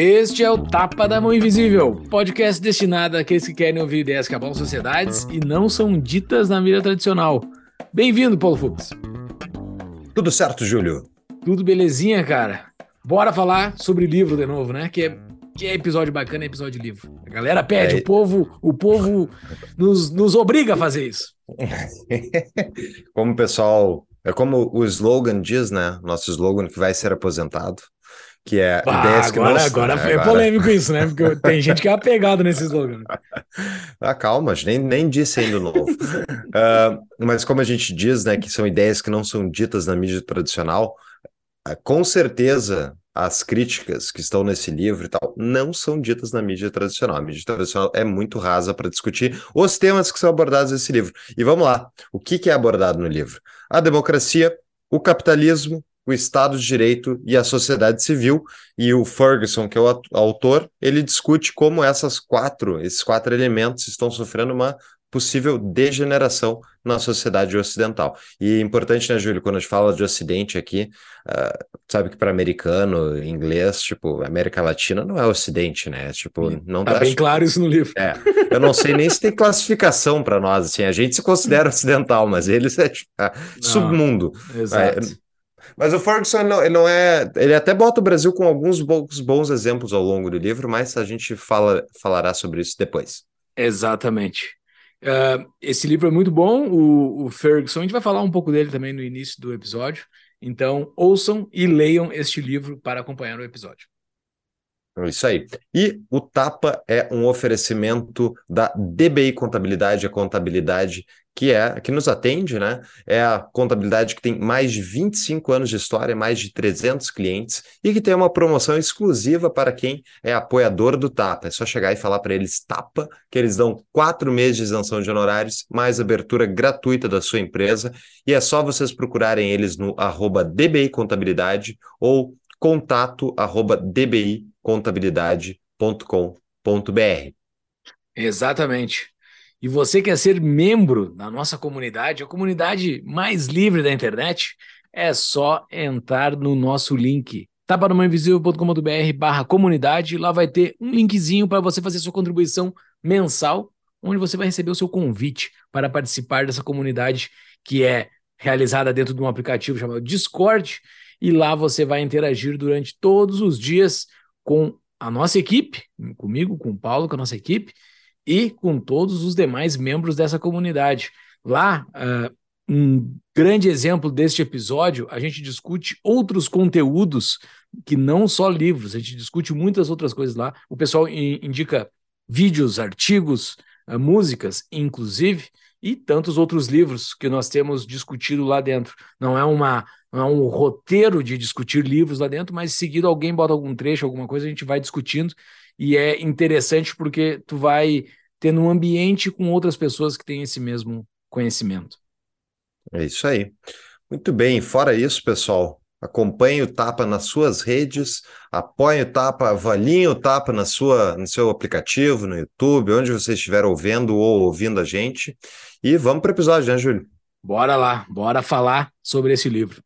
Este é o Tapa da Mão Invisível, podcast destinado àqueles que querem ouvir ideias que abalam sociedades e não são ditas na mídia tradicional. Bem-vindo, Paulo Fux. Tudo certo, Júlio? Tudo belezinha, cara. Bora falar sobre livro de novo, né? Que é, que é episódio bacana, é episódio de livro. A galera pede, é... o povo, o povo nos, nos obriga a fazer isso. como o pessoal, é como o slogan diz, né? Nosso slogan que vai ser aposentado que é ah, ideias que agora, não... Agora né? é polêmico isso, né? Porque tem gente que é apegado nesse slogan. ah, calma, nem, nem disse ainda novo. uh, mas como a gente diz, né, que são ideias que não são ditas na mídia tradicional, uh, com certeza as críticas que estão nesse livro e tal não são ditas na mídia tradicional. A mídia tradicional é muito rasa para discutir os temas que são abordados nesse livro. E vamos lá, o que, que é abordado no livro? A democracia, o capitalismo, o Estado de Direito e a sociedade civil. E o Ferguson, que é o autor, ele discute como essas quatro, esses quatro elementos estão sofrendo uma possível degeneração na sociedade ocidental. E é importante, né, Júlio, quando a gente fala de Ocidente aqui, uh, sabe que para americano, inglês, tipo, América Latina não é Ocidente, né? Tipo, não tá bem claro isso no livro. É, eu não sei nem se tem classificação para nós, assim, a gente se considera ocidental, mas eles é tipo, é, submundo. Exato. É, mas o Ferguson não, ele não é. Ele até bota o Brasil com alguns bons, bons exemplos ao longo do livro, mas a gente fala, falará sobre isso depois. Exatamente. Uh, esse livro é muito bom, o, o, Ferguson. A gente vai falar um pouco dele também no início do episódio. Então, ouçam e leiam este livro para acompanhar o episódio. Isso aí. E o Tapa é um oferecimento da DBI Contabilidade, a contabilidade que é que nos atende, né? É a contabilidade que tem mais de 25 anos de história, mais de 300 clientes e que tem uma promoção exclusiva para quem é apoiador do Tapa. É só chegar e falar para eles Tapa, que eles dão quatro meses de isenção de honorários, mais abertura gratuita da sua empresa e é só vocês procurarem eles no arroba DBI Contabilidade ou contato arroba dbicontabilidade.com.br. Exatamente. E você quer ser membro da nossa comunidade, a comunidade mais livre da internet, é só entrar no nosso link tapanumainvisível.com.br barra comunidade, lá vai ter um linkzinho para você fazer sua contribuição mensal, onde você vai receber o seu convite para participar dessa comunidade que é realizada dentro de um aplicativo chamado Discord, e lá você vai interagir durante todos os dias com a nossa equipe, comigo, com o Paulo, com a nossa equipe, e com todos os demais membros dessa comunidade. Lá, uh, um grande exemplo deste episódio, a gente discute outros conteúdos que não só livros, a gente discute muitas outras coisas lá. O pessoal indica vídeos, artigos, uh, músicas, inclusive, e tantos outros livros que nós temos discutido lá dentro. Não é uma não é um roteiro de discutir livros lá dentro, mas seguido alguém bota algum trecho, alguma coisa, a gente vai discutindo e é interessante porque tu vai tendo um ambiente com outras pessoas que têm esse mesmo conhecimento. É isso aí. Muito bem. Fora isso, pessoal, acompanhe o Tapa nas suas redes, apoie o Tapa, avaliem o Tapa na sua, no seu aplicativo, no YouTube, onde você estiver ouvindo ou ouvindo a gente. E vamos para o episódio, né, Júlio? Bora lá, bora falar sobre esse livro.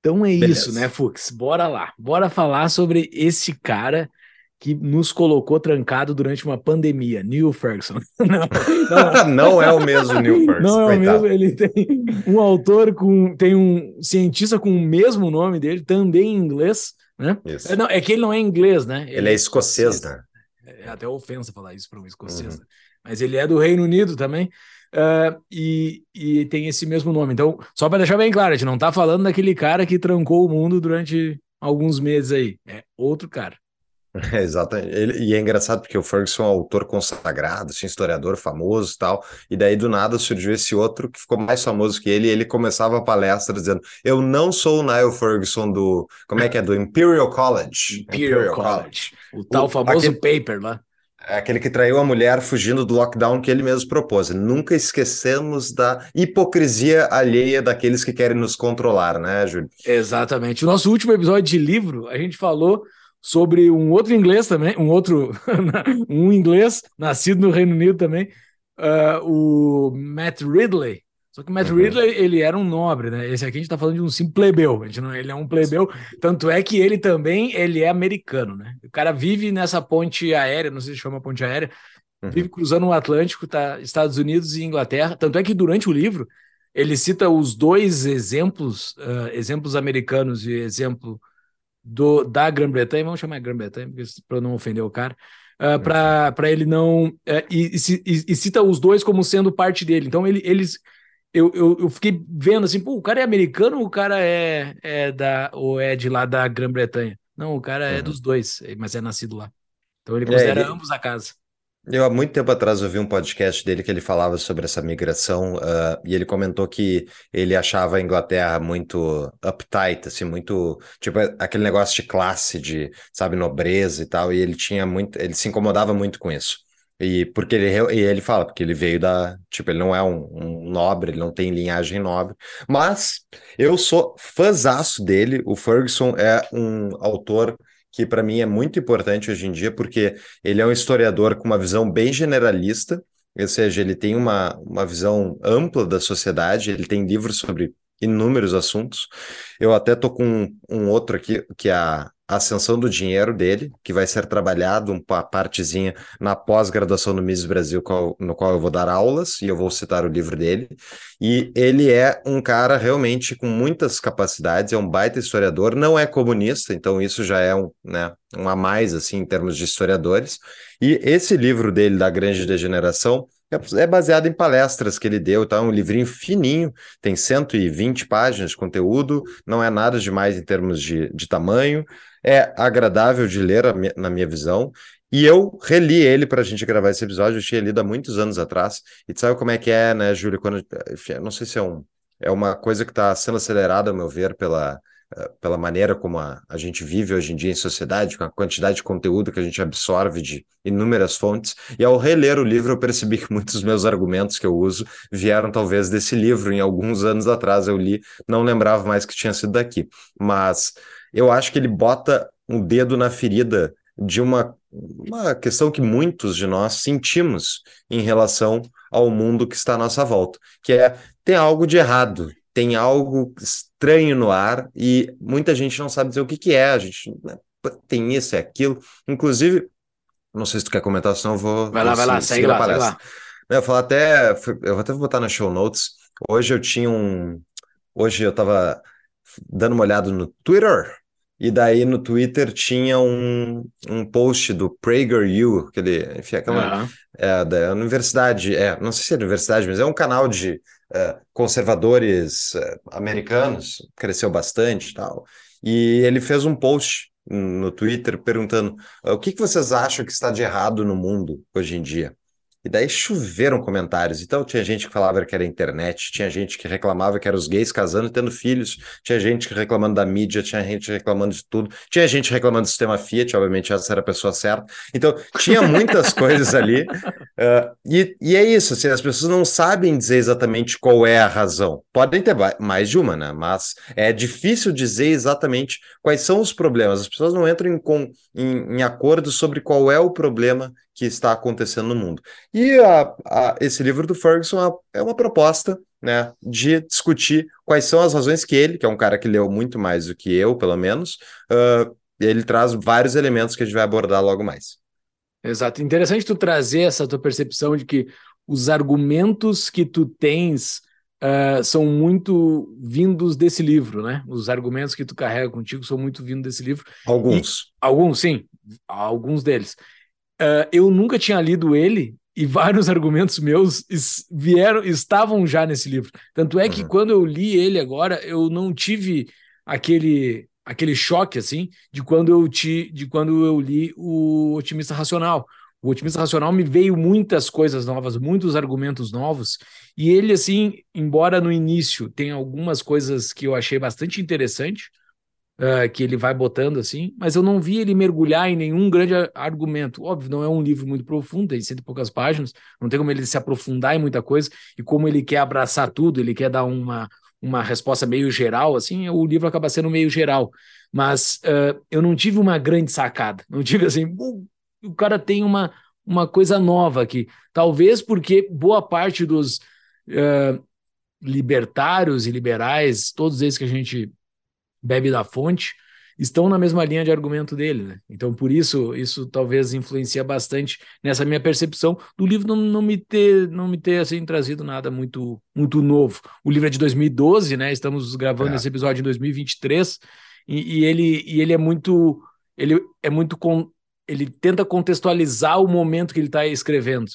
Então é Beleza. isso, né, Fux? Bora lá. Bora falar sobre esse cara que nos colocou trancado durante uma pandemia, Neil Ferguson. Não, não. não é o mesmo Neil Ferguson. Não é o mesmo, ele tem um autor com tem um cientista com o mesmo nome dele, também em inglês, né? Isso. É, não, é que ele não é inglês, né? Ele, ele é escocês, né? É até ofensa falar isso para um escocês, uhum. mas ele é do Reino Unido também. Uh, e, e tem esse mesmo nome. Então, só para deixar bem claro, a gente não está falando daquele cara que trancou o mundo durante alguns meses aí. É outro cara. É, exatamente. Ele, e é engraçado porque o Ferguson é um autor consagrado, assim, historiador famoso e tal, e daí do nada surgiu esse outro que ficou mais famoso que ele, e ele começava a palestra dizendo: Eu não sou o Niall Ferguson do. Como é que é? Do Imperial College. Imperial, Imperial College. College. O tal o, famoso aquele... paper lá. É aquele que traiu a mulher fugindo do lockdown que ele mesmo propôs. Nunca esquecemos da hipocrisia alheia daqueles que querem nos controlar, né, Júlio? Exatamente. O nosso último episódio de livro, a gente falou sobre um outro inglês também, um outro, um inglês nascido no Reino Unido também, uh, o Matt Ridley. Só que o Matt uhum. Ridley, ele era um nobre, né? Esse aqui a gente tá falando de um simples plebeu, a gente não, ele é um plebeu, tanto é que ele também, ele é americano, né? O cara vive nessa ponte aérea, não sei se chama ponte aérea, uhum. vive cruzando o Atlântico, tá Estados Unidos e Inglaterra, tanto é que durante o livro, ele cita os dois exemplos, uh, exemplos americanos e exemplo do, da Grã-Bretanha, vamos chamar Grã-Bretanha, para não ofender o cara, uh, ah, para ele não. Uh, e, e, e, cita os dois como sendo parte dele. Então, ele, eles. Eu, eu, eu, fiquei vendo assim, pô, o cara é americano ou o cara é, é da ou é de lá da Grã-Bretanha? Não, o cara é uhum. dos dois, mas é nascido lá. Então ele considera é, ele... ambos a casa. Eu, há muito tempo atrás, ouvi um podcast dele que ele falava sobre essa migração, uh, e ele comentou que ele achava a Inglaterra muito uptight, assim, muito, tipo, aquele negócio de classe, de, sabe, nobreza e tal, e ele tinha muito, ele se incomodava muito com isso. E porque ele, e ele fala, porque ele veio da, tipo, ele não é um, um nobre, ele não tem linhagem nobre, mas eu sou fãzaço dele, o Ferguson é um autor que para mim é muito importante hoje em dia, porque ele é um historiador com uma visão bem generalista, ou seja, ele tem uma, uma visão ampla da sociedade, ele tem livros sobre inúmeros assuntos. Eu até tô com um, um outro aqui, que é a a ascensão do dinheiro dele, que vai ser trabalhado uma partezinha na pós-graduação no Miss Brasil, qual, no qual eu vou dar aulas, e eu vou citar o livro dele. E ele é um cara realmente com muitas capacidades, é um baita historiador, não é comunista, então isso já é um, né, um a mais, assim, em termos de historiadores. E esse livro dele, da Grande Degeneração, é, é baseado em palestras que ele deu, tá? Um livrinho fininho, tem 120 páginas de conteúdo, não é nada demais em termos de, de tamanho, é agradável de ler, na minha visão. E eu reli ele para a gente gravar esse episódio. Eu tinha lido há muitos anos atrás. E tu sabe como é que é, né, Júlio? Quando, enfim, não sei se é um, é uma coisa que está sendo acelerada, ao meu ver, pela, pela maneira como a, a gente vive hoje em dia em sociedade, com a quantidade de conteúdo que a gente absorve de inúmeras fontes. E ao reler o livro, eu percebi que muitos dos meus argumentos que eu uso vieram talvez desse livro. Em alguns anos atrás eu li, não lembrava mais que tinha sido daqui. Mas eu acho que ele bota um dedo na ferida de uma, uma questão que muitos de nós sentimos em relação ao mundo que está à nossa volta, que é tem algo de errado, tem algo estranho no ar e muita gente não sabe dizer o que, que é, a gente né, tem isso, é aquilo. Inclusive, não sei se tu quer comentar, senão eu vou. Vai lá, vai lá, segue lá, segue lá. Eu vou até, eu vou até botar nas show notes. Hoje eu tinha um. Hoje eu tava dando uma olhada no Twitter e daí no Twitter tinha um, um post do PragerU, aquele, enfim, aquela uhum. é, da universidade, é, não sei se é universidade, mas é um canal de é, conservadores é, americanos, cresceu bastante e tal. E ele fez um post no Twitter perguntando o que, que vocês acham que está de errado no mundo hoje em dia? E daí choveram comentários. Então tinha gente que falava que era internet, tinha gente que reclamava que eram os gays casando e tendo filhos, tinha gente reclamando da mídia, tinha gente reclamando de tudo, tinha gente reclamando do sistema Fiat, obviamente essa era a pessoa certa. Então tinha muitas coisas ali. Uh, e, e é isso, assim, as pessoas não sabem dizer exatamente qual é a razão. Podem ter mais de uma, né? Mas é difícil dizer exatamente quais são os problemas. As pessoas não entram em, em, em acordo sobre qual é o problema que está acontecendo no mundo. E a, a, esse livro do Ferguson é uma proposta né, de discutir quais são as razões que ele, que é um cara que leu muito mais do que eu, pelo menos, uh, ele traz vários elementos que a gente vai abordar logo mais. Exato. Interessante tu trazer essa tua percepção de que os argumentos que tu tens uh, são muito vindos desse livro, né? Os argumentos que tu carrega contigo são muito vindos desse livro. Alguns. E, alguns, sim. Alguns deles. Uh, eu nunca tinha lido ele e vários argumentos meus vieram estavam já nesse livro. Tanto é que uhum. quando eu li ele agora, eu não tive aquele aquele choque assim de quando eu ti, de quando eu li o Otimista Racional. O Otimista Racional me veio muitas coisas novas, muitos argumentos novos, e ele assim, embora no início tenha algumas coisas que eu achei bastante interessante, uh, que ele vai botando assim, mas eu não vi ele mergulhar em nenhum grande argumento. Óbvio, não é um livro muito profundo, tem cento e poucas páginas, não tem como ele se aprofundar em muita coisa, e como ele quer abraçar tudo, ele quer dar uma, uma resposta meio geral, assim, o livro acaba sendo meio geral. Mas uh, eu não tive uma grande sacada, não tive assim, o cara tem uma, uma coisa nova aqui. Talvez porque boa parte dos uh, libertários e liberais, todos esses que a gente bebe da fonte, estão na mesma linha de argumento dele, né? Então, por isso, isso talvez influencia bastante nessa minha percepção do livro não, não me ter, não me ter assim trazido nada muito, muito novo. O livro é de 2012, né? Estamos gravando é. esse episódio em 2023 e, e, ele, e ele é muito, ele é muito com, ele tenta contextualizar o momento que ele está escrevendo.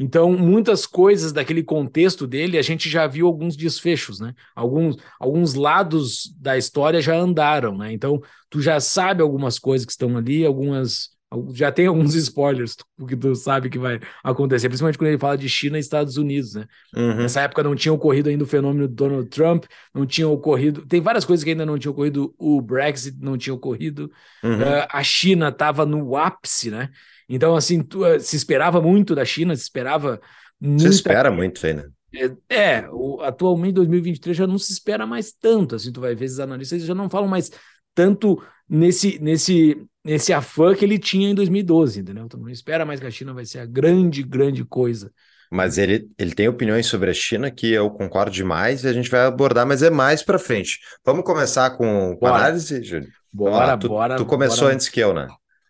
Então, muitas coisas daquele contexto dele, a gente já viu alguns desfechos, né? Alguns, alguns lados da história já andaram, né? Então, tu já sabe algumas coisas que estão ali, algumas já tem alguns spoilers, porque tu sabe que vai acontecer, principalmente quando ele fala de China e Estados Unidos, né? Uhum. Nessa época não tinha ocorrido ainda o fenômeno do Donald Trump, não tinha ocorrido, tem várias coisas que ainda não tinham ocorrido, o Brexit não tinha ocorrido, uhum. uh, a China estava no ápice, né? Então, assim, tu, uh, se esperava muito da China, se esperava muito. Se espera muito, né? É, é o, atualmente 2023 já não se espera mais tanto, assim, tu vai ver esses analistas já não falam mais tanto nesse, nesse, nesse afã que ele tinha em 2012, entendeu? Então não espera mais que a China vai ser a grande, grande coisa. Mas ele, ele tem opiniões sobre a China que eu concordo demais e a gente vai abordar, mas é mais para frente. Vamos começar com, com análise, Júlio? Bora, tu, bora. Tu começou bora. antes que eu, né?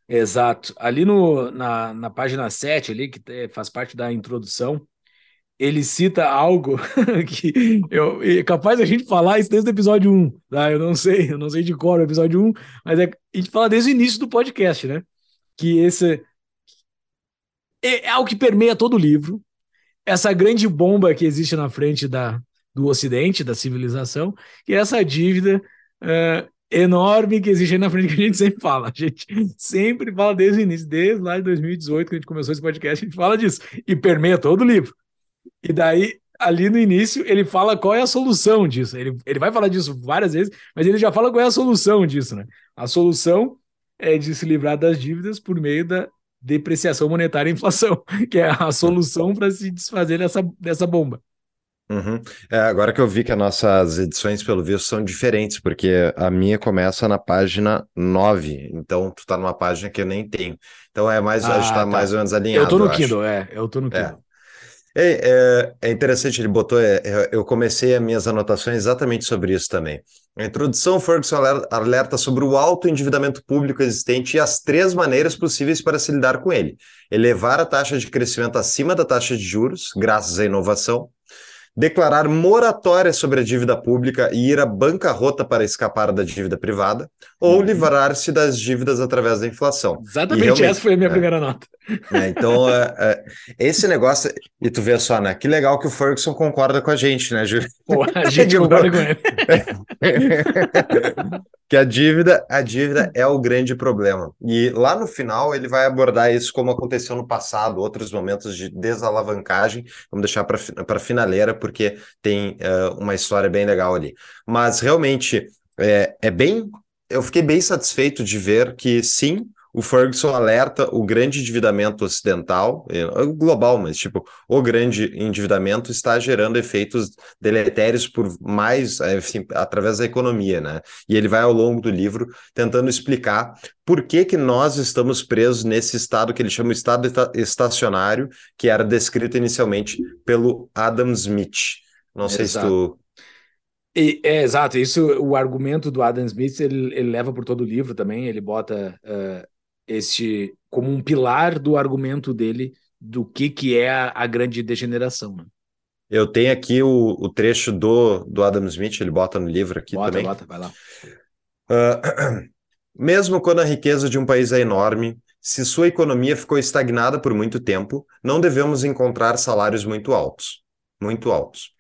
Exato. Ali no, na, na página 7, ali, que faz parte da introdução, ele cita algo que eu, é capaz a gente falar isso desde o episódio 1, tá? Eu não sei, eu não sei de cor o episódio 1, mas é, a gente fala desde o início do podcast, né? Que esse é, é algo que permeia todo o livro, essa grande bomba que existe na frente da, do Ocidente, da civilização, e essa dívida uh, enorme que existe aí na frente que a gente sempre fala. A gente sempre fala desde o início, desde lá de 2018, que a gente começou esse podcast, a gente fala disso, e permeia todo o livro. E daí, ali no início, ele fala qual é a solução disso. Ele, ele vai falar disso várias vezes, mas ele já fala qual é a solução disso, né? A solução é de se livrar das dívidas por meio da depreciação monetária e inflação, que é a solução para se desfazer dessa, dessa bomba. Uhum. É, agora que eu vi que as nossas edições, pelo visto, são diferentes, porque a minha começa na página 9, então tu tá numa página que eu nem tenho. Então é mais, ah, a gente tá, tá, mais ou menos alinhado. Eu tô no eu Kindle, acho. é, eu tô no é. Kindle. É. É, é, é, interessante, ele botou. É, é, eu comecei as minhas anotações exatamente sobre isso também. A introdução, Ferguson alerta sobre o alto endividamento público existente e as três maneiras possíveis para se lidar com ele: elevar a taxa de crescimento acima da taxa de juros, graças à inovação, declarar moratória sobre a dívida pública e ir à bancarrota para escapar da dívida privada, ou uhum. livrar-se das dívidas através da inflação. Exatamente essa foi a minha é, primeira nota. É, então, é, é, esse negócio, e tu vê só, né? Que legal que o Ferguson concorda com a gente, né, Júlio? a gente concorda com ele. que a dívida, a dívida é o grande problema. E lá no final ele vai abordar isso como aconteceu no passado, outros momentos de desalavancagem. Vamos deixar para finaleira, porque tem uh, uma história bem legal ali. Mas realmente é, é bem. Eu fiquei bem satisfeito de ver que sim, o Ferguson alerta o grande endividamento ocidental, é, global, mas tipo, o grande endividamento está gerando efeitos deletérios por mais, enfim, através da economia, né? E ele vai ao longo do livro tentando explicar por que que nós estamos presos nesse estado que ele chama de estado estacionário, que era descrito inicialmente pelo Adam Smith. Não sei Exato. se tu e, é, exato, isso o argumento do Adam Smith ele, ele leva por todo o livro também, ele bota uh, este como um pilar do argumento dele do que, que é a, a grande degeneração. Né? Eu tenho aqui o, o, trecho do, do Adam Smith, ele bota no livro aqui bota, também. Bota, vai lá. Uh, mesmo quando a riqueza de um país é enorme, se sua economia ficou estagnada por muito tempo, não devemos encontrar salários muito altos. Muito altos.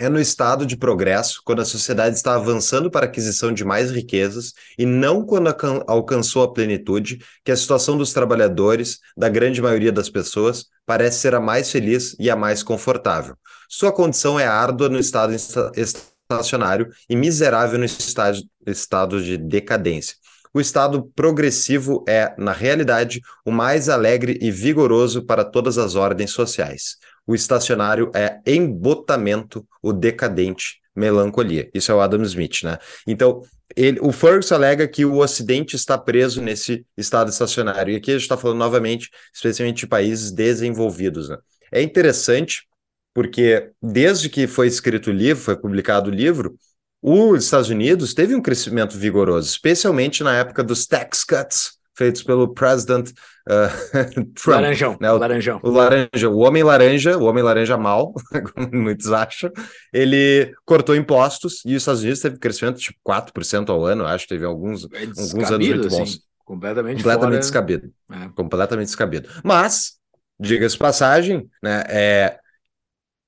É no estado de progresso, quando a sociedade está avançando para a aquisição de mais riquezas, e não quando alcançou a plenitude, que a situação dos trabalhadores, da grande maioria das pessoas, parece ser a mais feliz e a mais confortável. Sua condição é árdua no estado estacionário e miserável no estado, de decadência. O estado progressivo é, na realidade, o mais alegre e vigoroso para todas as ordens sociais. O estacionário é embotamento, o decadente, melancolia. Isso é o Adam Smith, né? Então, ele, o Ferguson alega que o Ocidente está preso nesse estado estacionário. E aqui a gente está falando novamente, especialmente de países desenvolvidos. Né? É interessante porque desde que foi escrito o livro, foi publicado o livro, os Estados Unidos teve um crescimento vigoroso, especialmente na época dos tax cuts feitos pelo president uh, Trump. Laranjão, né? o, laranjão. O laranja, o homem laranja, o homem laranja mal, como muitos acham, ele cortou impostos e os Estados Unidos teve crescimento de tipo 4% ao ano, acho, teve alguns, é alguns anos muito bons. Assim, completamente completamente fora... descabido. É. Completamente descabido. Mas, diga-se passagem, né, é,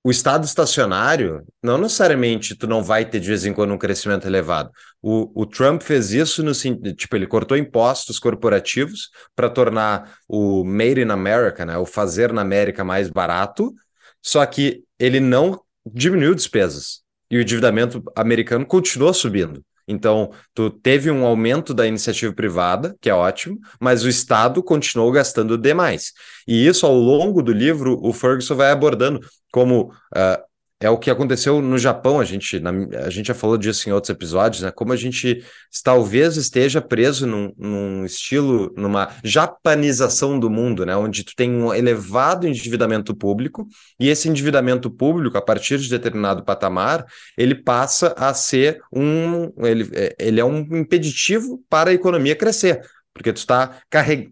o estado estacionário, não necessariamente tu não vai ter de vez em quando um crescimento elevado. O, o Trump fez isso no tipo, ele cortou impostos corporativos para tornar o Made in America, né, o fazer na América mais barato, só que ele não diminuiu despesas. E o endividamento americano continuou subindo. Então, tu teve um aumento da iniciativa privada, que é ótimo, mas o Estado continuou gastando demais. E isso, ao longo do livro, o Ferguson vai abordando como uh, é o que aconteceu no Japão, a gente, na, a gente já falou disso em outros episódios, né? Como a gente talvez esteja preso num, num, estilo, numa japanização do mundo, né? Onde tu tem um elevado endividamento público, e esse endividamento público, a partir de determinado patamar, ele passa a ser um. Ele, é, ele é um impeditivo para a economia crescer porque tu está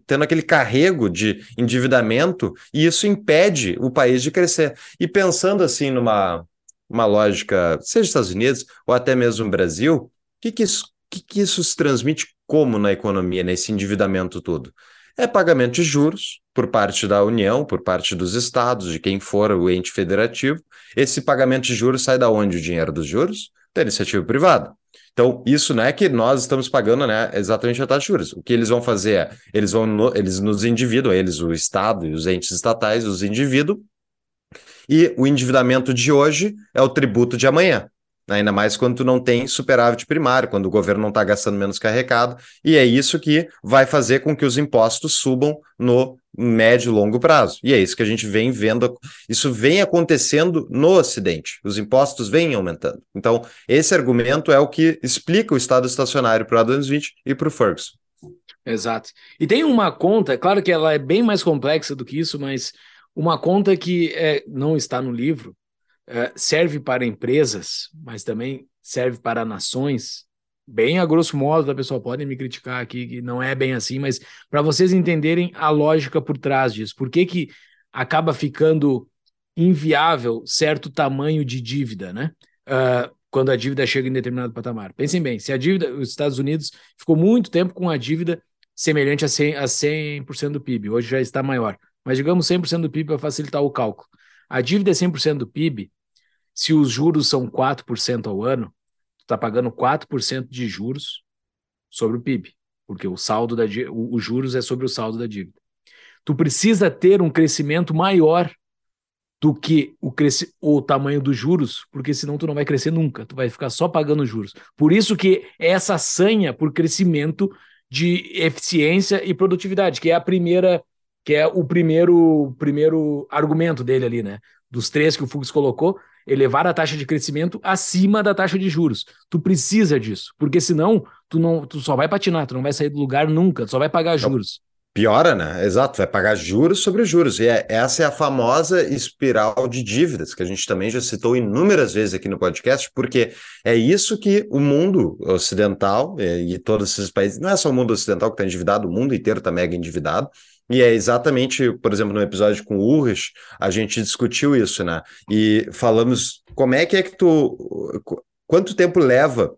tendo aquele carrego de endividamento e isso impede o país de crescer. E pensando assim numa uma lógica, seja Estados Unidos ou até mesmo Brasil, o que, que, isso, que, que isso se transmite como na economia, nesse endividamento todo? É pagamento de juros por parte da União, por parte dos estados, de quem for o ente federativo. Esse pagamento de juros sai da onde o dinheiro dos juros? Da iniciativa privada. Então, isso não é que nós estamos pagando né, exatamente a taxa de juros. O que eles vão fazer é, eles vão no, eles nos endividam, eles, o Estado e os entes estatais, os endividam, e o endividamento de hoje é o tributo de amanhã. Ainda mais quando tu não tem superávit primário, quando o governo não está gastando menos que arrecado, e é isso que vai fazer com que os impostos subam no médio e longo prazo. E é isso que a gente vem vendo, isso vem acontecendo no Ocidente, os impostos vêm aumentando. Então, esse argumento é o que explica o estado estacionário para o Adam Smith e para o Ferguson. Exato. E tem uma conta, é claro que ela é bem mais complexa do que isso, mas uma conta que é, não está no livro, serve para empresas, mas também serve para nações. Bem a grosso modo, tá, pessoal? Podem me criticar aqui, que não é bem assim, mas para vocês entenderem a lógica por trás disso. Por que, que acaba ficando inviável certo tamanho de dívida, né? Uh, quando a dívida chega em determinado patamar. Pensem bem, se a dívida, os Estados Unidos ficou muito tempo com a dívida semelhante a 100%, a 100 do PIB, hoje já está maior, mas digamos 100% do PIB para facilitar o cálculo. A dívida é 100% do PIB, se os juros são 4% ao ano, tu está pagando 4% de juros sobre o PIB, porque o saldo da os juros é sobre o saldo da dívida. Tu precisa ter um crescimento maior do que o, o tamanho dos juros, porque senão tu não vai crescer nunca, tu vai ficar só pagando juros. Por isso que é essa sanha por crescimento de eficiência e produtividade, que é a primeira, que é o primeiro primeiro argumento dele ali, né? Dos três que o Fux colocou, elevar a taxa de crescimento acima da taxa de juros. Tu precisa disso, porque senão tu não, tu só vai patinar, tu não vai sair do lugar nunca, tu só vai pagar juros. Piora, né? Exato, vai pagar juros sobre juros. E é, essa é a famosa espiral de dívidas, que a gente também já citou inúmeras vezes aqui no podcast, porque é isso que o mundo ocidental e, e todos esses países, não é só o mundo ocidental que está endividado, o mundo inteiro está mega endividado, e é exatamente, por exemplo, no episódio com o Urrich, a gente discutiu isso, né? E falamos como é que é que tu. Quanto tempo leva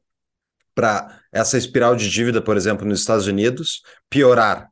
para essa espiral de dívida, por exemplo, nos Estados Unidos, piorar?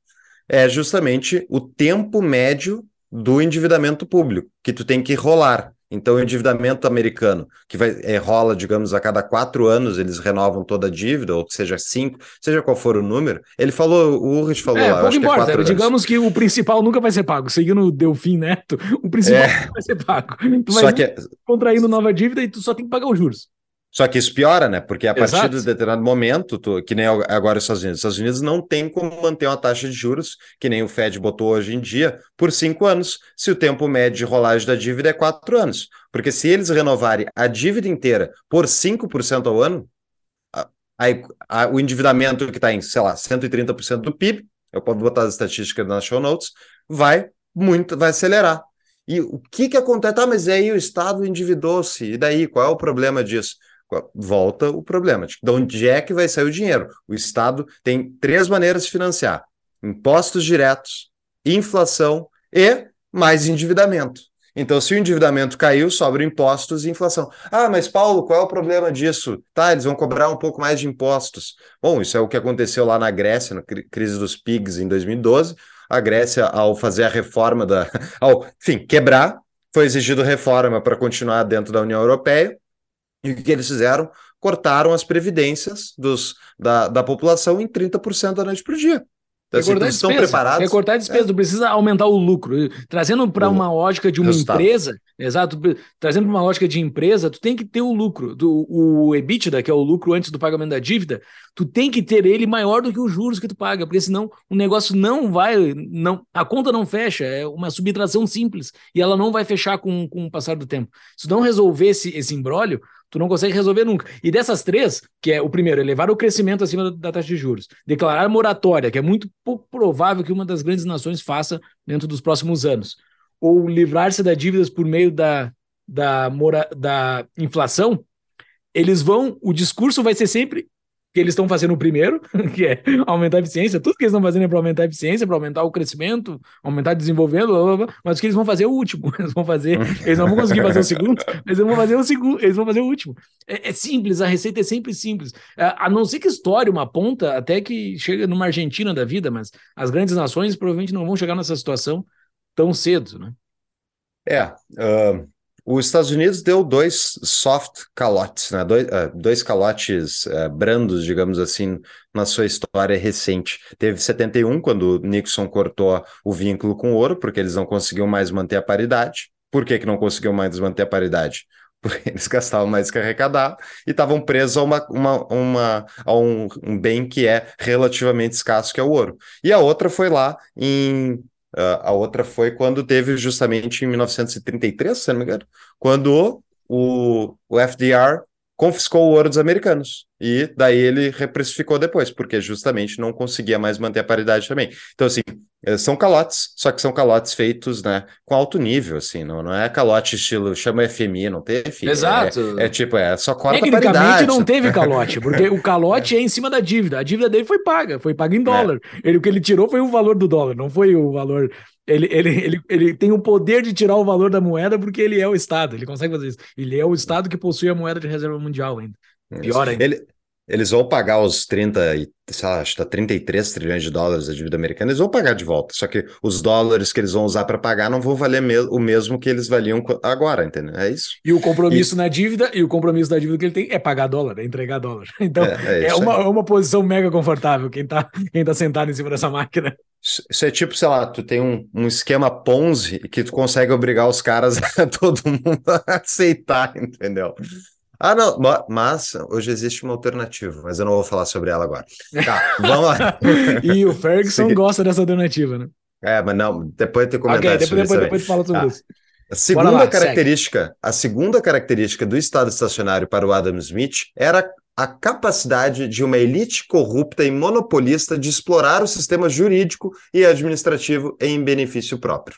É justamente o tempo médio do endividamento público, que tu tem que rolar. Então, o endividamento americano, que vai, é, rola, digamos, a cada quatro anos, eles renovam toda a dívida, ou seja, cinco, seja qual for o número. Ele falou, o Urrich falou é, lá, pouco importa, que é digamos que o principal nunca vai ser pago. Seguindo o Delfim Neto, o principal é. nunca vai ser pago. Tu vai só que... É contraindo nova dívida e tu só tem que pagar os juros. Só que isso piora, né? Porque a partir Exato. de determinado momento, tu, que nem agora os Estados Unidos, os Estados Unidos não tem como manter uma taxa de juros, que nem o Fed botou hoje em dia, por cinco anos, se o tempo médio de rolagem da dívida é quatro anos. Porque se eles renovarem a dívida inteira por 5% ao ano, a, a, o endividamento que está em, sei lá, 130% do PIB, eu posso botar as estatísticas nas show notes, vai muito, vai acelerar. E o que que acontece? Ah, mas aí o Estado endividou-se, e daí? Qual é o problema disso? Volta o problema. De onde é que vai sair o dinheiro? O Estado tem três maneiras de financiar: impostos diretos, inflação e mais endividamento. Então, se o endividamento caiu, sobra impostos e inflação. Ah, mas Paulo, qual é o problema disso? Tá, eles vão cobrar um pouco mais de impostos. Bom, isso é o que aconteceu lá na Grécia, na crise dos PIGs em 2012. A Grécia, ao fazer a reforma da. ao, enfim, quebrar, foi exigido reforma para continuar dentro da União Europeia. E o que eles fizeram? Cortaram as previdências dos, da, da população em 30% da noite por dia. Então, assim, eles estão preparados. Recortar despesa, é. tu precisa aumentar o lucro. Trazendo para uma lógica de uma Resultado. empresa, exato, trazendo para uma lógica de empresa, tu tem que ter o lucro. Do, o EBITDA, que é o lucro antes do pagamento da dívida, tu tem que ter ele maior do que os juros que tu paga, porque senão o negócio não vai, não, a conta não fecha, é uma subtração simples, e ela não vai fechar com, com o passar do tempo. Se não resolver esse, esse imbróglio, Tu não consegue resolver nunca. E dessas três, que é o primeiro, elevar o crescimento acima da taxa de juros, declarar moratória, que é muito pouco provável que uma das grandes nações faça dentro dos próximos anos, ou livrar-se das dívidas por meio da, da, mora, da inflação, eles vão, o discurso vai ser sempre que eles estão fazendo o primeiro, que é aumentar a eficiência. Tudo que eles estão fazendo é para aumentar a eficiência, para aumentar o crescimento, aumentar desenvolvimento, blá, blá, blá, mas o que eles vão fazer é o último. Eles vão fazer, eles não vão conseguir fazer o segundo, mas eles vão fazer o segundo, eles vão fazer o último. É, é simples, a receita é sempre simples. É, a não ser que estoure uma ponta até que chega numa Argentina da vida, mas as grandes nações provavelmente não vão chegar nessa situação tão cedo, né? É, uh, os Estados Unidos deu dois soft calotes, né? dois, uh, dois calotes uh, brandos, digamos assim, na sua história recente. Teve 71, quando Nixon cortou o vínculo com o ouro, porque eles não conseguiam mais manter a paridade. Por que, que não conseguiam mais manter a paridade? Porque eles gastavam mais que arrecadar e estavam presos a, uma, uma, uma, a um, um bem que é relativamente escasso, que é o ouro. E a outra foi lá em Uh, a outra foi quando teve justamente em 1933, se não me engano, quando o, o FDR confiscou o ouro dos americanos. E daí ele reprecificou depois, porque justamente não conseguia mais manter a paridade também. Então, assim, eh, são calotes, só que são calotes feitos, né, com alto nível, assim, não, não é calote estilo, chama FMI, não teve, é, Exato. É, é, tipo, é só corta Tecnicamente paridade. não teve calote, porque o calote é. é em cima da dívida, a dívida dele foi paga, foi paga em dólar. É. Ele, o que ele tirou foi o valor do dólar, não foi o valor ele, ele, ele, ele tem o poder de tirar o valor da moeda porque ele é o Estado. Ele consegue fazer isso. Ele é o Estado que possui a moeda de reserva mundial ainda. Pior ainda. Ele, eles vão pagar os 30 e, sei lá, acho que tá 33 trilhões de dólares da dívida americana, eles vão pagar de volta. Só que os dólares que eles vão usar para pagar não vão valer me o mesmo que eles valiam agora, entendeu? É isso. E o compromisso e... na dívida, e o compromisso da dívida que ele tem é pagar dólar, é entregar dólar. Então, é, é, é uma, é uma posição mega confortável quem tá, quem tá sentado em cima dessa máquina. Isso é tipo, sei lá, tu tem um, um esquema Ponzi que tu consegue obrigar os caras a todo mundo a aceitar, entendeu? Ah, não, mas hoje existe uma alternativa, mas eu não vou falar sobre ela agora. Tá, vamos lá. e o Ferguson gosta dessa alternativa, né? É, mas não, depois tem comentário okay, depois, depois, depois fala sobre ah, isso. A segunda lá, característica, segue. a segunda característica do estado estacionário para o Adam Smith era a capacidade de uma elite corrupta e monopolista de explorar o sistema jurídico e administrativo em benefício próprio.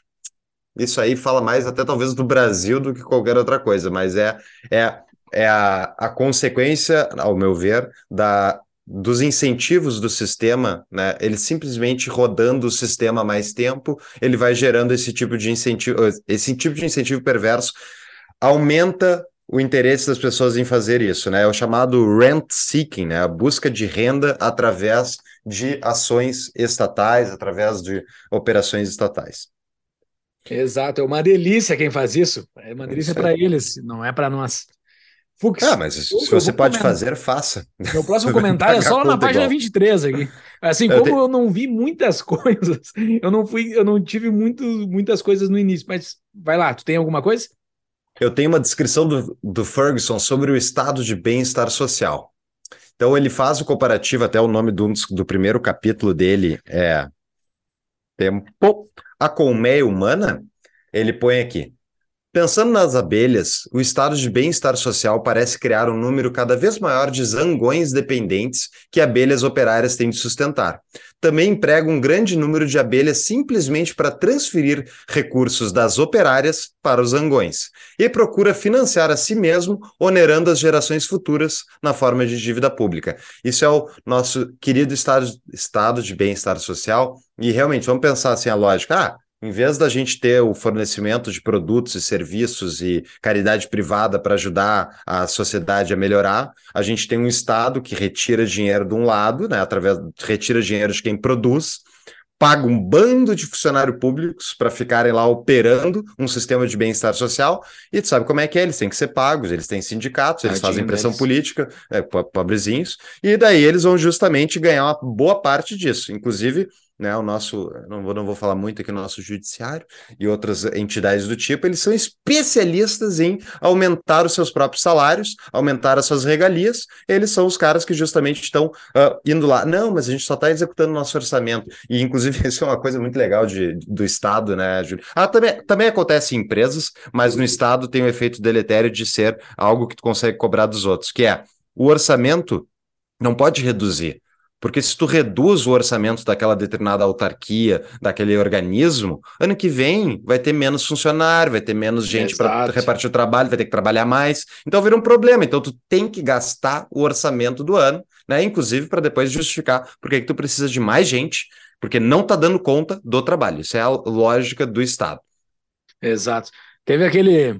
Isso aí fala mais até talvez do Brasil do que qualquer outra coisa, mas é, é, é a, a consequência, ao meu ver, da, dos incentivos do sistema, né? Ele simplesmente rodando o sistema mais tempo, ele vai gerando esse tipo de incentivo, esse tipo de incentivo perverso aumenta o interesse das pessoas em fazer isso, né? É o chamado rent seeking, né? A busca de renda através de ações estatais, através de operações estatais. Exato, é uma delícia quem faz isso. É uma delícia para eles, não é para nós. Fux, ah, mas se você pode comentar. fazer, faça. Meu próximo comentário é só na página igual. 23 aqui. Assim, como eu, te... eu, não vi muitas coisas, eu não fui, eu não tive muito, muitas coisas no início, mas vai lá, tu tem alguma coisa? eu tenho uma descrição do, do Ferguson sobre o estado de bem-estar social. Então ele faz o comparativo, até o nome do, do primeiro capítulo dele é Tempo, a colmeia humana, ele põe aqui. Pensando nas abelhas, o estado de bem-estar social parece criar um número cada vez maior de zangões dependentes que abelhas operárias têm de sustentar. Também emprega um grande número de abelhas simplesmente para transferir recursos das operárias para os zangões e procura financiar a si mesmo, onerando as gerações futuras na forma de dívida pública. Isso é o nosso querido estado, estado de bem-estar social. E realmente, vamos pensar assim a lógica. Ah, em vez da gente ter o fornecimento de produtos e serviços e caridade privada para ajudar a sociedade a melhorar, a gente tem um Estado que retira dinheiro de um lado, né, através retira dinheiro de quem produz, paga um bando de funcionários públicos para ficarem lá operando um sistema de bem-estar social, e tu sabe como é que é, eles têm que ser pagos, eles têm sindicatos, eles fazem pressão deles. política, é, pobrezinhos, e daí eles vão justamente ganhar uma boa parte disso. Inclusive, né, o nosso, não vou, não vou falar muito aqui no nosso judiciário e outras entidades do tipo, eles são especialistas em aumentar os seus próprios salários, aumentar as suas regalias, eles são os caras que justamente estão uh, indo lá, não, mas a gente só está executando nosso orçamento, e inclusive isso é uma coisa muito legal de, do Estado, né, Júlio? Ah, também, também acontece em empresas, mas no Estado tem o efeito deletério de ser algo que tu consegue cobrar dos outros, que é o orçamento não pode reduzir, porque se tu reduz o orçamento daquela determinada autarquia, daquele organismo, ano que vem vai ter menos funcionário, vai ter menos gente para repartir o trabalho, vai ter que trabalhar mais. Então vira um problema. Então tu tem que gastar o orçamento do ano, né? Inclusive para depois justificar por que tu precisa de mais gente, porque não está dando conta do trabalho. Isso é a lógica do Estado. Exato. Teve aquele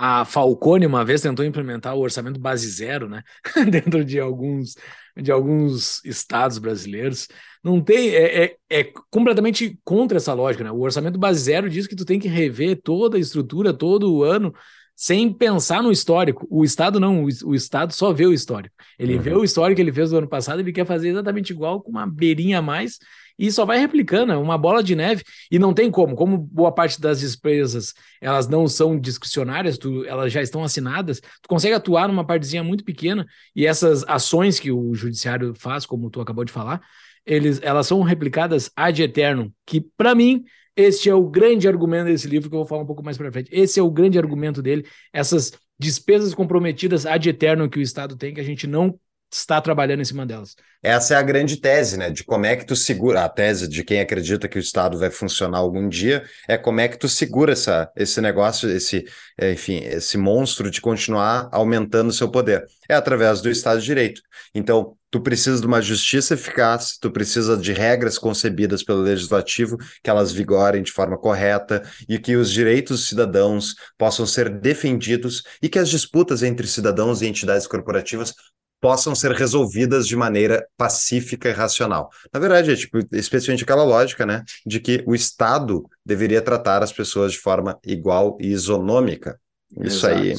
a Falcone uma vez tentou implementar o orçamento base zero, né? Dentro de alguns de alguns estados brasileiros. Não tem, é, é, é, completamente contra essa lógica, né? O orçamento base zero diz que tu tem que rever toda a estrutura todo o ano sem pensar no histórico. O Estado não, o, o Estado só vê o histórico. Ele uhum. vê o histórico que ele fez do ano passado, ele quer fazer exatamente igual, com uma beirinha a mais, e só vai replicando, é uma bola de neve, e não tem como, como boa parte das despesas elas não são discricionárias, tu, elas já estão assinadas, tu consegue atuar numa partezinha muito pequena, e essas ações que o judiciário faz, como tu acabou de falar, eles, elas são replicadas ad eterno, que para mim este é o grande argumento desse livro que eu vou falar um pouco mais para frente. Esse é o grande argumento dele, essas despesas comprometidas ad eterno que o Estado tem que a gente não está trabalhando em cima delas. Essa é a grande tese, né? De como é que tu segura a tese de quem acredita que o Estado vai funcionar algum dia é como é que tu segura essa, esse negócio, esse, enfim, esse monstro de continuar aumentando o seu poder. É através do Estado de Direito. Então, tu precisa de uma justiça eficaz, tu precisa de regras concebidas pelo legislativo que elas vigorem de forma correta e que os direitos dos cidadãos possam ser defendidos e que as disputas entre cidadãos e entidades corporativas possam ser resolvidas de maneira pacífica e racional. Na verdade, é tipo, especialmente aquela lógica, né, de que o Estado deveria tratar as pessoas de forma igual e isonômica. Isso Exato. aí.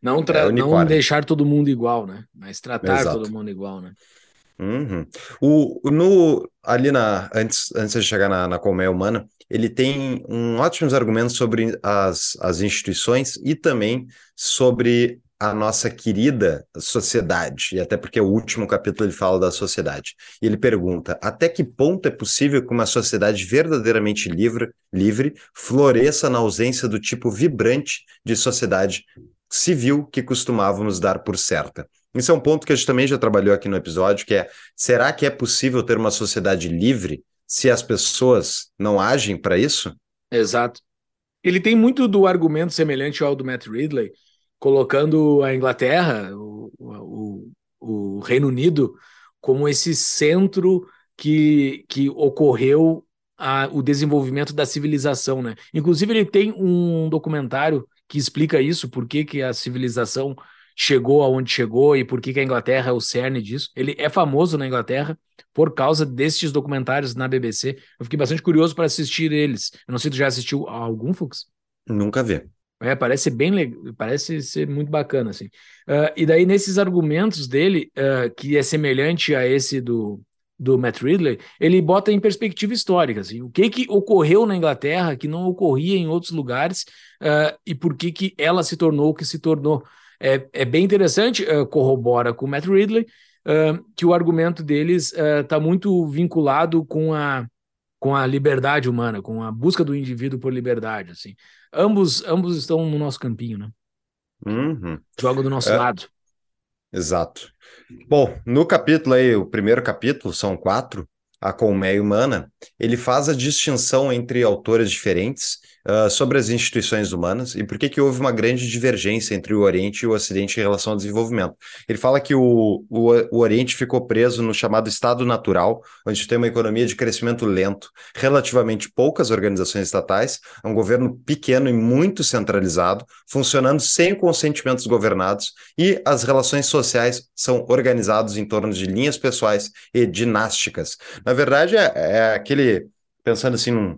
Não, é não deixar todo mundo igual, né? Mas tratar Exato. todo mundo igual, né? Uhum. O, no, ali na, antes, antes de chegar na, na colmeia humana, ele tem um ótimos argumentos sobre as, as instituições e também sobre a nossa querida sociedade, e até porque o último capítulo ele fala da sociedade. E ele pergunta: até que ponto é possível que uma sociedade verdadeiramente livre, livre floresça na ausência do tipo vibrante de sociedade civil que costumávamos dar por certa? Isso é um ponto que a gente também já trabalhou aqui no episódio, que é: será que é possível ter uma sociedade livre se as pessoas não agem para isso? Exato. Ele tem muito do argumento semelhante ao do Matt Ridley, colocando a Inglaterra, o, o, o Reino Unido, como esse centro que, que ocorreu a, o desenvolvimento da civilização, né? Inclusive ele tem um documentário que explica isso, por que, que a civilização chegou aonde chegou e por que, que a Inglaterra é o cerne disso. Ele é famoso na Inglaterra por causa destes documentários na BBC. Eu fiquei bastante curioso para assistir eles. Eu não sei se tu já assistiu algum, Fux? Nunca vi. É, parece bem parece ser muito bacana, assim. Uh, e daí, nesses argumentos dele, uh, que é semelhante a esse do, do Matt Ridley, ele bota em perspectiva histórica, assim, o que que ocorreu na Inglaterra que não ocorria em outros lugares uh, e por que que ela se tornou o que se tornou. É, é bem interessante, corrobora com o Matt Ridley, que o argumento deles está muito vinculado com a, com a liberdade humana, com a busca do indivíduo por liberdade, assim. Ambos, ambos estão no nosso campinho, né? Uhum. Joga do nosso é, lado. Exato. Bom, no capítulo aí, o primeiro capítulo, são quatro, a colmeia humana, ele faz a distinção entre autores diferentes uh, sobre as instituições humanas e por que, que houve uma grande divergência entre o Oriente e o Ocidente em relação ao desenvolvimento. Ele fala que o, o, o Oriente ficou preso no chamado estado natural, onde tem uma economia de crescimento lento, relativamente poucas organizações estatais, um governo pequeno e muito centralizado, funcionando sem consentimentos governados, e as relações sociais são organizadas em torno de linhas pessoais e dinásticas. Na verdade, é, é aquele, pensando assim num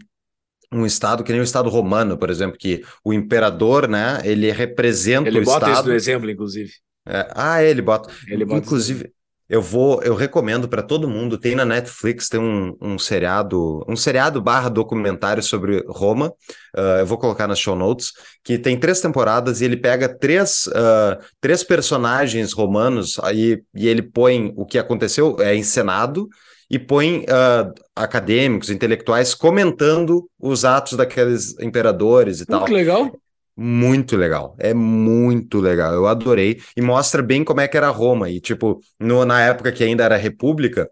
um estado que nem o estado romano, por exemplo, que o imperador, né, ele representa ele o estado. Ele bota isso no exemplo, inclusive. É, ah, ele bota. Ele bota inclusive, eu vou, eu recomendo para todo mundo. Tem na Netflix tem um, um seriado, um seriado barra documentário sobre Roma. Uh, eu vou colocar nas show notes que tem três temporadas e ele pega três, uh, três personagens romanos aí e ele põe o que aconteceu é encenado e põe uh, acadêmicos, intelectuais comentando os atos daqueles imperadores e tal. Que legal. Muito legal, é muito legal, eu adorei e mostra bem como é que era Roma. E, tipo, no, na época que ainda era república,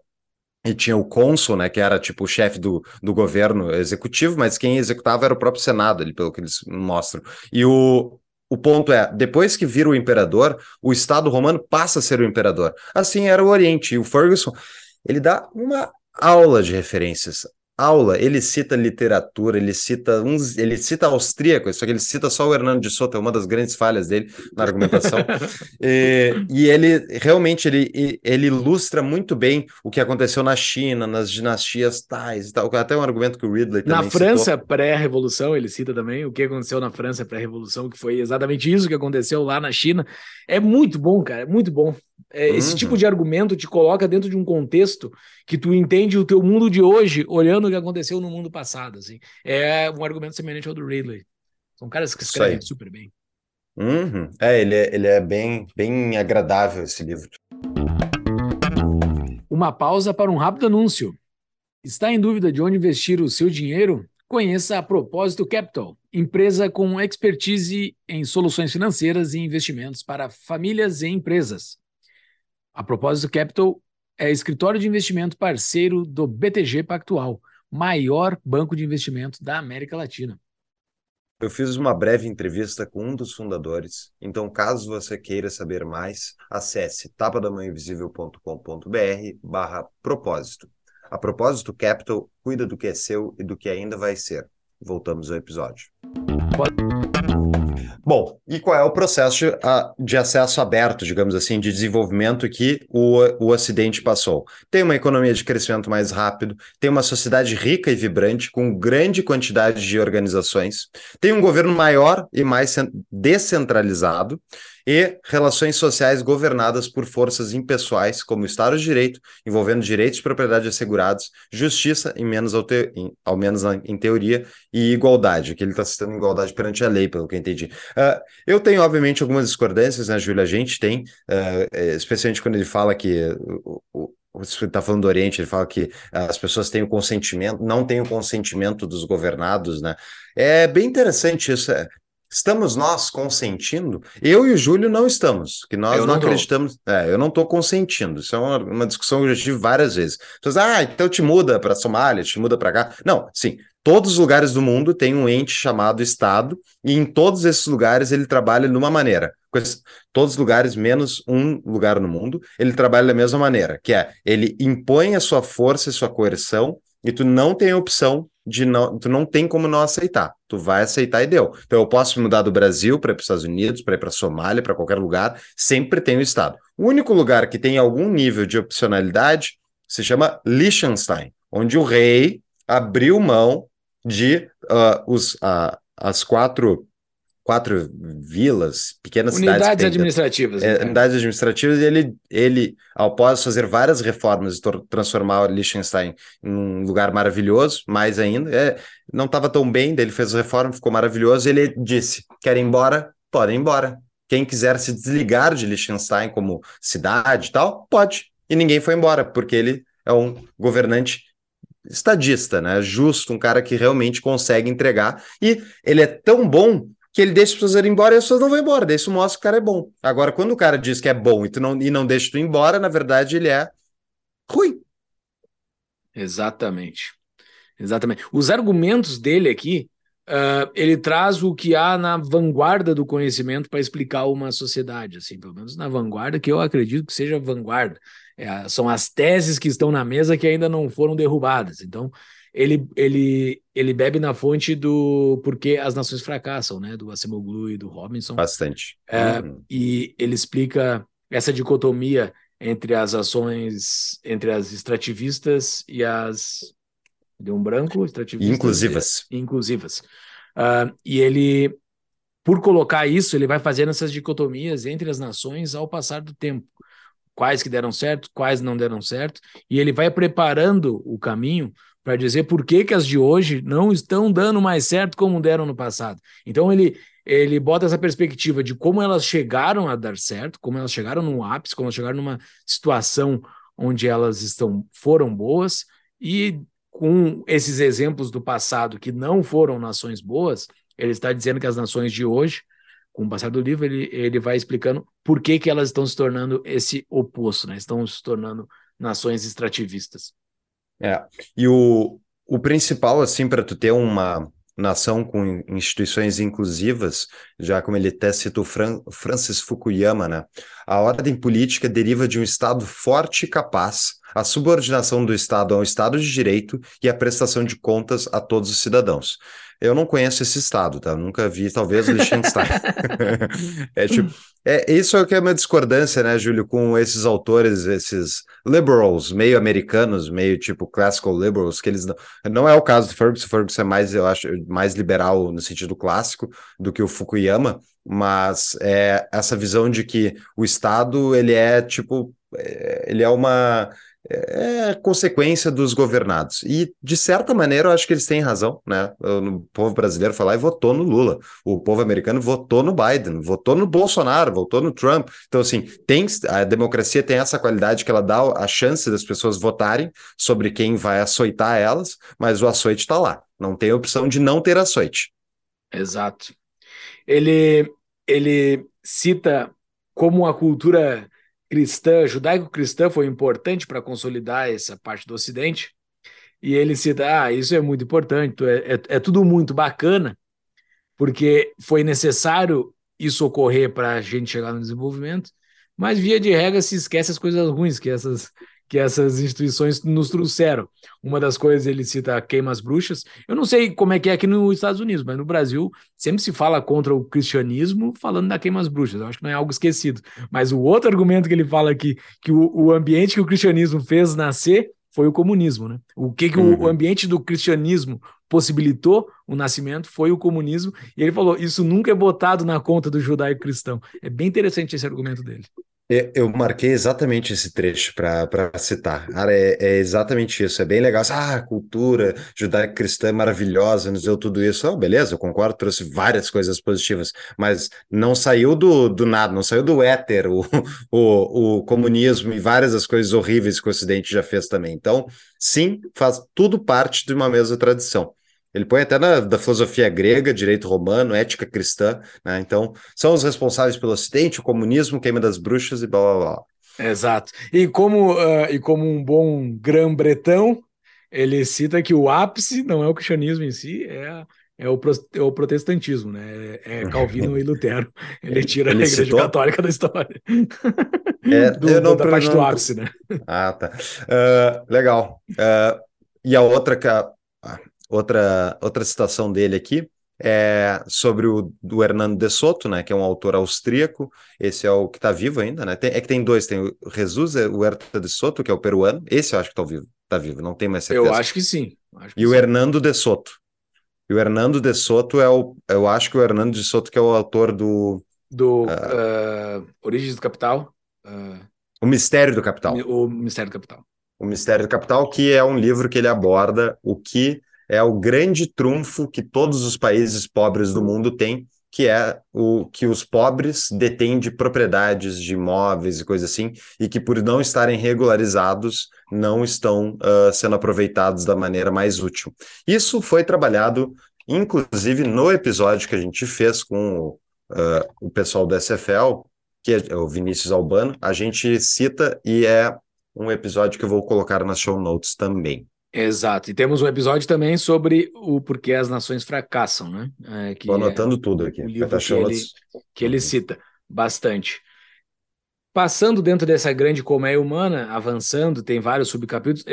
e tinha o cônsul, né, que era tipo o chefe do, do governo executivo, mas quem executava era o próprio Senado, ali, pelo que eles mostram. E o, o ponto é, depois que vira o imperador, o Estado romano passa a ser o imperador. Assim era o Oriente. E o Ferguson, ele dá uma aula de referências. Aula, ele cita literatura, ele cita uns, ele cita austríaco, só que ele cita só o Hernando de Soto, é uma das grandes falhas dele na argumentação. e, e, ele realmente ele, ele ilustra muito bem o que aconteceu na China, nas dinastias tais e tal. Até um argumento que o Ridley também Na França pré-revolução, ele cita também o que aconteceu na França pré-revolução, que foi exatamente isso que aconteceu lá na China. É muito bom, cara, é muito bom. É, uhum. Esse tipo de argumento te coloca dentro de um contexto que tu entende o teu mundo de hoje olhando o que aconteceu no mundo passado. Assim. É um argumento semelhante ao do Ridley. São caras que escrevem super bem. Uhum. É, ele é, ele é bem, bem agradável esse livro. Uma pausa para um rápido anúncio. Está em dúvida de onde investir o seu dinheiro? Conheça a Propósito Capital, empresa com expertise em soluções financeiras e investimentos para famílias e empresas. A Propósito Capital é escritório de investimento parceiro do BTG Pactual, maior banco de investimento da América Latina. Eu fiz uma breve entrevista com um dos fundadores, então caso você queira saber mais, acesse tapadamãoinvisível.com.br barra propósito. A Propósito Capital cuida do que é seu e do que ainda vai ser. Voltamos ao episódio. Pode... Bom, e qual é o processo de, de, acesso aberto, digamos assim, de desenvolvimento que o, o Ocidente passou? Tem uma economia de crescimento mais rápido, tem uma sociedade rica e vibrante, com grande quantidade de organizações, tem um governo maior e mais descentralizado, e relações sociais governadas por forças impessoais, como o Estado de Direito, envolvendo direitos de propriedade assegurados, justiça, em menos ao, te, em, ao menos em teoria, e igualdade, que ele está citando igualdade perante a lei, pelo que eu entendi. Uh, eu tenho, obviamente, algumas discordâncias, né, Júlia? A gente tem, uh, especialmente quando ele fala que o, o está falando do Oriente, ele fala que as pessoas têm o consentimento, não têm o consentimento dos governados, né? É bem interessante isso. Estamos nós consentindo? Eu e o Júlio não estamos, que nós eu não, não acreditamos. É, eu não estou consentindo. Isso é uma, uma, discussão que eu já tive várias vezes. Pessoas, ah, então te muda para Somália, te muda para cá. Não, sim. Todos os lugares do mundo têm um ente chamado Estado, e em todos esses lugares ele trabalha de uma maneira. Todos os lugares, menos um lugar no mundo, ele trabalha da mesma maneira, que é ele impõe a sua força e sua coerção, e tu não tem opção de não, tu não tem como não aceitar. Tu vai aceitar e deu. Então eu posso mudar do Brasil para ir para os Estados Unidos, para ir para Somália, para qualquer lugar, sempre tem o Estado. O único lugar que tem algum nível de opcionalidade se chama Liechtenstein, onde o rei abriu mão de uh, os, uh, as quatro quatro vilas, pequenas unidades cidades. administrativas. É, unidades administrativas, e ele, ele, após fazer várias reformas e transformar Liechtenstein em um lugar maravilhoso, mais ainda, é, não estava tão bem, daí ele fez a reforma, ficou maravilhoso, e ele disse: quer ir embora? Podem ir embora. Quem quiser se desligar de Liechtenstein como cidade e tal, pode. E ninguém foi embora, porque ele é um governante estadista, né? Justo, um cara que realmente consegue entregar. E ele é tão bom que ele deixa as pessoas irem embora e as pessoas não vão embora. Daí isso mostra que o cara é bom. Agora, quando o cara diz que é bom e, tu não, e não deixa tu ir embora, na verdade ele é ruim. Exatamente. Exatamente. Os argumentos dele aqui, uh, ele traz o que há na vanguarda do conhecimento para explicar uma sociedade, assim, pelo menos na vanguarda, que eu acredito que seja vanguarda. É, são as teses que estão na mesa que ainda não foram derrubadas. Então, ele, ele, ele bebe na fonte do porquê as nações fracassam, né? Do Acemoglu e do Robinson. Bastante. É, uhum. E ele explica essa dicotomia entre as ações, entre as extrativistas e as. Deu um branco? Extrativistas. Inclusivas. E, inclusivas. Uh, e ele, por colocar isso, ele vai fazendo essas dicotomias entre as nações ao passar do tempo. Quais que deram certo, quais não deram certo, e ele vai preparando o caminho para dizer por que, que as de hoje não estão dando mais certo como deram no passado. Então ele ele bota essa perspectiva de como elas chegaram a dar certo, como elas chegaram no ápice, como elas chegaram numa situação onde elas estão foram boas e com esses exemplos do passado que não foram nações boas, ele está dizendo que as nações de hoje, com o passar do livro, ele, ele vai explicando por que, que elas estão se tornando esse oposto, né? Estão se tornando nações extrativistas. É, e o, o principal, assim, para tu ter uma nação com instituições inclusivas, já como ele até citou Fran Francis Fukuyama, né? A ordem política deriva de um Estado forte e capaz, a subordinação do Estado a um Estado de direito e a prestação de contas a todos os cidadãos. Eu não conheço esse estado, tá? nunca vi, talvez, Liechtenstein. é tipo, é, isso é o que é uma discordância, né, Júlio, com esses autores, esses liberals, meio americanos, meio tipo classical liberals, que eles não. Não é o caso do Ferguson, o Ferguson é mais, eu acho, mais liberal no sentido clássico do que o Fukuyama, mas é essa visão de que o Estado, ele é tipo, é, ele é uma é consequência dos governados. E, de certa maneira, eu acho que eles têm razão, né? O povo brasileiro foi lá e votou no Lula. O povo americano votou no Biden, votou no Bolsonaro, votou no Trump. Então, assim, tem, a democracia tem essa qualidade que ela dá a chance das pessoas votarem sobre quem vai açoitar elas, mas o açoite está lá. Não tem opção de não ter açoite. Exato. Ele, ele cita como a cultura cristã, judaico-cristã, foi importante para consolidar essa parte do Ocidente. E ele cita: ah, isso é muito importante, é, é, é tudo muito bacana, porque foi necessário isso ocorrer para a gente chegar no desenvolvimento, mas via de regra se esquece as coisas ruins que essas que essas instituições nos trouxeram. Uma das coisas ele cita queimas bruxas. Eu não sei como é que é aqui nos Estados Unidos, mas no Brasil sempre se fala contra o cristianismo falando da queimas bruxas. Eu acho que não é algo esquecido. Mas o outro argumento que ele fala aqui, que o, o ambiente que o cristianismo fez nascer foi o comunismo, né? O que, que uhum. o ambiente do cristianismo possibilitou o nascimento foi o comunismo. E ele falou: isso nunca é botado na conta do judaico cristão. É bem interessante esse argumento dele. Eu marquei exatamente esse trecho para citar. Cara, é, é, exatamente isso. É bem legal. Ah, cultura judaico-cristã é maravilhosa, nos deu tudo isso. Oh, beleza, eu concordo, trouxe várias coisas positivas, mas não saiu do, do nada, não saiu do éter o, o, o comunismo e várias das coisas horríveis que o Ocidente já fez também. Então, sim, faz tudo parte de uma mesma tradição. Ele põe até na da filosofia grega, direito romano, ética cristã, né? Então, são os responsáveis pelo Ocidente, o comunismo, queima das bruxas e blá blá blá. Exato. E como, uh, e como um bom grã-bretão, ele cita que o ápice não é o cristianismo em si, é, é, o, pro, é o protestantismo, né? É, é Calvino e Lutero. Ele tira ele a Igreja citou? Católica da história. É, do, eu não, da parte não... do ápice, né? Ah, tá. Uh, legal. Uh, e a outra que a, Outra, outra citação dele aqui é sobre o do Hernando de Soto, né, que é um autor austríaco. Esse é o que está vivo ainda, né? Tem, é que tem dois, tem o Jesus o Herta de Soto, que é o peruano. Esse eu acho que está vivo, tá vivo, não tem mais certeza. Eu acho que sim. Acho que e sim. o Hernando de Soto. E o Hernando de Soto é o. Eu acho que o Hernando de Soto que é o autor do. Do uh, Origens do Capital. Uh, o Mistério do Capital. O Mistério do Capital. O Mistério do Capital, que é um livro que ele aborda o que é o grande trunfo que todos os países pobres do mundo têm, que é o que os pobres detêm de propriedades de imóveis e coisas assim, e que por não estarem regularizados não estão uh, sendo aproveitados da maneira mais útil. Isso foi trabalhado, inclusive, no episódio que a gente fez com uh, o pessoal do SFL, que é o Vinícius Albano, a gente cita e é um episódio que eu vou colocar nas show notes também. Exato. E temos um episódio também sobre o porquê as nações fracassam, né? É, Estou anotando é tudo aqui. O livro que ele, que ele cita bastante. Passando dentro dessa grande colmeia humana, avançando, tem vários subcapítulos,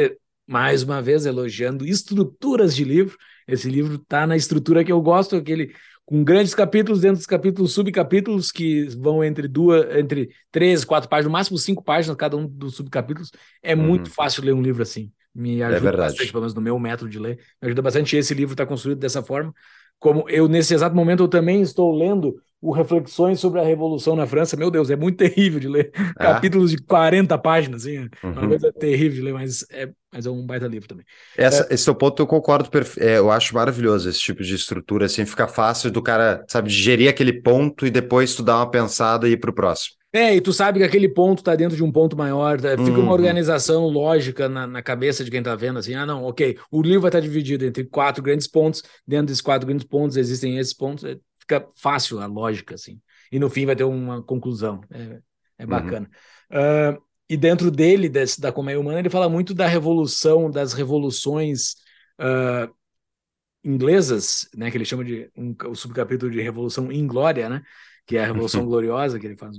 mais uma vez elogiando estruturas de livro. Esse livro está na estrutura que eu gosto, aquele com grandes capítulos, dentro dos capítulos, subcapítulos que vão entre duas, entre três, quatro páginas, no máximo cinco páginas cada um dos subcapítulos. É uhum. muito fácil ler um livro assim. Me é ajuda é bastante, pelo menos no meu método de ler. Me ajuda bastante. Esse livro está construído dessa forma. Como eu, nesse exato momento, eu também estou lendo o Reflexões sobre a Revolução na França. Meu Deus, é muito terrível de ler. Ah. Capítulos de 40 páginas, assim. Uhum. Uma coisa terrível de ler, mas é, mas é um baita livro também. Essa, é... Esse seu ponto eu concordo. É, eu acho maravilhoso esse tipo de estrutura, assim, fica fácil do cara, sabe, digerir aquele ponto e depois tu dar uma pensada e ir pro próximo. É, e tu sabe que aquele ponto está dentro de um ponto maior, tá? fica uhum. uma organização lógica na, na, cabeça de quem está vendo, assim, ah, não, ok, o livro vai estar tá dividido entre quatro grandes pontos, dentro desses quatro grandes pontos existem esses pontos, é, fica fácil a lógica, assim, e no fim vai ter uma conclusão, é, é uhum. bacana. Uhum. Uh, e dentro dele, desse, da Colmeia Humana, ele fala muito da revolução, das revoluções uh, inglesas, né, que ele chama de um, o subcapítulo de Revolução Inglória, né, que é a Revolução uhum. Gloriosa, que ele faz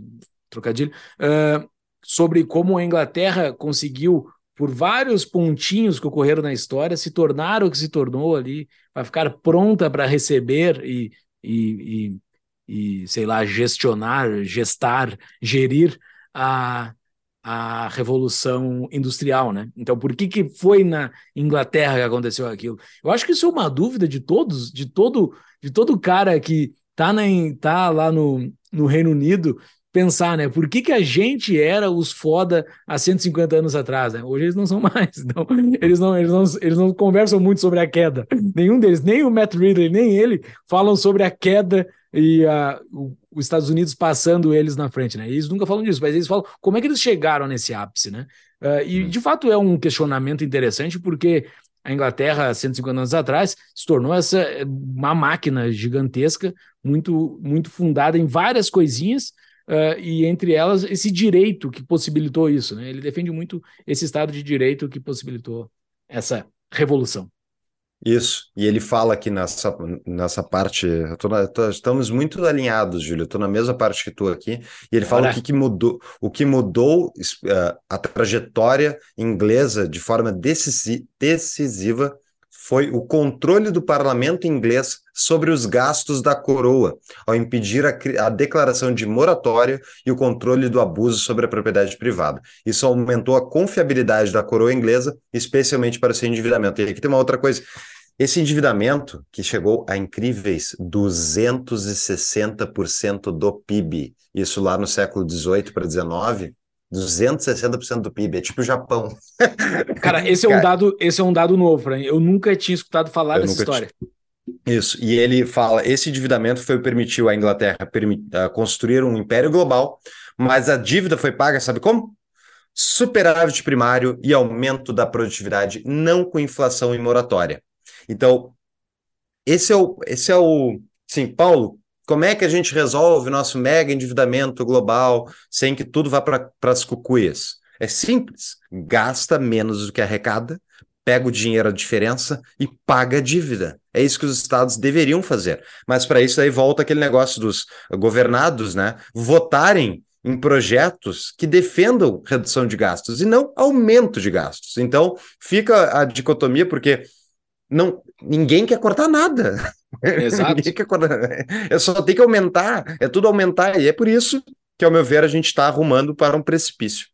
trocadilho, uh, sobre como a Inglaterra conseguiu, por vários pontinhos que ocorreram na história, se tornar o que se tornou ali, para ficar pronta para receber e, e, e, e, sei lá, gestionar, gestar, gerir a, a revolução industrial, né? Então, por que que foi na Inglaterra que aconteceu aquilo? Eu acho que isso é uma dúvida de todos, de todo, de todo cara que tá, na, tá lá no, no Reino Unido pensar, né? Por que, que a gente era os foda há 150 anos atrás, né? Hoje eles não são mais. Então, eles não, eles não, eles não conversam muito sobre a queda. Nenhum deles, nem o Matt Ridley, nem ele, falam sobre a queda e a, os Estados Unidos passando eles na frente, né? Eles nunca falam disso, mas eles falam como é que eles chegaram nesse ápice, né? Uh, e hum. de fato é um questionamento interessante, porque a Inglaterra, 150 anos atrás, se tornou essa uma máquina gigantesca, muito, muito fundada em várias coisinhas, uh, e entre elas esse direito que possibilitou isso. Né? Ele defende muito esse Estado de Direito que possibilitou essa revolução. Isso, e ele fala aqui nessa, nessa parte, na, tô, estamos muito alinhados, Júlio, estou na mesma parte que tu aqui, e ele fala o que, que mudou, o que mudou uh, a trajetória inglesa de forma decisiva foi o controle do parlamento inglês sobre os gastos da coroa, ao impedir a, a, declaração de moratória e o controle do abuso sobre a propriedade privada. Isso aumentou a confiabilidade da coroa inglesa, especialmente para o seu endividamento. E aqui tem uma outra coisa. Esse endividamento, que chegou a incríveis 260% do PIB, isso lá no século XVIII para XIX, 260% do PIB, é tipo o Japão. Cara, esse é um dado, esse é um dado novo mim. Eu nunca tinha escutado falar dessa história. Isso, e ele fala: esse endividamento foi permitiu à Inglaterra permit, uh, construir um império global, mas a dívida foi paga, sabe como? Superávit primário e aumento da produtividade, não com inflação e moratória. Então, esse é o, esse é o, sim, Paulo, como é que a gente resolve o nosso mega endividamento global sem que tudo vá para as cucuias? É simples. Gasta menos do que arrecada, pega o dinheiro, a diferença e paga a dívida. É isso que os estados deveriam fazer. Mas para isso aí volta aquele negócio dos governados, né? Votarem em projetos que defendam redução de gastos e não aumento de gastos. Então, fica a dicotomia porque não ninguém quer cortar nada. Exato. é só tem que aumentar, é tudo aumentar, e é por isso que, ao meu ver, a gente está arrumando para um precipício.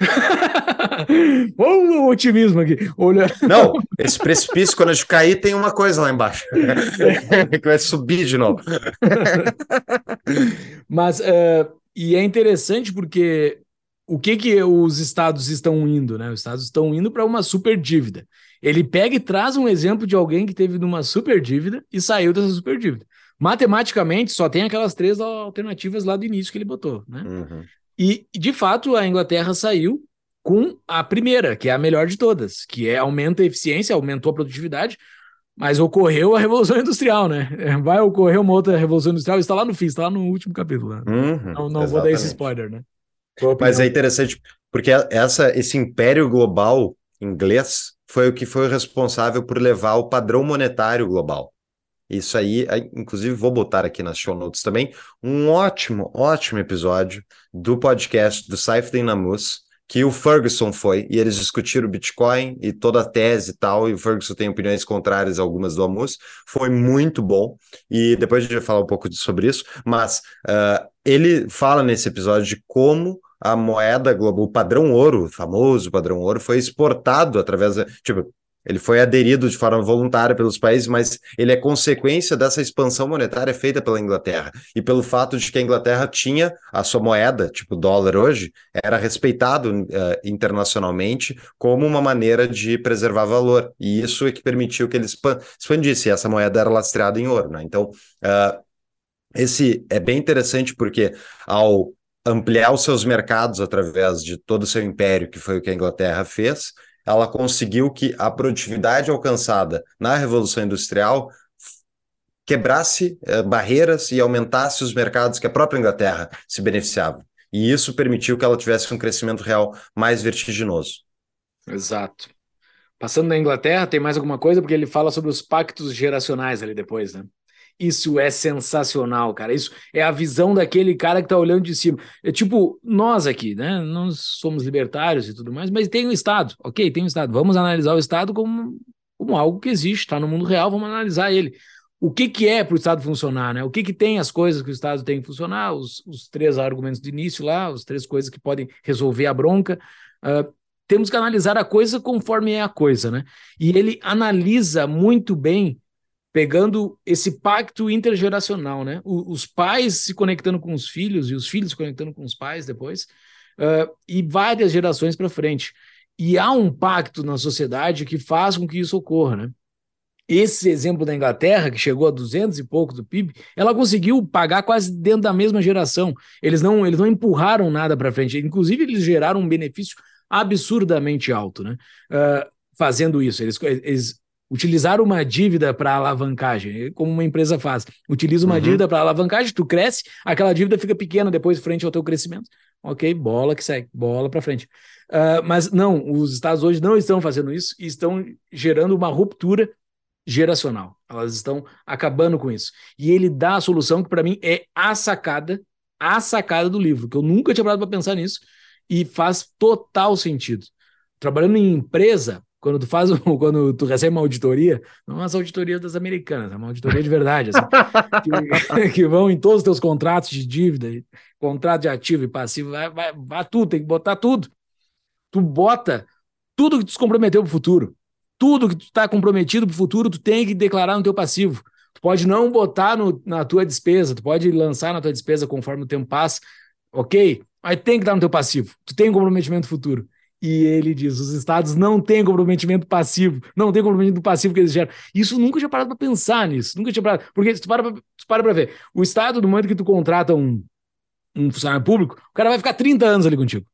Olha o otimismo aqui. Olha... Não, esse precipício, quando a gente cair, tem uma coisa lá embaixo. que vai subir de novo. Mas, uh, e é interessante porque o que que os estados estão indo, né? Os estados estão indo para uma super dívida. Ele pega e traz um exemplo de alguém que teve numa super dívida e saiu dessa super dívida. Matematicamente, só tem aquelas três alternativas lá do início que ele botou, né? Uhum. E, de fato, a Inglaterra saiu com a primeira, que é a melhor de todas, que é aumenta a eficiência, aumentou a produtividade, mas ocorreu a Revolução Industrial, né? Vai ocorrer uma outra Revolução Industrial, está lá no fim, está lá no último capítulo. Né? Uhum, não não vou dar esse spoiler, né? Mas é interessante, porque essa, esse império global inglês foi o que foi responsável por levar o padrão monetário global. Isso aí, inclusive vou botar aqui nas show notes também, um ótimo, ótimo episódio do podcast do Saifedin Namus, que o Ferguson foi, e eles discutiram o Bitcoin e toda a tese e tal, e o Ferguson tem opiniões contrárias a algumas do Amus, foi muito bom, e depois a gente vai falar um pouco sobre isso, mas uh, ele fala nesse episódio de como a moeda global, o padrão ouro, o famoso padrão ouro, foi exportado através da. Tipo, ele foi aderido de forma voluntária pelos países, mas ele é consequência dessa expansão monetária feita pela Inglaterra e pelo fato de que a Inglaterra tinha a sua moeda, tipo dólar hoje, era respeitado uh, internacionalmente como uma maneira de preservar valor. E isso é que permitiu que ele expandisse. E essa moeda era lastreada em ouro. Né? Então, uh, esse é bem interessante porque ao ampliar os seus mercados através de todo o seu império, que foi o que a Inglaterra fez, ela conseguiu que a produtividade alcançada na Revolução Industrial quebrasse eh, barreiras e aumentasse os mercados que a própria Inglaterra se beneficiava. E isso permitiu que ela tivesse um crescimento real mais vertiginoso. Exato. Passando na Inglaterra, tem mais alguma coisa? Porque ele fala sobre os pactos geracionais ali depois, né? Isso é sensacional, cara. Isso é a visão daquele cara que tá olhando de cima. É tipo, nós aqui, né? Nós somos libertários e tudo mais, mas tem o Estado, ok? Tem o Estado. Vamos analisar o Estado como, como algo que existe, está no mundo real, vamos analisar ele. O que, que é para o Estado funcionar, né? O que, que tem as coisas que o Estado tem que funcionar, os, os três argumentos de início lá, as três coisas que podem resolver a bronca. Uh, temos que analisar a coisa conforme é a coisa, né? E ele analisa muito bem pegando esse pacto intergeracional, né? O, os pais se conectando com os filhos e os filhos se conectando com os pais depois, uh, e várias gerações para frente. E há um pacto na sociedade que faz com que isso ocorra, né? Esse exemplo da Inglaterra, que chegou a 200 e pouco do PIB, ela conseguiu pagar quase dentro da mesma geração. Eles não, eles não empurraram nada para frente. Inclusive, eles geraram um benefício absurdamente alto, né? Uh, fazendo isso. Eles, eles utilizar uma dívida para alavancagem, como uma empresa faz. Utiliza uma uhum. dívida para alavancagem, tu cresce, aquela dívida fica pequena depois frente ao teu crescimento. Ok, bola que segue, bola para frente. Uh, mas não, os Estados hoje não estão fazendo isso e estão gerando uma ruptura geracional. Elas estão acabando com isso. E ele dá a solução que para mim é a sacada, a sacada do livro, que eu nunca tinha parado para pensar nisso e faz total sentido. Trabalhando em empresa, quando tu faz, quando tu recebe uma auditoria, não as auditorias das americanas, é uma auditoria de verdade, assim, que, que, vão em todos os teus contratos de dívida, contrato de ativo e passivo, vai, vai, vai tudo, tem que botar tudo. Tu bota tudo que tu se comprometeu para o futuro. Tudo que tu está comprometido para o futuro, tu tem que declarar no teu passivo. Tu pode não botar no, na tua despesa, tu pode lançar na tua despesa conforme o tempo passa, ok? Mas tem que estar no teu passivo. Tu tem um comprometimento futuro. E ele diz: os estados não têm comprometimento passivo, não tem comprometimento passivo que eles geram. Isso nunca tinha parado para pensar nisso, nunca tinha parado. Porque se tu para para ver, o estado, no momento que tu contrata um, um funcionário público, o cara vai ficar 30 anos ali contigo.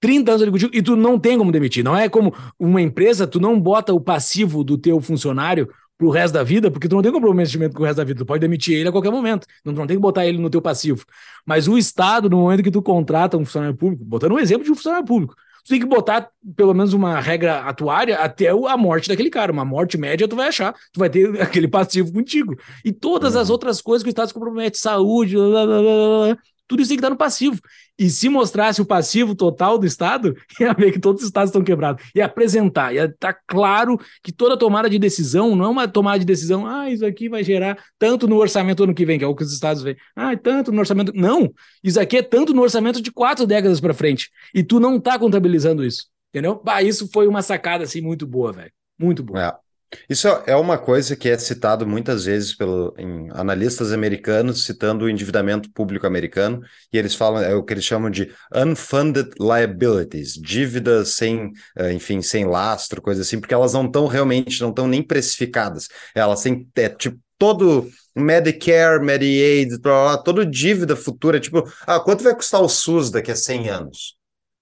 30 anos ali contigo e tu não tem como demitir. Não é como uma empresa, tu não bota o passivo do teu funcionário pro resto da vida, porque tu não tem comprometimento com o resto da vida, tu pode demitir ele a qualquer momento, tu não tem que botar ele no teu passivo. Mas o Estado, no momento que tu contrata um funcionário público, botando um exemplo de um funcionário público, tu tem que botar pelo menos uma regra atuária até a morte daquele cara. Uma morte média, tu vai achar, tu vai ter aquele passivo contigo. E todas uhum. as outras coisas que o Estado se compromete, saúde, blá, blá, blá, Tudo isso tem que estar no passivo. E se mostrasse o passivo total do Estado, ia ver que todos os Estados estão quebrados. Ia apresentar, ia estar claro que toda tomada de decisão não é uma tomada de decisão, ah, isso aqui vai gerar tanto no orçamento ano que vem, que é o que os Estados veem. Ah, tanto no orçamento. Não! Isso aqui é tanto no orçamento de quatro décadas para frente. E tu não está contabilizando isso. Entendeu? Bah, isso foi uma sacada assim muito boa, velho. Muito boa. É. Isso é uma coisa que é citado muitas vezes pelo, em analistas americanos, citando o endividamento público americano, e eles falam, é o que eles chamam de unfunded liabilities, dívidas sem, eh, enfim, sem lastro, coisa assim, porque elas não estão realmente, não estão nem precificadas. Elas têm, é, tipo, todo Medicare, Medicaid, toda dívida futura, tipo, ah, quanto vai custar o SUS daqui a 100 anos?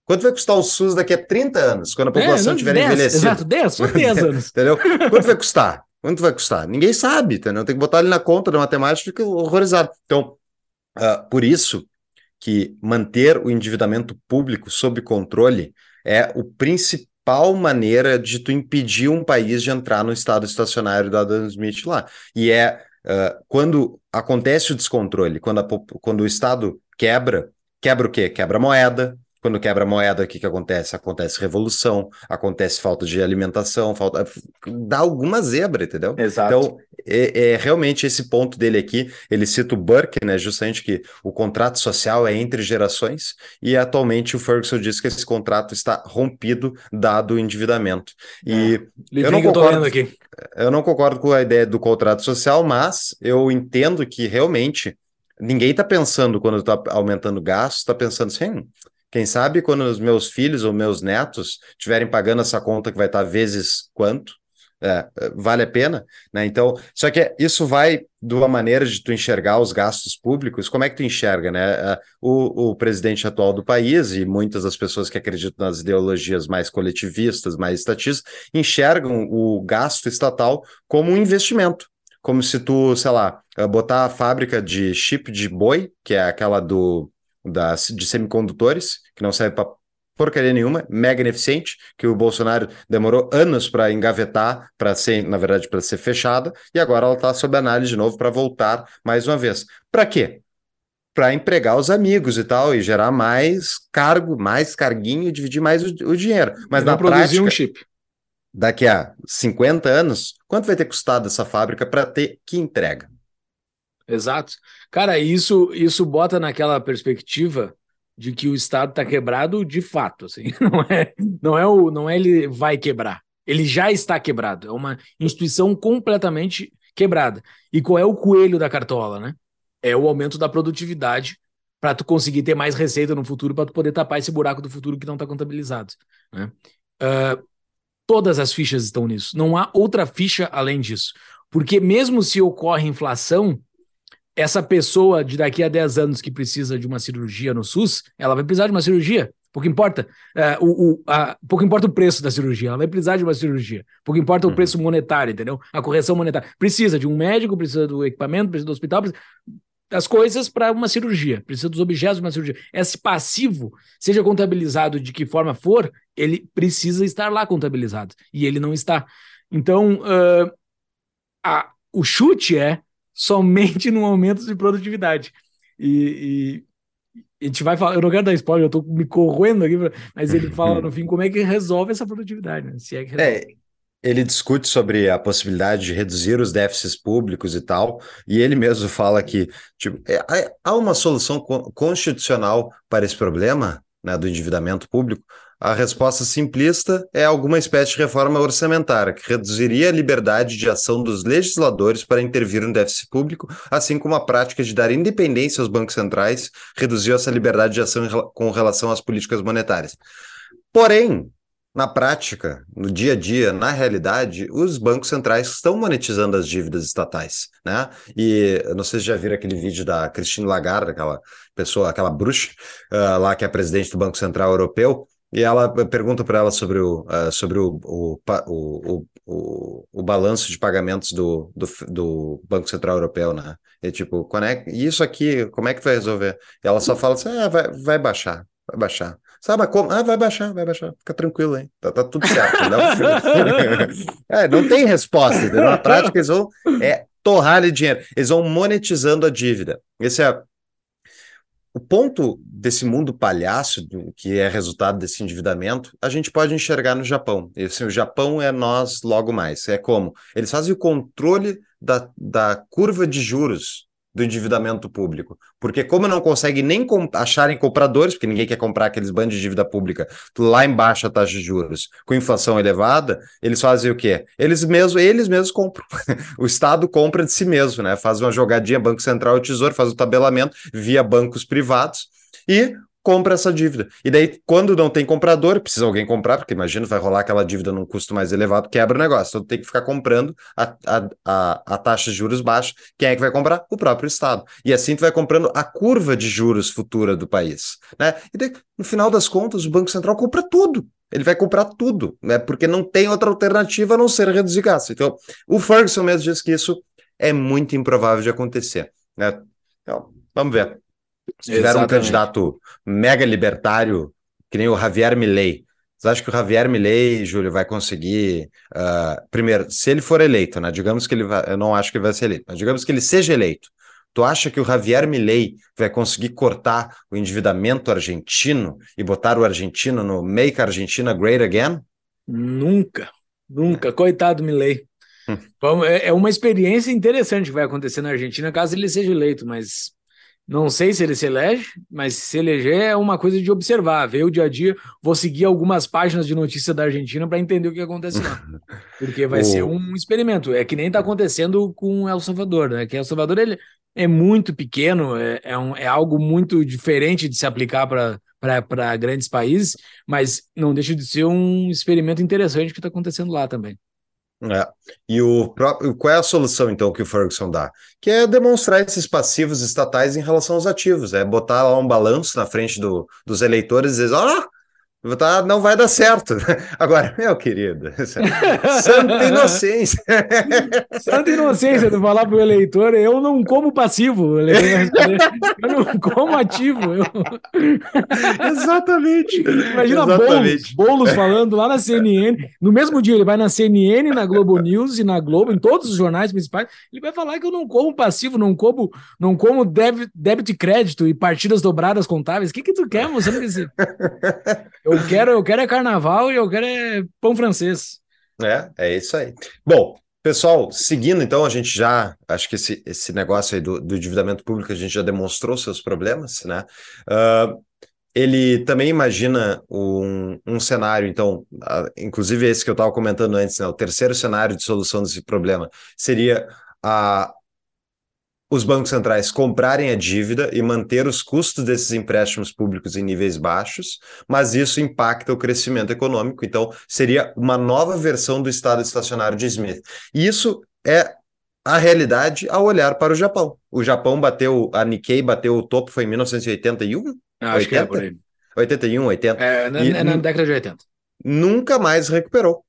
Quanto vai custar o SUS daqui a 30 anos, quando a é, população estiver é, envelhecida? Exato, 10, só 10 anos. entendeu? Quanto vai custar? Quanto vai custar? Ninguém sabe, entendeu? Tem que botar ele na conta da matemática e fica horrorizado. Então, uh, por isso que manter o endividamento público sob controle é o principal maneira de tu impedir um país de entrar no estado estacionário da Adam Smith lá. E é uh, quando acontece o descontrole, quando, a, quando o Estado quebra, quebra o quê? Quebra a moeda, quando quebra a moeda, o que, que acontece? Acontece revolução, acontece falta de alimentação, falta. dá alguma zebra, entendeu? Exato. Então, é, é, realmente esse ponto dele aqui. Ele cita o Burke, né? Justamente que o contrato social é entre gerações, e atualmente o Ferguson diz que esse contrato está rompido, dado o endividamento. E é. eu não concordo. Eu, eu não concordo com a ideia do contrato social, mas eu entendo que realmente. Ninguém está pensando, quando está aumentando gastos, está pensando assim, hum, quem sabe quando os meus filhos ou meus netos estiverem pagando essa conta que vai estar vezes quanto, é, vale a pena, né? Então, só que isso vai de uma maneira de tu enxergar os gastos públicos, como é que tu enxerga, né? É, o, o presidente atual do país e muitas das pessoas que acreditam nas ideologias mais coletivistas, mais estatistas, enxergam o gasto estatal como um investimento. Como se tu, sei lá, botar a fábrica de chip de boi, que é aquela do da, de semicondutores, que não serve para porcaria nenhuma, mega ineficiente, que o Bolsonaro demorou anos para engavetar, para ser, na verdade, para ser fechada, e agora ela está sob análise de novo para voltar mais uma vez. Para quê? Para empregar os amigos e tal, e gerar mais cargo, mais carguinho e dividir mais o, o dinheiro. Mas na prática, um chip. daqui a 50 anos, quanto vai ter custado essa fábrica para ter que entrega? Exato. Cara, isso, isso bota naquela perspectiva de que o Estado está quebrado de fato, assim. Não é, não é o, não é ele vai quebrar. Ele já está quebrado. É uma instituição completamente quebrada. E qual é o coelho da cartola, né? É o aumento da produtividade para tu conseguir ter mais receita no futuro, para tu poder tapar esse buraco do futuro que não está contabilizado. Né? Uh, todas as fichas estão nisso. Não há outra ficha além disso. Porque mesmo se ocorre inflação, essa pessoa de daqui a 10 anos que precisa de uma cirurgia no SUS, ela vai precisar de uma cirurgia. Pouco importa, é, o, o, a, pouco importa o preço da cirurgia, ela vai precisar de uma cirurgia. Pouco importa o uhum. preço monetário, entendeu? A correção monetária. Precisa de um médico, precisa do equipamento, precisa do hospital, precisa das coisas para uma cirurgia, precisa dos objetos de uma cirurgia. Esse passivo, seja contabilizado de que forma for, ele precisa estar lá contabilizado. E ele não está. Então, uh, a, o chute é somente no aumento de produtividade. E, e, a gente vai falar, eu não quero dar spoiler, eu tô me corroendo aqui, mas ele fala no fim como é que resolve essa produtividade, né? Se é que resolve. É, ele discute sobre a possibilidade de reduzir os déficits públicos e tal, e ele mesmo fala que tipo, é, há uma solução constitucional para esse problema né, do endividamento público, a resposta simplista é alguma espécie de reforma orçamentária, que reduziria a liberdade de ação dos legisladores para intervir no déficit público, assim como a prática de dar independência aos bancos centrais reduziu essa liberdade de ação com relação às políticas monetárias. Porém, na prática, no dia a dia, na realidade, os bancos centrais estão monetizando as dívidas estatais, né? E não sei se já viram aquele vídeo da Christine Lagarde, aquela pessoa, aquela bruxa uh, lá que é presidente do Banco Central Europeu, e ela pergunta para ela sobre o, uh, sobre o, o, o, o, o, balanço de pagamentos do, do, do, Banco Central Europeu, né? E tipo, quando é, isso aqui, como é que vai resolver? E ela só fala assim: ah, vai, vai baixar, vai baixar. Sabe como? Ah, vai baixar, vai baixar. Fica tranquilo aí. Tá, tá tudo certo. Não, é, não tem resposta, entendeu? Na prática, eles vão é, torrar dinheiro. Eles vão monetizando a dívida. Esse é o ponto desse mundo palhaço, que é resultado desse endividamento, a gente pode enxergar no Japão. E, assim, o Japão é nós logo mais. É como? Eles fazem o controle da, da curva de juros do endividamento público. Porque como não consegue nem acharem compradores, porque ninguém quer comprar aqueles bandos de dívida pública lá embaixo a taxa de juros, com inflação elevada, eles fazem o quê? Eles mesmos, eles mesmos compram. o Estado compra de si mesmo, né? Faz uma jogadinha, Banco Central e Tesouro, faz o tabelamento via bancos privados e compra essa dívida. E daí, quando não tem comprador, precisa alguém comprar, porque imagina, vai rolar aquela dívida num custo mais elevado, quebra o negócio. Então tem que ficar comprando a, a, a, a taxa de juros baixa. Quem é que vai comprar? O próprio Estado. E assim tu vai comprando a curva de juros futura do país. Né? E daí, no final das contas, o Banco Central compra tudo. Ele vai comprar tudo, né? porque não tem outra alternativa a não ser reduzir gastos. Então, o Ferguson mesmo diz que isso é muito improvável de acontecer. Né? Então, vamos ver. Se tiver Exatamente. um candidato mega libertário, que nem o Javier Milei, você acha que o Javier Milei, Júlio, vai conseguir. Uh, primeiro, se ele for eleito, né? Digamos que ele vai. Eu não acho que ele vai ser eleito, mas digamos que ele seja eleito. Tu acha que o Javier Milei vai conseguir cortar o endividamento argentino e botar o argentino no Make Argentina Great Again? Nunca, nunca. Coitado Milei. Hum. É, é uma experiência interessante que vai acontecer na Argentina caso ele seja eleito, mas não sei se ele se elege, mas se eleger é uma coisa de observar, ver o dia a dia. Vou seguir algumas páginas de notícia da Argentina para entender o que acontece lá. Porque vai o... ser um experimento. É que nem está acontecendo com El Salvador, né? Que El Salvador ele é muito pequeno, é, é, um, é algo muito diferente de se aplicar para grandes países, mas não deixa de ser um experimento interessante que está acontecendo lá também. É. E o próprio, qual é a solução, então, que o Ferguson dá? Que é demonstrar esses passivos estatais em relação aos ativos, é botar lá um balanço na frente do, dos eleitores e dizer, oh, Tá, não vai dar certo. Agora, meu querido, santa inocência. Santa inocência de falar para o eleitor, eu não como passivo. Eu não como ativo. Eu... Exatamente. Imagina Exatamente. Boulos, Boulos falando lá na CNN. No mesmo dia, ele vai na CNN, na Globo News e na Globo, em todos os jornais principais. Ele vai falar que eu não como passivo, não como, não como débito e crédito e partidas dobradas contábeis. O que, que tu quer, moço? Eu quero, eu quero é carnaval e eu quero é pão francês. É, é isso aí. Bom, pessoal, seguindo então, a gente já, acho que esse, esse negócio aí do, do endividamento público, a gente já demonstrou seus problemas, né? Uh, ele também imagina um, um cenário, então, inclusive esse que eu estava comentando antes, né? O terceiro cenário de solução desse problema seria a, os bancos centrais comprarem a dívida e manter os custos desses empréstimos públicos em níveis baixos, mas isso impacta o crescimento econômico. Então, seria uma nova versão do estado estacionário de Smith. E isso é a realidade ao olhar para o Japão. O Japão bateu, a Nikkei bateu o topo, foi em 1981? Ah, acho 80? que é por aí. 81, 80. É, na, e, é na década de 80. Nunca mais recuperou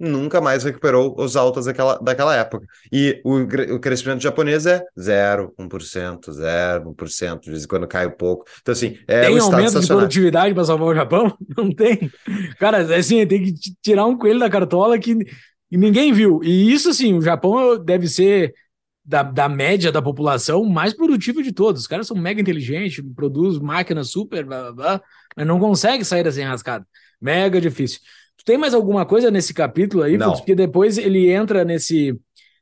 nunca mais recuperou os altos daquela, daquela época. E o, o crescimento japonês é 0, 1%, 0, 1%, de vez em quando cai um pouco. Então, assim, é Tem aumento de produtividade para salvar o Japão? Não tem. Cara, assim, tem que tirar um coelho da cartola que ninguém viu. E isso, assim, o Japão deve ser da, da média da população mais produtivo de todos. Os caras são mega inteligentes, produzem máquinas super, blá, blá, blá, mas não consegue sair dessa enrascada. Mega difícil. Tu tem mais alguma coisa nesse capítulo aí, Não. Porque depois ele entra nesse,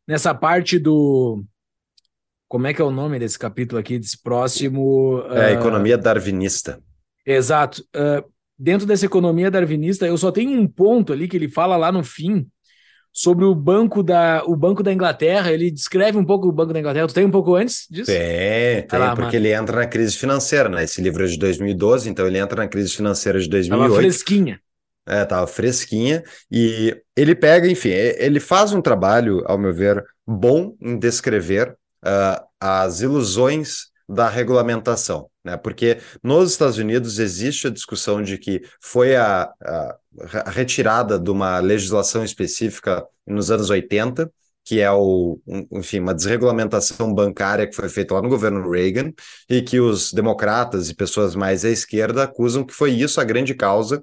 nessa parte do. Como é que é o nome desse capítulo aqui, desse próximo. É, uh... economia darwinista. Exato. Uh, dentro dessa economia darwinista, eu só tenho um ponto ali que ele fala lá no fim sobre o banco da o banco da Inglaterra. Ele descreve um pouco o banco da Inglaterra. Tu tem um pouco antes disso? Tem, tem, lá, porque ele entra na crise financeira, né? Esse livro é de 2012, então ele entra na crise financeira de 2008. Tava fresquinha. É, tava fresquinha. E ele pega, enfim, ele faz um trabalho, ao meu ver, bom em descrever uh, as ilusões da regulamentação, né? Porque nos Estados Unidos existe a discussão de que foi a, a, a retirada de uma legislação específica nos anos 80, que é o, enfim, uma desregulamentação bancária que foi feita lá no governo Reagan, e que os democratas e pessoas mais à esquerda acusam que foi isso a grande causa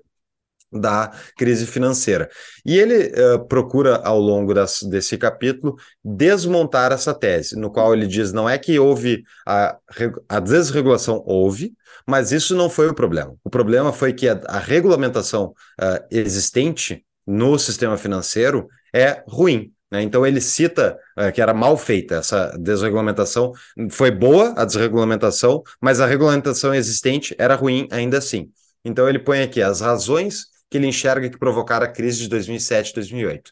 da crise financeira. E ele uh, procura, ao longo das, desse capítulo, desmontar essa tese, no qual ele diz não é que houve a, a desregulação, houve, mas isso não foi o problema. O problema foi que a, a regulamentação uh, existente no sistema financeiro é ruim. Né? Então ele cita uh, que era mal feita essa desregulamentação. Foi boa a desregulamentação, mas a regulamentação existente era ruim ainda assim. Então ele põe aqui as razões que ele enxerga que provocaram a crise de 2007 e 2008.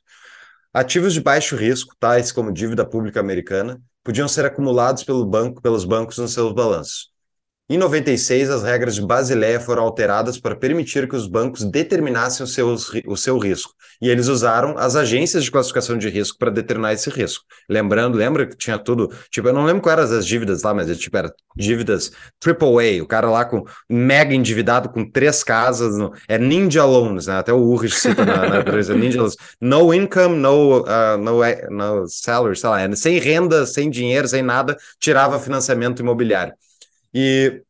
Ativos de baixo risco, tais como dívida pública americana, podiam ser acumulados pelo banco, pelos bancos nos seus balanços. Em 96, as regras de Basileia foram alteradas para permitir que os bancos determinassem o seu, o seu risco. E eles usaram as agências de classificação de risco para determinar esse risco. Lembrando, lembra que tinha tudo. Tipo, eu não lembro quais eram as dívidas lá, mas tipo, era dívidas AAA, o cara lá com mega endividado com três casas. No, é Ninja Loans, né? Até o Urrich cita na, na Ninja Loans. No income, no, uh, no, no salary, sei lá, é sem renda, sem dinheiro, sem nada, tirava financiamento imobiliário. E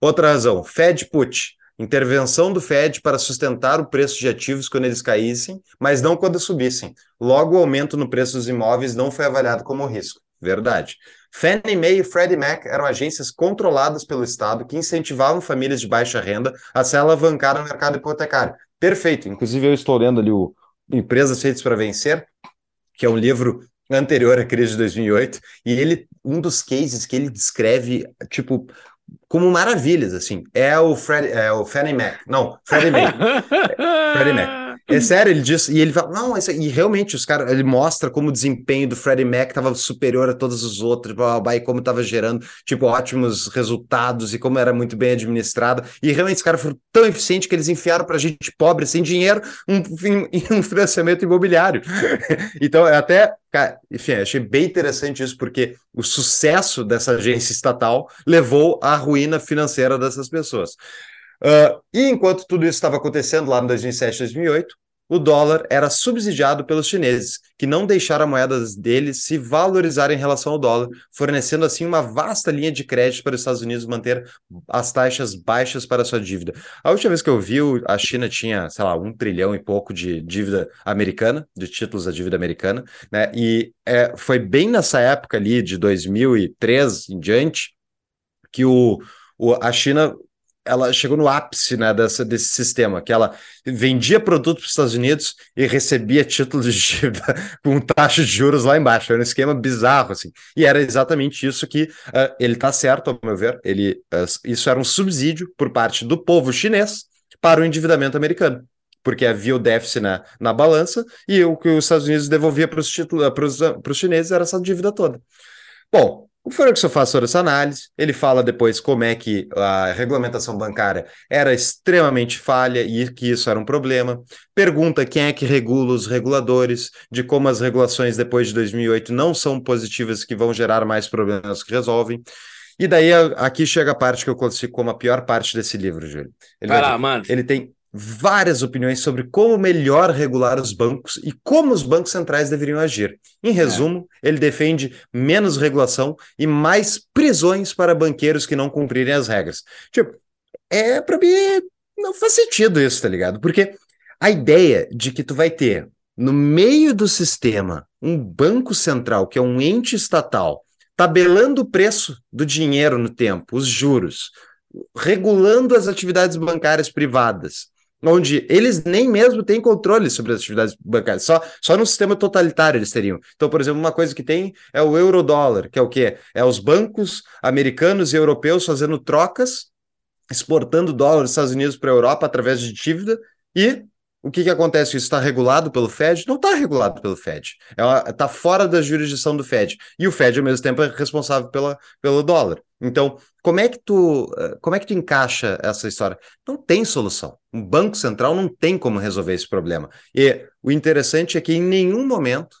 outra razão, Fed Put, intervenção do Fed para sustentar o preço de ativos quando eles caíssem, mas não quando subissem. Logo, o aumento no preço dos imóveis não foi avaliado como risco. Verdade. Fannie Mae e Freddie Mac eram agências controladas pelo Estado que incentivavam famílias de baixa renda a se alavancar no mercado hipotecário. Perfeito. Inclusive, eu estou lendo ali o Empresas Feitas para Vencer, que é um livro anterior à crise de 2008, e ele um dos cases que ele descreve, tipo, como maravilhas, assim. É o Fred, é o Fannie Mac. Não, Freddie Mac. Freddie Mac. É sério, ele diz, e ele fala, não, esse, e realmente os caras, ele mostra como o desempenho do Freddie Mac estava superior a todos os outros, blá, blá, blá, e como estava gerando, tipo, ótimos resultados e como era muito bem administrado. E realmente os caras foram tão eficientes que eles enfiaram para gente pobre, sem dinheiro, um, um financiamento imobiliário. então, é até Cara, enfim, achei bem interessante isso, porque o sucesso dessa agência estatal levou à ruína financeira dessas pessoas. Uh, e enquanto tudo isso estava acontecendo lá em 2007, 2008, o dólar era subsidiado pelos chineses, que não deixaram a moeda deles se valorizar em relação ao dólar, fornecendo assim uma vasta linha de crédito para os Estados Unidos manter as taxas baixas para sua dívida. A última vez que eu vi, a China tinha, sei lá, um trilhão e pouco de dívida americana, de títulos da dívida americana, né? E é, foi bem nessa época ali, de 2003 em diante, que o, o, a China ela chegou no ápice né, dessa, desse sistema, que ela vendia produto para os Estados Unidos e recebia títulos de dívida com taxa de juros lá embaixo. Era um esquema bizarro, assim. E era exatamente isso que uh, ele está certo, ao meu ver. Ele, uh, isso era um subsídio por parte do povo chinês para o endividamento americano. Porque havia o déficit na, na balança e o que os Estados Unidos devolvia para os chineses era essa dívida toda. Bom, o Ferguson faz toda essa análise, ele fala depois como é que a regulamentação bancária era extremamente falha e que isso era um problema. Pergunta quem é que regula os reguladores, de como as regulações depois de 2008 não são positivas, que vão gerar mais problemas que resolvem. E daí aqui chega a parte que eu classifico como a pior parte desse livro, Júlio. Ele, vai lá, mano. ele tem várias opiniões sobre como melhor regular os bancos e como os bancos centrais deveriam agir. Em é. resumo, é. ele defende menos regulação e mais prisões para banqueiros que não cumprirem as regras. Tipo, é para mim não faz sentido isso, tá ligado? Porque a ideia de que tu vai ter no meio do sistema um banco central, que é um ente estatal, tabelando o preço do dinheiro no tempo, os juros, regulando as atividades bancárias privadas, onde eles nem mesmo têm controle sobre as atividades bancárias, só, só no sistema totalitário eles teriam. Então, por exemplo, uma coisa que tem é o euro-dólar, que é o quê? É os bancos americanos e europeus fazendo trocas, exportando dólar dos Estados Unidos para a Europa através de dívida, e o que, que acontece? Isso está regulado pelo Fed? Não está regulado pelo Fed. Está é fora da jurisdição do Fed. E o Fed, ao mesmo tempo, é responsável pela, pelo dólar. Então, como é que tu eh, como é que tu encaixa essa história? Não tem solução. Um banco central não tem como resolver esse problema. E o interessante é que em nenhum momento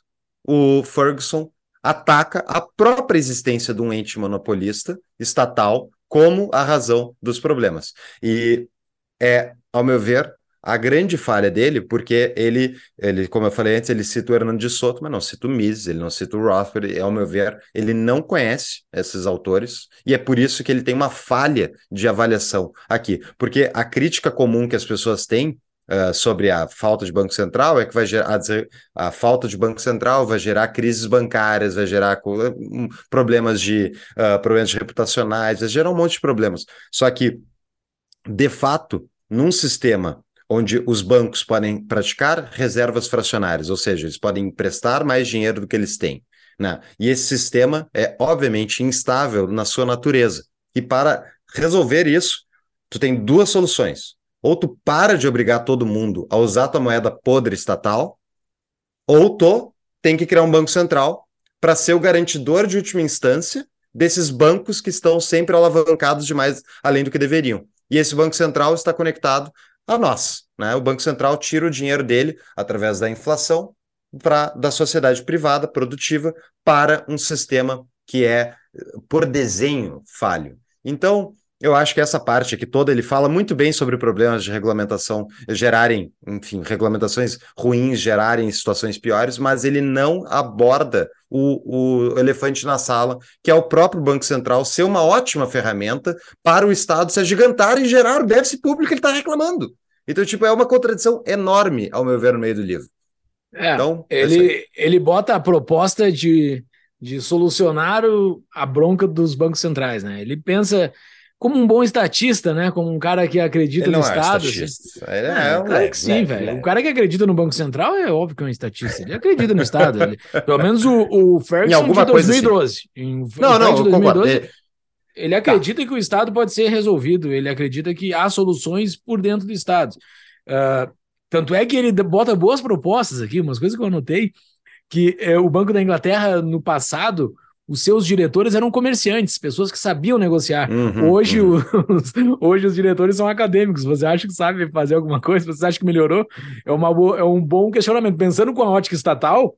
o Ferguson ataca a própria existência de um ente monopolista estatal como a razão dos problemas. E é, ao meu ver, a grande falha dele, porque ele, ele, como eu falei antes, ele cita o Hernando de Soto, mas não cita o Mises, ele não cita o Rothbard, ao meu ver, ele não conhece esses autores, e é por isso que ele tem uma falha de avaliação aqui, porque a crítica comum que as pessoas têm uh, sobre a falta de Banco Central é que vai gerar a, a, falta de Banco Central vai gerar crises bancárias, vai gerar um, problemas de uh, problemas reputacionais, vai gerar um monte de problemas. Só que, de fato, num sistema onde os bancos podem praticar reservas fracionárias, ou seja, eles podem emprestar mais dinheiro do que eles têm. Né? E esse sistema é, obviamente, instável na sua natureza. E para resolver isso, tu tem duas soluções. Ou tu para de obrigar todo mundo a usar tua moeda podre estatal, ou tu tem que criar um banco central para ser o garantidor de última instância desses bancos que estão sempre alavancados demais além do que deveriam. E esse banco central está conectado a nós. Né? O Banco Central tira o dinheiro dele através da inflação para da sociedade privada produtiva para um sistema que é por desenho falho. Então, eu acho que essa parte aqui toda ele fala muito bem sobre problemas de regulamentação gerarem, enfim, regulamentações ruins gerarem situações piores, mas ele não aborda o, o elefante na sala, que é o próprio Banco Central ser uma ótima ferramenta para o Estado se agigantar e gerar o déficit público que ele está reclamando. Então, tipo, é uma contradição enorme, ao meu ver, no meio do livro. É, então, é ele, ele bota a proposta de, de solucionar o, a bronca dos bancos centrais, né? Ele pensa como um bom estatista, né? Como um cara que acredita no é Estado. Assim. Ele é, é, claro que sim, velho. O cara que acredita no Banco Central é óbvio que é um estatista. Ele acredita no Estado. Ele, pelo menos o, o Ferguson de 2012. Assim. Em, não, não, 2012, ele acredita tá. que o Estado pode ser resolvido. Ele acredita que há soluções por dentro do Estado. Uh, tanto é que ele bota boas propostas aqui, umas coisas que eu anotei, que é, o Banco da Inglaterra, no passado, os seus diretores eram comerciantes, pessoas que sabiam negociar. Uhum, hoje, uhum. Os, hoje os diretores são acadêmicos. Você acha que sabe fazer alguma coisa? Você acha que melhorou? É, uma boa, é um bom questionamento. Pensando com a ótica estatal,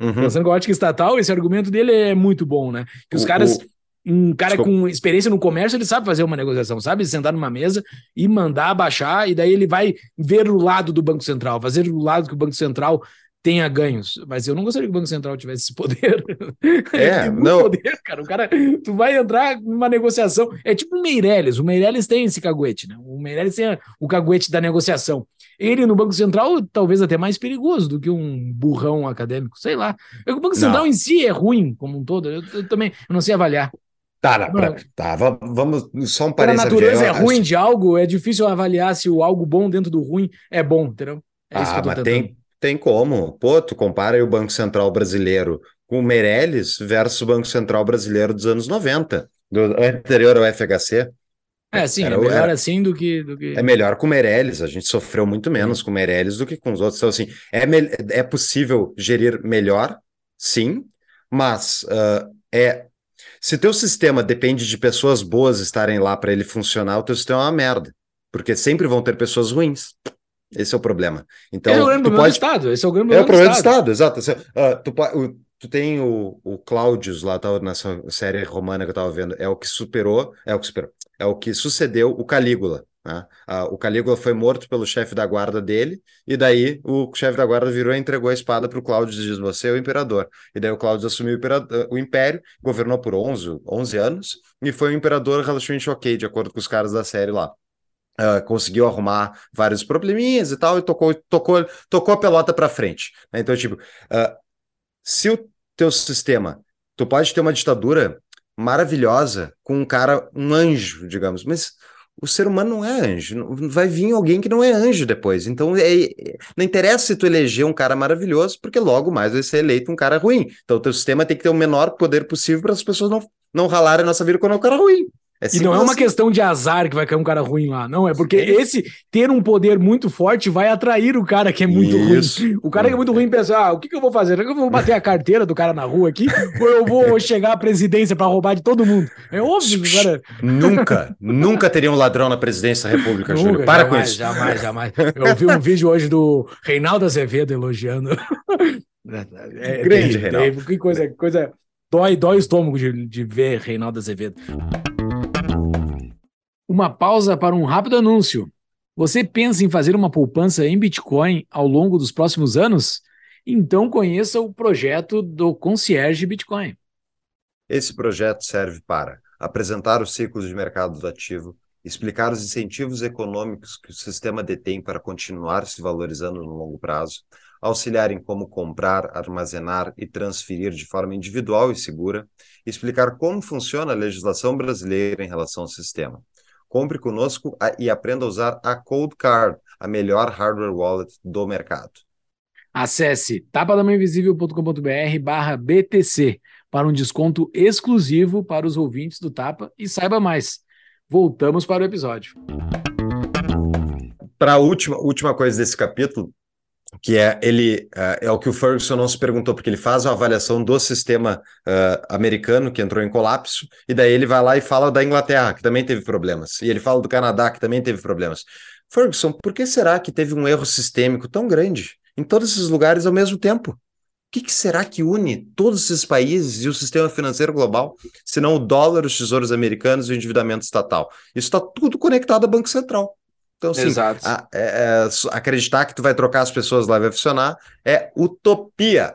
uhum. pensando com a ótica estatal, esse argumento dele é muito bom, né? Que os o, caras. O... Um cara Desculpa. com experiência no comércio, ele sabe fazer uma negociação, sabe sentar numa mesa e mandar baixar, e daí ele vai ver o lado do Banco Central, fazer o lado que o Banco Central tenha ganhos, mas eu não gostaria que o Banco Central tivesse esse poder. É, não. Poder, cara. O cara, tu vai entrar numa negociação, é tipo o Meirelles, o Meirelles tem esse caguete, né? O Meirelles tem o caguete da negociação. Ele no Banco Central talvez até mais perigoso do que um burrão acadêmico, sei lá. O Banco Central não. em si é ruim como um todo, eu, eu também eu não sei avaliar. Tá, não, pra, tá, vamos só um parênteses. a natureza é ruim de algo, é difícil avaliar se o algo bom dentro do ruim é bom, entendeu? É ah, isso que eu tô mas tentando. tem, tem como. Pô, tu compara aí o Banco Central brasileiro com o Meirelles versus o Banco Central brasileiro dos anos 90, do anterior ao FHC. É, sim, era, é melhor era, assim do que, do que. É melhor com o Meirelles, a gente sofreu muito menos com o Meirelles do que com os outros. Então, assim, é, é possível gerir melhor, sim, mas uh, é. Se teu sistema depende de pessoas boas estarem lá para ele funcionar, o teu sistema é uma merda. Porque sempre vão ter pessoas ruins. Esse é o problema. Então, é o grande problema pode... do Estado. Esse é o grande problema, é o problema do, Estado. do Estado, exato. Uh, tu, o, tu tem o, o Cláudios lá, tá, nessa série romana que eu estava vendo, é o que superou, é o que superou, é o que sucedeu o Calígula. Né? Uh, o Calígula foi morto pelo chefe da guarda dele, e daí o chefe da guarda virou e entregou a espada para o Cláudio e diz: Você é o imperador. E daí o Cláudio assumiu o, o, império, governou por 11, 11 anos, e foi um imperador relativamente ok, de acordo com os caras da série lá. Uh, conseguiu arrumar vários probleminhas e tal, e tocou, tocou, tocou a pelota para frente. Né? Então, tipo, uh, se o teu sistema, tu pode ter uma ditadura maravilhosa com um cara, um anjo, digamos, mas o ser humano não é anjo, vai vir alguém que não é anjo depois. Então, é, não interessa se tu eleger um cara maravilhoso, porque logo mais vai ser eleito um cara ruim. Então, o teu sistema tem que ter o menor poder possível para as pessoas não, não ralarem a nossa vida quando é um cara ruim. É e não é uma assim. questão de azar que vai cair um cara ruim lá, não. É porque esse ter um poder muito forte vai atrair o cara que é muito Isso. ruim. O cara que é muito ruim pensa: ah, o que, que eu vou fazer? Eu vou bater a carteira do cara na rua aqui ou eu vou chegar à presidência para roubar de todo mundo? É óbvio cara. Nunca, nunca teria um ladrão na presidência da República, nunca, Júlio. Para jamais, com isso. Jamais, jamais. Eu vi um vídeo hoje do Reinaldo Azevedo elogiando. É, Grande, Reinaldo. Que coisa, coisa. Dói, dói o estômago de, de ver Reinaldo Azevedo. Uma pausa para um rápido anúncio. Você pensa em fazer uma poupança em Bitcoin ao longo dos próximos anos? Então conheça o projeto do Concierge Bitcoin. Esse projeto serve para apresentar os ciclos de mercado do ativo, explicar os incentivos econômicos que o sistema detém para continuar se valorizando no longo prazo, auxiliar em como comprar, armazenar e transferir de forma individual e segura, explicar como funciona a legislação brasileira em relação ao sistema. Compre conosco e aprenda a usar a Cold Card, a melhor hardware wallet do mercado. Acesse tapadamainvisível.com.br barra BTC para um desconto exclusivo para os ouvintes do Tapa e saiba mais. Voltamos para o episódio. Para a última, última coisa desse capítulo, que é ele uh, é o que o Ferguson não se perguntou, porque ele faz uma avaliação do sistema uh, americano que entrou em colapso, e daí ele vai lá e fala da Inglaterra, que também teve problemas, e ele fala do Canadá, que também teve problemas. Ferguson, por que será que teve um erro sistêmico tão grande em todos esses lugares ao mesmo tempo? O que, que, será que une todos esses países e o sistema financeiro global, se não o dólar, os tesouros americanos e o endividamento estatal? Isso está tudo conectado ao Banco Central. Então, assim, a, é, é, acreditar que tu vai trocar as pessoas lá e vai funcionar é utopia.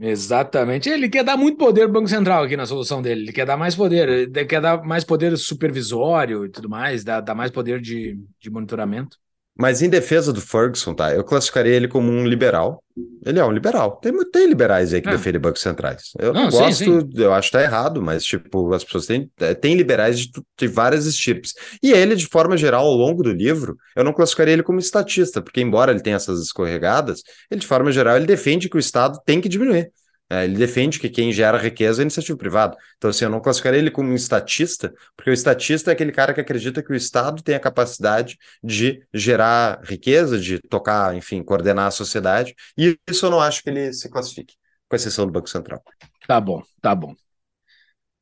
Exatamente. Ele quer dar muito poder ao Banco Central aqui na solução dele. Ele quer dar mais poder, ele quer dar mais poder supervisório e tudo mais, dar, dar mais poder de, de monitoramento. Mas em defesa do Ferguson, tá? Eu classificaria ele como um liberal. Ele é um liberal. Tem, tem liberais aí que é. defendem bancos centrais. Eu não, não gosto, sim, sim. eu acho que tá errado, mas, tipo, as pessoas têm, é, têm liberais de, de várias estirpes. E ele, de forma geral, ao longo do livro, eu não classificaria ele como estatista, porque, embora ele tenha essas escorregadas, ele, de forma geral, ele defende que o Estado tem que diminuir. É, ele defende que quem gera riqueza é a iniciativa privada. Então, assim, eu não classificaria ele como um estatista, porque o estatista é aquele cara que acredita que o Estado tem a capacidade de gerar riqueza, de tocar, enfim, coordenar a sociedade, e isso eu não acho que ele se classifique, com exceção do Banco Central. Tá bom, tá bom.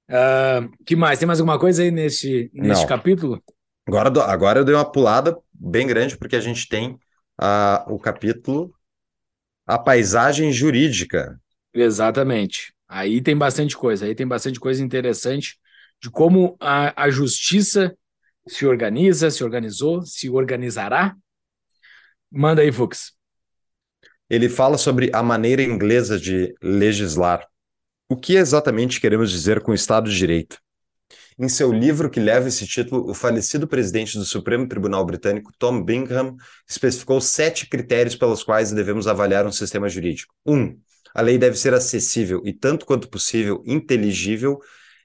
Uh, que mais? Tem mais alguma coisa aí neste, neste capítulo? Agora, agora eu dei uma pulada bem grande, porque a gente tem uh, o capítulo A Paisagem Jurídica, Exatamente. Aí tem bastante coisa, aí tem bastante coisa interessante de como a, a justiça se organiza, se organizou, se organizará. Manda aí, Fux. Ele fala sobre a maneira inglesa de legislar. O que exatamente queremos dizer com Estado de Direito? Em seu livro que leva esse título, o falecido presidente do Supremo Tribunal Britânico, Tom Bingham, especificou sete critérios pelos quais devemos avaliar um sistema jurídico. Um, a lei deve ser acessível e, tanto quanto possível, inteligível,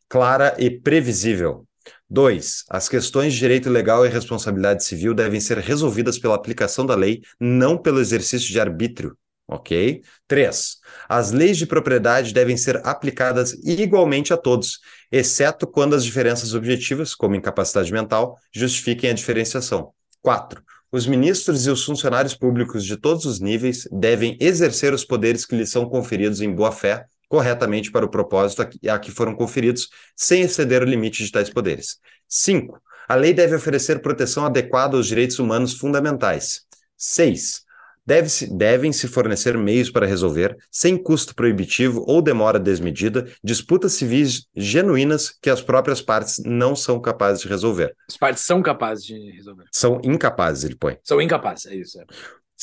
clara e previsível. 2. As questões de direito legal e responsabilidade civil devem ser resolvidas pela aplicação da lei, não pelo exercício de arbítrio. Ok? 3. As leis de propriedade devem ser aplicadas igualmente a todos, exceto quando as diferenças objetivas, como incapacidade mental, justifiquem a diferenciação. 4. Os ministros e os funcionários públicos de todos os níveis devem exercer os poderes que lhes são conferidos em boa-fé, corretamente para o propósito a que foram conferidos, sem exceder o limite de tais poderes. 5. A lei deve oferecer proteção adequada aos direitos humanos fundamentais. 6. Deve-se, devem se fornecer meios para resolver, sem custo proibitivo ou demora desmedida, disputas civis genuínas que as próprias partes não são capazes de resolver. As partes são capazes de resolver. São incapazes, ele põe. São incapazes, é isso. É.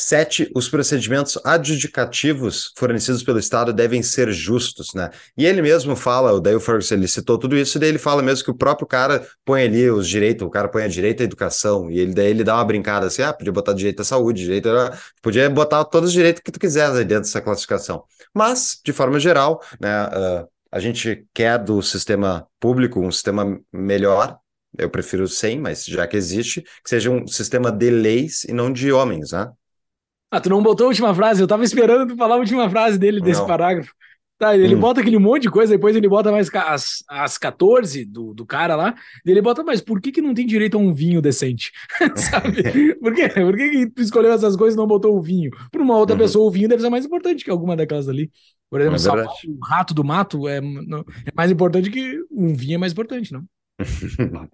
Sete, os procedimentos adjudicativos fornecidos pelo Estado devem ser justos, né? E ele mesmo fala, o Dale Ferguson, ele citou tudo isso, e daí ele fala mesmo que o próprio cara põe ali os direitos, o cara põe a direito à educação, e ele, daí ele dá uma brincada assim, ah, podia botar direito à saúde, direito a... podia botar todos os direitos que tu quiser dentro dessa classificação. Mas, de forma geral, né, uh, a gente quer do sistema público um sistema melhor, eu prefiro sem, mas já que existe, que seja um sistema de leis e não de homens, né? Ah, tu não botou a última frase? Eu tava esperando tu falar a última frase dele, desse não. parágrafo. Tá, ele hum. bota aquele monte de coisa, depois ele bota mais as, as 14 do, do cara lá, ele bota, mas por que que não tem direito a um vinho decente? Sabe? Por quê? Por que, que tu escolheu essas coisas e não botou o vinho? Para uma outra uhum. pessoa, o vinho deve ser mais importante que alguma daquelas ali. Por exemplo, é salvar o rato do mato é, não, é mais importante que um vinho é mais importante, não?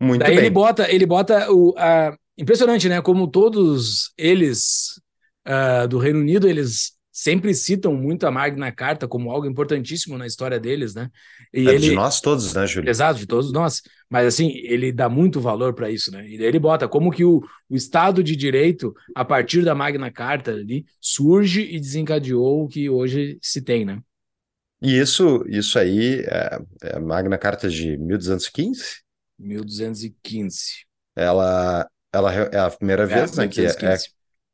Muito Daí bem. ele bota, ele bota o, a, impressionante, né? Como todos eles uh, do Reino Unido, eles sempre citam muito a Magna Carta como algo importantíssimo na história deles, né? E é ele... de nós todos, né, Júlio? Exato, de todos nós. Mas assim, ele dá muito valor para isso, né? E ele bota como que o, o Estado de Direito, a partir da Magna Carta ali, surge e desencadeou o que hoje se tem, né? E isso, isso aí é, é a Magna Carta de 1215? 1215. Ela, ela é a primeira vez é, né, que é, é,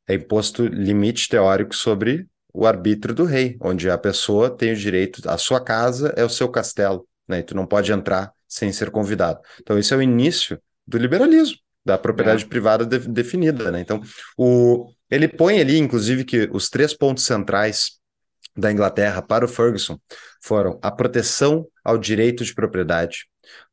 é imposto limite teórico sobre o arbítrio do rei, onde a pessoa tem o direito, a sua casa é o seu castelo, né? E tu não pode entrar sem ser convidado. Então, esse é o início do liberalismo, da propriedade é. privada de, definida, né? Então, o, ele põe ali, inclusive, que os três pontos centrais da Inglaterra para o Ferguson foram a proteção ao direito de propriedade,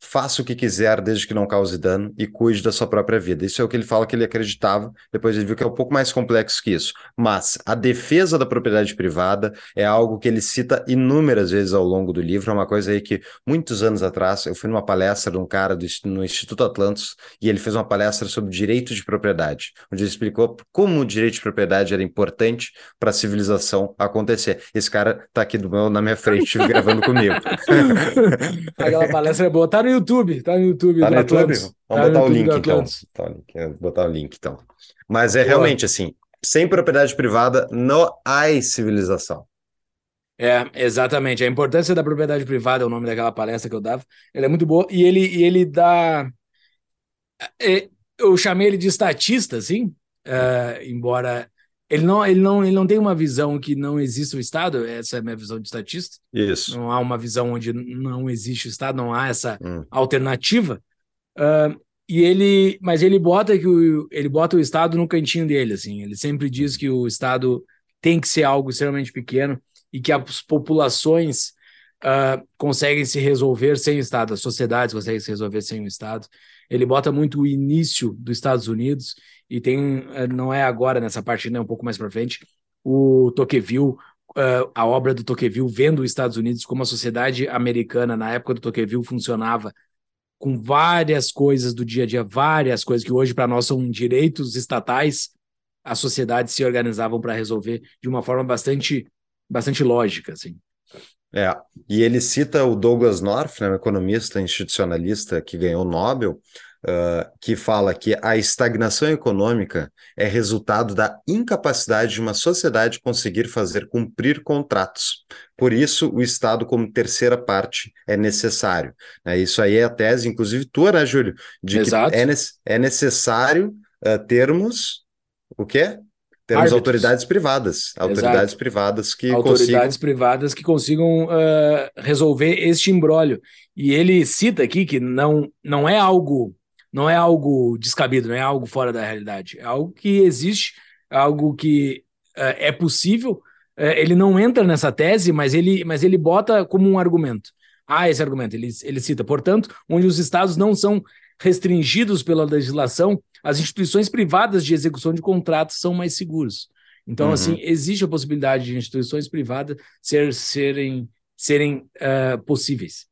Faça o que quiser desde que não cause dano e cuide da sua própria vida. Isso é o que ele fala que ele acreditava, depois ele viu que é um pouco mais complexo que isso. Mas a defesa da propriedade privada é algo que ele cita inúmeras vezes ao longo do livro. É uma coisa aí que muitos anos atrás eu fui numa palestra de um cara do, no Instituto Atlantis e ele fez uma palestra sobre direito de propriedade, onde ele explicou como o direito de propriedade era importante para a civilização acontecer. Esse cara está aqui do meu, na minha frente gravando comigo. Aquela palestra é boa Tá no YouTube, tá no YouTube. Tá no YouTube? Vamos tá botar o link então. Tá, vou botar o link então. Mas é Boa. realmente assim, sem propriedade privada não há civilização. É, exatamente. A importância da propriedade privada é o nome daquela palestra que eu dava. Ele é muito boa e ele, e ele dá. É, eu chamei ele de estatista, assim, uh, embora ele não, ele, não, ele não tem uma visão que não existe o Estado, essa é a minha visão de estatista. Isso. Não há uma visão onde não existe o Estado, não há essa hum. alternativa. Uh, e ele, mas ele bota que o, ele bota o Estado no cantinho dele, assim. Ele sempre diz que o Estado tem que ser algo extremamente pequeno e que as populações uh, conseguem se resolver sem o Estado, as sociedades conseguem se resolver sem o Estado. Ele bota muito o início dos Estados Unidos e tem, eh, não é agora nessa parte, né, um pouco mais para frente, o Tocqueville, uh, a obra do Tocqueville vendo os Estados Unidos como a sociedade americana na época do Tocqueville funcionava com várias coisas do dia a dia, várias coisas que hoje para nós são direitos estatais, as sociedades se organizavam para resolver de uma forma bastante bastante lógica, assim. É, e ele cita o Douglas North, né, um economista institucionalista que ganhou o Nobel, uh, que fala que a estagnação econômica é resultado da incapacidade de uma sociedade conseguir fazer cumprir contratos. Por isso, o Estado, como terceira parte, é necessário. É, isso aí é a tese, inclusive, tua, né, Júlio? De Exato. que é, é necessário uh, termos o quê? Temos Árbitros. autoridades privadas, autoridades Exato. privadas que autoridades consigam... privadas que consigam uh, resolver este imbróglio. E ele cita aqui que não, não é algo não é algo descabido, não é algo fora da realidade, é algo que existe, é algo que uh, é possível. Uh, ele não entra nessa tese, mas ele, mas ele bota como um argumento. Ah, esse argumento, ele, ele cita, portanto, onde os estados não são restringidos pela legislação, as instituições privadas de execução de contratos são mais seguras. Então, uhum. assim, existe a possibilidade de instituições privadas ser, serem, serem uh, possíveis.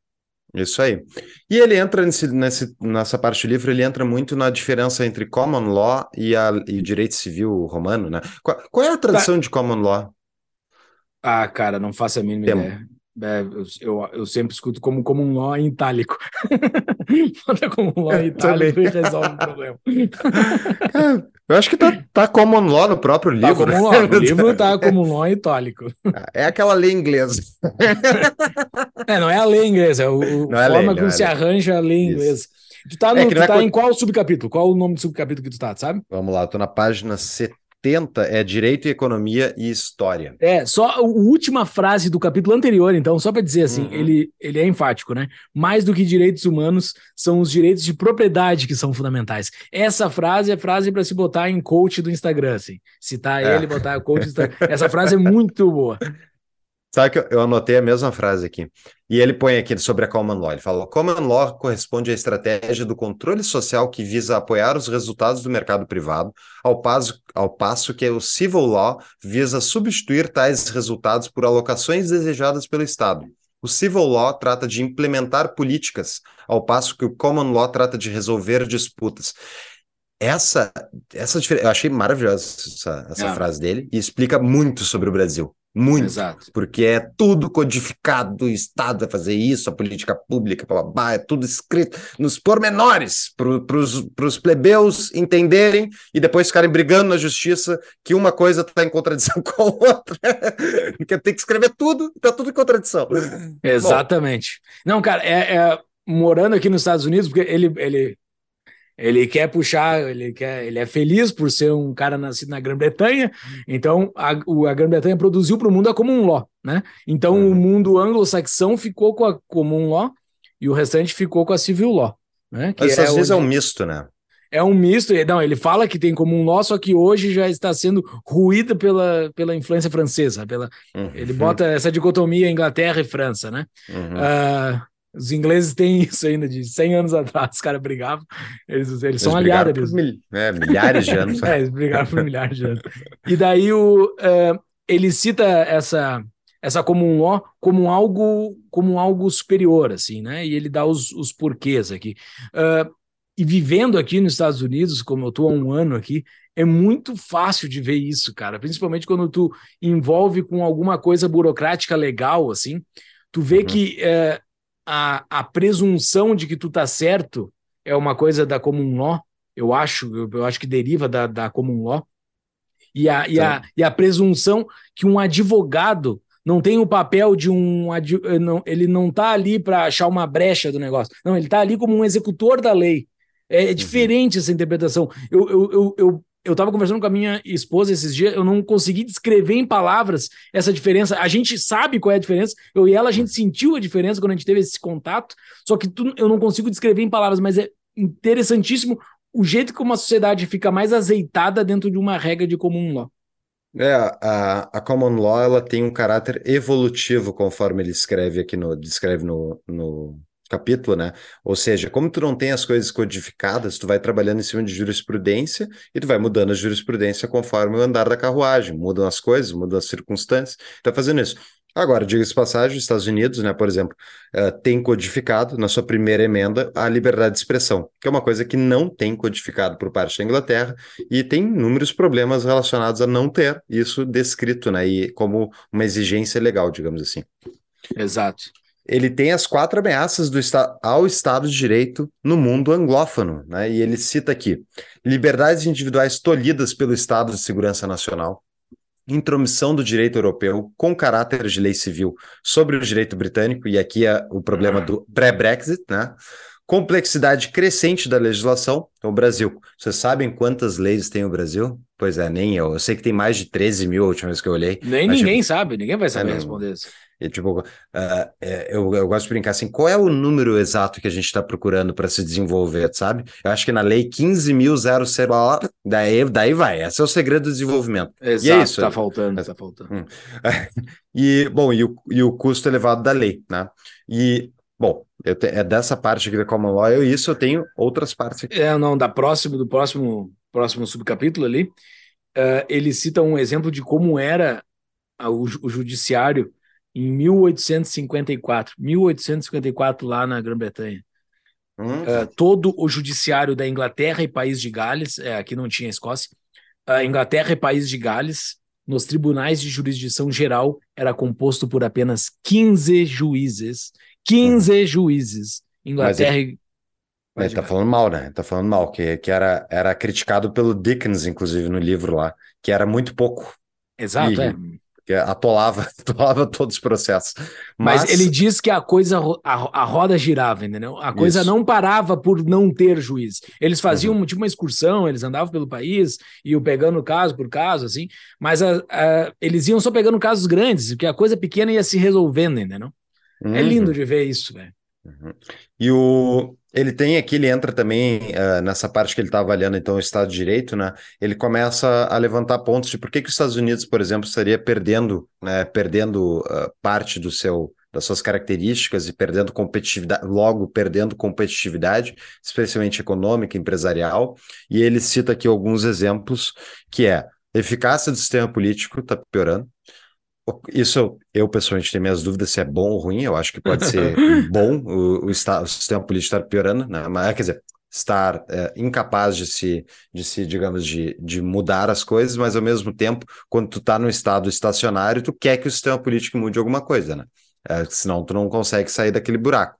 Isso aí. E ele entra nesse, nesse, nessa parte do livro, ele entra muito na diferença entre common law e, a, e o direito civil romano, né? Qual, qual é a tradição tá. de common law? Ah, cara, não faço a mínima Tem... ideia. É, eu, eu sempre escuto como common law em itálico. Manda common law em itálico e resolve o problema. É, eu acho que tá, tá common law no próprio tá livro. Tá common law. O livro tá common law em itálico. É aquela lei inglesa. é, não é a lei inglesa, é o, não a é forma lei, como é se arranja a lei inglesa. Tu tá, no, é tu tá é... em qual subcapítulo? Qual o nome do subcapítulo que tu tá, sabe? Vamos lá, tô na página 70 80 é Direito, Economia e História. É, só a última frase do capítulo anterior, então, só para dizer assim, uhum. ele, ele é enfático, né? Mais do que direitos humanos, são os direitos de propriedade que são fundamentais. Essa frase é frase para se botar em coach do Instagram, assim. Citar é. ele, botar coach do Instagram. Essa frase é muito boa. Sabe que eu, eu anotei a mesma frase aqui. E ele põe aqui sobre a Common Law. Ele fala: Common Law corresponde à estratégia do controle social que visa apoiar os resultados do mercado privado, ao passo, ao passo que o Civil Law visa substituir tais resultados por alocações desejadas pelo Estado. O Civil Law trata de implementar políticas, ao passo que o Common Law trata de resolver disputas. Essa, essa eu achei maravilhosa essa, essa é. frase dele e explica muito sobre o Brasil. Muito. Exato. Porque é tudo codificado, o Estado vai fazer isso, a política pública, blá, blá é tudo escrito nos pormenores para os plebeus entenderem e depois ficarem brigando na justiça que uma coisa está em contradição com a outra. Porque tem que escrever tudo, está tudo em contradição. Exatamente. Bom. Não, cara, é, é, morando aqui nos Estados Unidos, porque ele, ele, ele quer puxar, ele, quer, ele é feliz por ser um cara nascido na Grã-Bretanha, então a, a Grã-Bretanha produziu para o mundo a Common Law, né? Então uhum. o mundo anglo-saxão ficou com a Common Law e o restante ficou com a Civil Law. Né? Que Mas é às vezes é um misto, né? É um misto, não, ele fala que tem como um nó, só que hoje já está sendo ruída pela, pela influência francesa. Pela, uhum. Ele bota essa dicotomia Inglaterra e França, né? Uhum. Uh, os ingleses têm isso ainda de 100 anos atrás, os caras brigavam, eles, eles, eles são aliados. Mil, é, milhares de anos. é, eles brigaram por milhares de anos. E daí o, uh, ele cita essa essa como um ó como algo como algo superior assim né e ele dá os, os porquês aqui uh, e vivendo aqui nos Estados Unidos, como eu estou há um ano aqui, é muito fácil de ver isso, cara. Principalmente quando tu envolve com alguma coisa burocrática legal, assim. Tu vê uhum. que é, a, a presunção de que tu tá certo é uma coisa da comum law, eu acho, eu, eu acho que deriva da, da comum law. E a, e, a, e a presunção que um advogado não tem o papel de um. Não, ele não está ali para achar uma brecha do negócio. Não, ele está ali como um executor da lei. É, é uhum. diferente essa interpretação. Eu, eu, eu, eu, eu tava conversando com a minha esposa esses dias, eu não consegui descrever em palavras essa diferença. A gente sabe qual é a diferença, eu e ela, a gente sentiu a diferença quando a gente teve esse contato, só que tu, eu não consigo descrever em palavras, mas é interessantíssimo o jeito que uma sociedade fica mais azeitada dentro de uma regra de comum law. É, a, a common law ela tem um caráter evolutivo, conforme ele escreve aqui no, descreve no, no, capítulo, né? Ou seja, como tu não tem as coisas codificadas, tu vai trabalhando em cima de jurisprudência e tu vai mudando a jurisprudência conforme o andar da carruagem, mudam as coisas, mudam as circunstâncias, tá fazendo isso. Agora, diga-se passagem, os Estados Unidos, né, por exemplo, uh, tem codificado na sua primeira emenda a liberdade de expressão, que é uma coisa que não tem codificado por parte da Inglaterra e tem inúmeros problemas relacionados a não ter isso descrito, né, e como uma exigência legal, digamos assim. Exato ele tem as quatro ameaças do ao Estado de Direito no mundo anglófono, né? E ele cita aqui: liberdades individuais tolhidas pelo Estado de Segurança Nacional, intromissão do direito europeu com caráter de lei civil sobre o direito britânico, e aqui é o problema do pré-Brexit, né? Complexidade crescente da legislação. Então, o Brasil. Vocês sabem quantas leis tem o Brasil? Pois é, nem eu. Eu sei que tem mais de 13 mil a última vez que eu olhei. Nem ninguém sabe, ninguém vai saber é, responder isso. E, tipo, uh, eu, eu gosto de brincar assim, qual é o número exato que a gente está procurando para se desenvolver, sabe? Eu acho que na lei 15.000 lá, daí, daí vai, esse é o segredo do desenvolvimento. Exato, e é isso. Tá faltando, tá faltando. Hum. e, bom, e o, e o custo elevado da lei, né? E, bom, te, é dessa parte aqui da Common Law, eu, isso eu tenho outras partes aqui. É, não, da próximo, do próximo, próximo subcapítulo ali, uh, ele cita um exemplo de como era o, o judiciário em 1854, 1854 lá na Grã-Bretanha. Hum. Uh, todo o judiciário da Inglaterra e País de Gales, é, aqui não tinha Escócia, uh, Inglaterra e País de Gales, nos tribunais de jurisdição geral, era composto por apenas 15 juízes. 15 hum. juízes. Inglaterra e ele tá falando mal, né? Tá falando mal, que, que era, era criticado pelo Dickens, inclusive, no livro lá, que era muito pouco. Exato, e, é que atolava, atolava todos os processos. Mas, Mas, ele diz que a coisa, a, a roda girava, entendeu? A coisa isso. não parava por não ter juiz. Eles faziam uhum. tipo uma excursão, eles andavam pelo país, iam pegando caso por caso, assim, mas a, a, eles iam só pegando casos grandes, porque a coisa pequena ia se resolvendo, entendeu? É uhum. É lindo de ver isso, velho. Uhum. E o, ele tem aqui, ele entra também uh, nessa parte que ele está avaliando, então, o Estado de Direito, né? Ele começa a levantar pontos de por que, que os Estados Unidos, por exemplo, estaria perdendo, né, perdendo uh, parte do seu, das suas características e perdendo competitividade, logo perdendo competitividade, especialmente econômica, empresarial. E ele cita aqui alguns exemplos, que é eficácia do sistema político está piorando, isso eu pessoalmente tenho minhas dúvidas se é bom ou ruim. Eu acho que pode ser bom o, o, o, sistema político estar piorando, né? Mas quer dizer, estar é, incapaz de se, de se, digamos, de, de mudar as coisas, mas ao mesmo tempo, quando tu está no estado estacionário, tu quer que o sistema político mude alguma coisa, né? É, senão tu não consegue sair daquele buraco.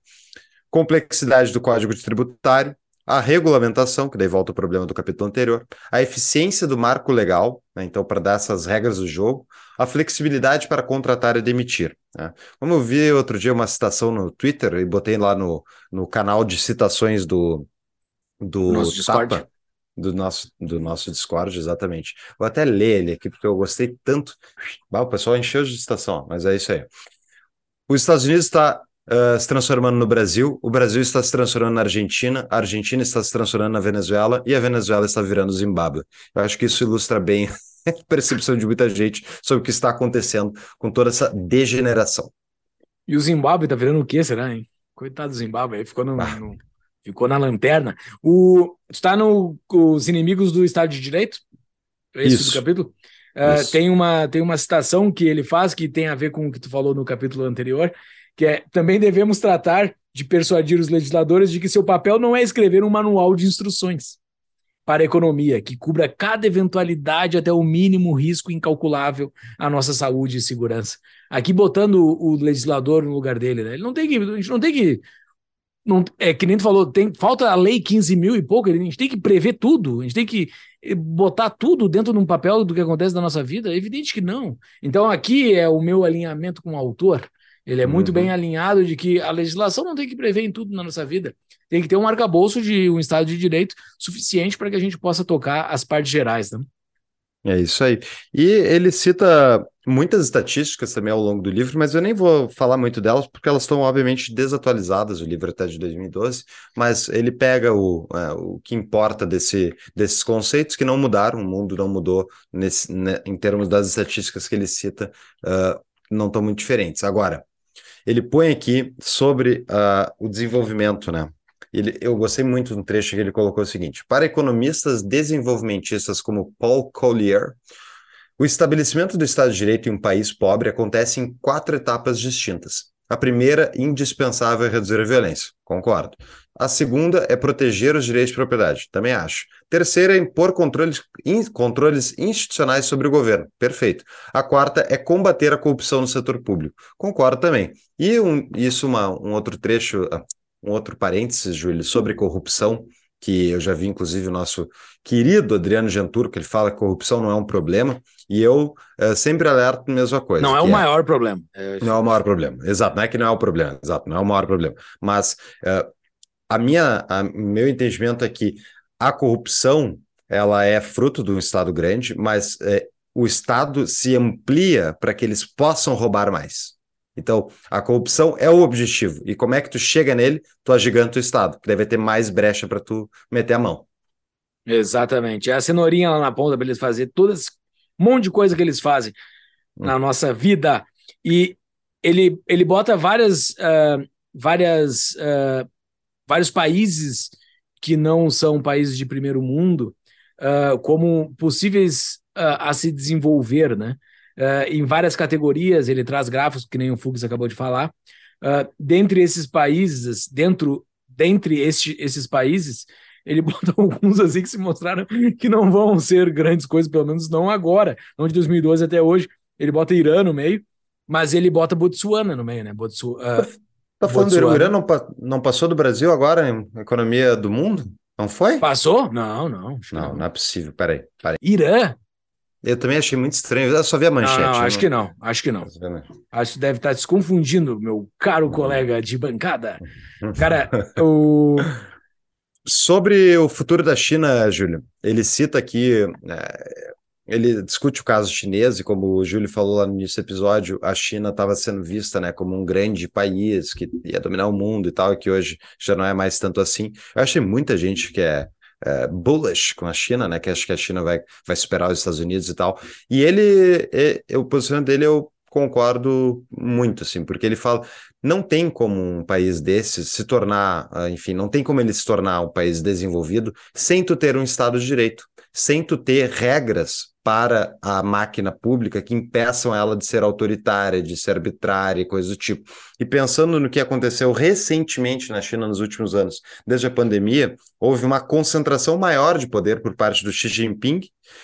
Complexidade do código tributário, a regulamentação, que daí volta o problema do capítulo anterior, a eficiência do marco legal, né, então, para dar essas regras do jogo, a flexibilidade para contratar e demitir. Né? Como eu vi outro dia uma citação no Twitter e botei lá no, no canal de citações do, do Nosso Discord. Tapa, do nosso, do nosso Discord, exatamente. Vou até ler ele aqui, porque eu gostei tanto. Ah, o pessoal encheu de citação, mas é isso aí. Os Estados Unidos está uh, se transformando no Brasil, o Brasil está se transformando na Argentina, a Argentina está se transformando na Venezuela e a Venezuela está virando Zimbábue. Eu acho que isso ilustra bem a percepção de muita gente sobre o que está acontecendo com toda essa degeneração. E o Zimbábue está virando o quê, será, hein? Coitado do Zimbábue, aí ficou no, ah. no ficou na lanterna. O está no os inimigos do Estado de Direito? Esse Isso. do capítulo. Uh, tem uma tem uma citação que ele faz que tem a ver com o que tu falou no capítulo anterior, que é também devemos tratar de persuadir os legisladores de que seu papel não é escrever um manual de instruções para a economia que cubra cada eventualidade até o mínimo risco incalculável à nossa saúde e segurança. Aqui botando o, legislador no lugar dele, né? Ele não tem que, a gente não tem que não, é que nem tu falou, tem, falta a lei 15 mil e pouco, a gente tem que prever tudo, a gente tem que eh, botar tudo dentro de um papel do que acontece na nossa vida? É evidente que não. Então aqui é o meu alinhamento com o autor. Ele é muito uhum. bem alinhado de que a legislação não tem que prever em tudo na nossa vida. Tem que ter um arcabouço de um Estado de Direito suficiente para que a gente possa tocar as partes gerais. Né? É isso aí. E ele cita muitas estatísticas também ao longo do livro, mas eu nem vou falar muito delas, porque elas estão, obviamente, desatualizadas, o livro até de 2012, mas ele pega o, é, o que importa desse, desses conceitos que não mudaram, o mundo não mudou nesse, né, em termos das estatísticas que ele cita, uh, não estão muito diferentes. Agora, ele põe aqui sobre uh, o desenvolvimento, né? Ele, eu gostei muito do trecho que ele colocou o seguinte: para economistas desenvolvimentistas como Paul Collier, o estabelecimento do Estado de Direito em um país pobre acontece em quatro etapas distintas. A primeira, indispensável, é reduzir a violência. Concordo. A segunda é proteger os direitos de propriedade. Também acho. Terceira é impor controles, in, controles institucionais sobre o governo. Perfeito. A quarta é combater a corrupção no setor público. Concordo também. E um, isso, uma, um outro trecho, ah, um outro parênteses, Júlio, sobre corrupção, que eu já vi, inclusive, o nosso querido Adriano Genturo, que ele fala que corrupção não é um problema, e eu uh, sempre alerto a mesma coisa. Não é o é, maior problema. É... Não é o maior problema, exato, não é que não é o problema, exato, não é o maior problema. Mas uh, a minha, a, meu entendimento é que a corrupção, ela é fruto de um Estado grande, mas uh, o Estado se amplia para que eles possam roubar mais. Então, a corrupção é o objetivo. E como é que tu chega nele? Tu agiganta o Estado, que deve ter mais brecha para tu meter a mão. Exatamente. É a cenourinha lá na ponta para eles fazer todo esse monte de coisa que eles fazem hum. na nossa vida. E ele, ele bota várias, uh, várias, uh, vários países que não são países de primeiro mundo uh, como possíveis a se desenvolver, né? Uh, em várias categorias, ele traz gráficos, que nem o Fux acabou de falar. Uh, dentre esses países, dentro, dentre este, esses países, ele bota alguns assim que se mostraram que não vão ser grandes coisas, pelo menos não agora, não de 2012 até hoje. Ele bota Irã no meio, mas ele bota Botsuana no meio, né? Botsu, uh, tá falando Botsuana. do Irã, não, não passou do Brasil agora em economia do mundo? Não foi? Passou? Não, não. Não, não, não é possível. Peraí, peraí. Irã eu também achei muito estranho. Eu só vi a manchete. Não, não acho não... que não. Acho que não. Acho que deve estar se confundindo, meu caro colega de bancada. Cara, o. Sobre o futuro da China, Júlio, ele cita aqui, é, ele discute o caso chinês e como o Júlio falou lá no início do episódio, a China estava sendo vista né, como um grande país que ia dominar o mundo e tal, e que hoje já não é mais tanto assim. Eu achei muita gente que é é, bullish com a China, né? Que acho que a China vai, vai superar os Estados Unidos e tal. E ele, é, o posicionamento dele eu concordo muito, assim, porque ele fala, não tem como um país desse se tornar, ah, enfim, não tem como ele se tornar um país desenvolvido sem tu ter um Estado de Direito, sem tu ter regras para a máquina pública que impeçam ela de ser autoritária, de ser arbitrária e coisas do tipo. E pensando no que aconteceu recentemente na China nos últimos anos, desde a pandemia, houve uma concentração maior de poder por parte do Xi Jinping.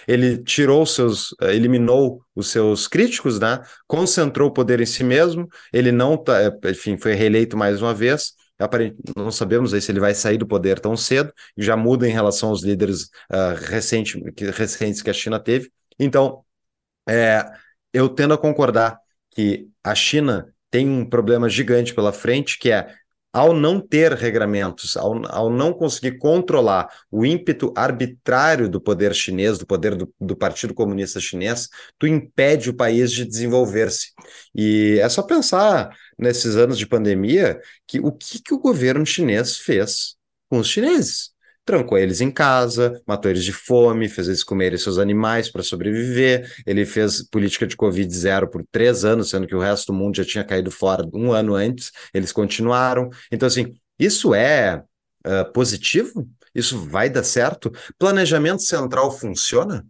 Ele tirou seus, eh, eliminou os seus críticos, né? Concentrou o poder em si mesmo. Ele não, tá, enfim, foi reeleito mais uma vez não sabemos aí se ele vai sair do poder tão cedo, já muda em relação aos líderes uh, recente, que, recentes que a China teve. Então, é, eu tendo a concordar que a China tem um problema gigante pela frente, que é ao não ter regramentos, ao, ao não conseguir controlar o ímpeto arbitrário do poder chinês, do poder do, do Partido Comunista Chinês, tu impede o país de desenvolver-se. E é só pensar nesses anos de pandemia que o que, que o governo chinês fez com os chineses trancou eles em casa, matou eles de fome, fez eles comerem seus animais para sobreviver. Ele fez política de Covid zero por três anos, sendo que o resto do mundo já tinha caído fora um ano antes. Eles continuaram. Então, assim, isso é uh, positivo? Isso vai dar certo? Planejamento central funciona?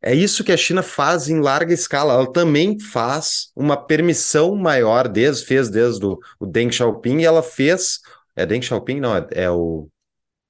É isso que a China faz em larga escala. Ela também faz uma permissão maior, desde, fez desde o, o Deng Xiaoping, e ela fez. É Deng Xiaoping? Não, é, é o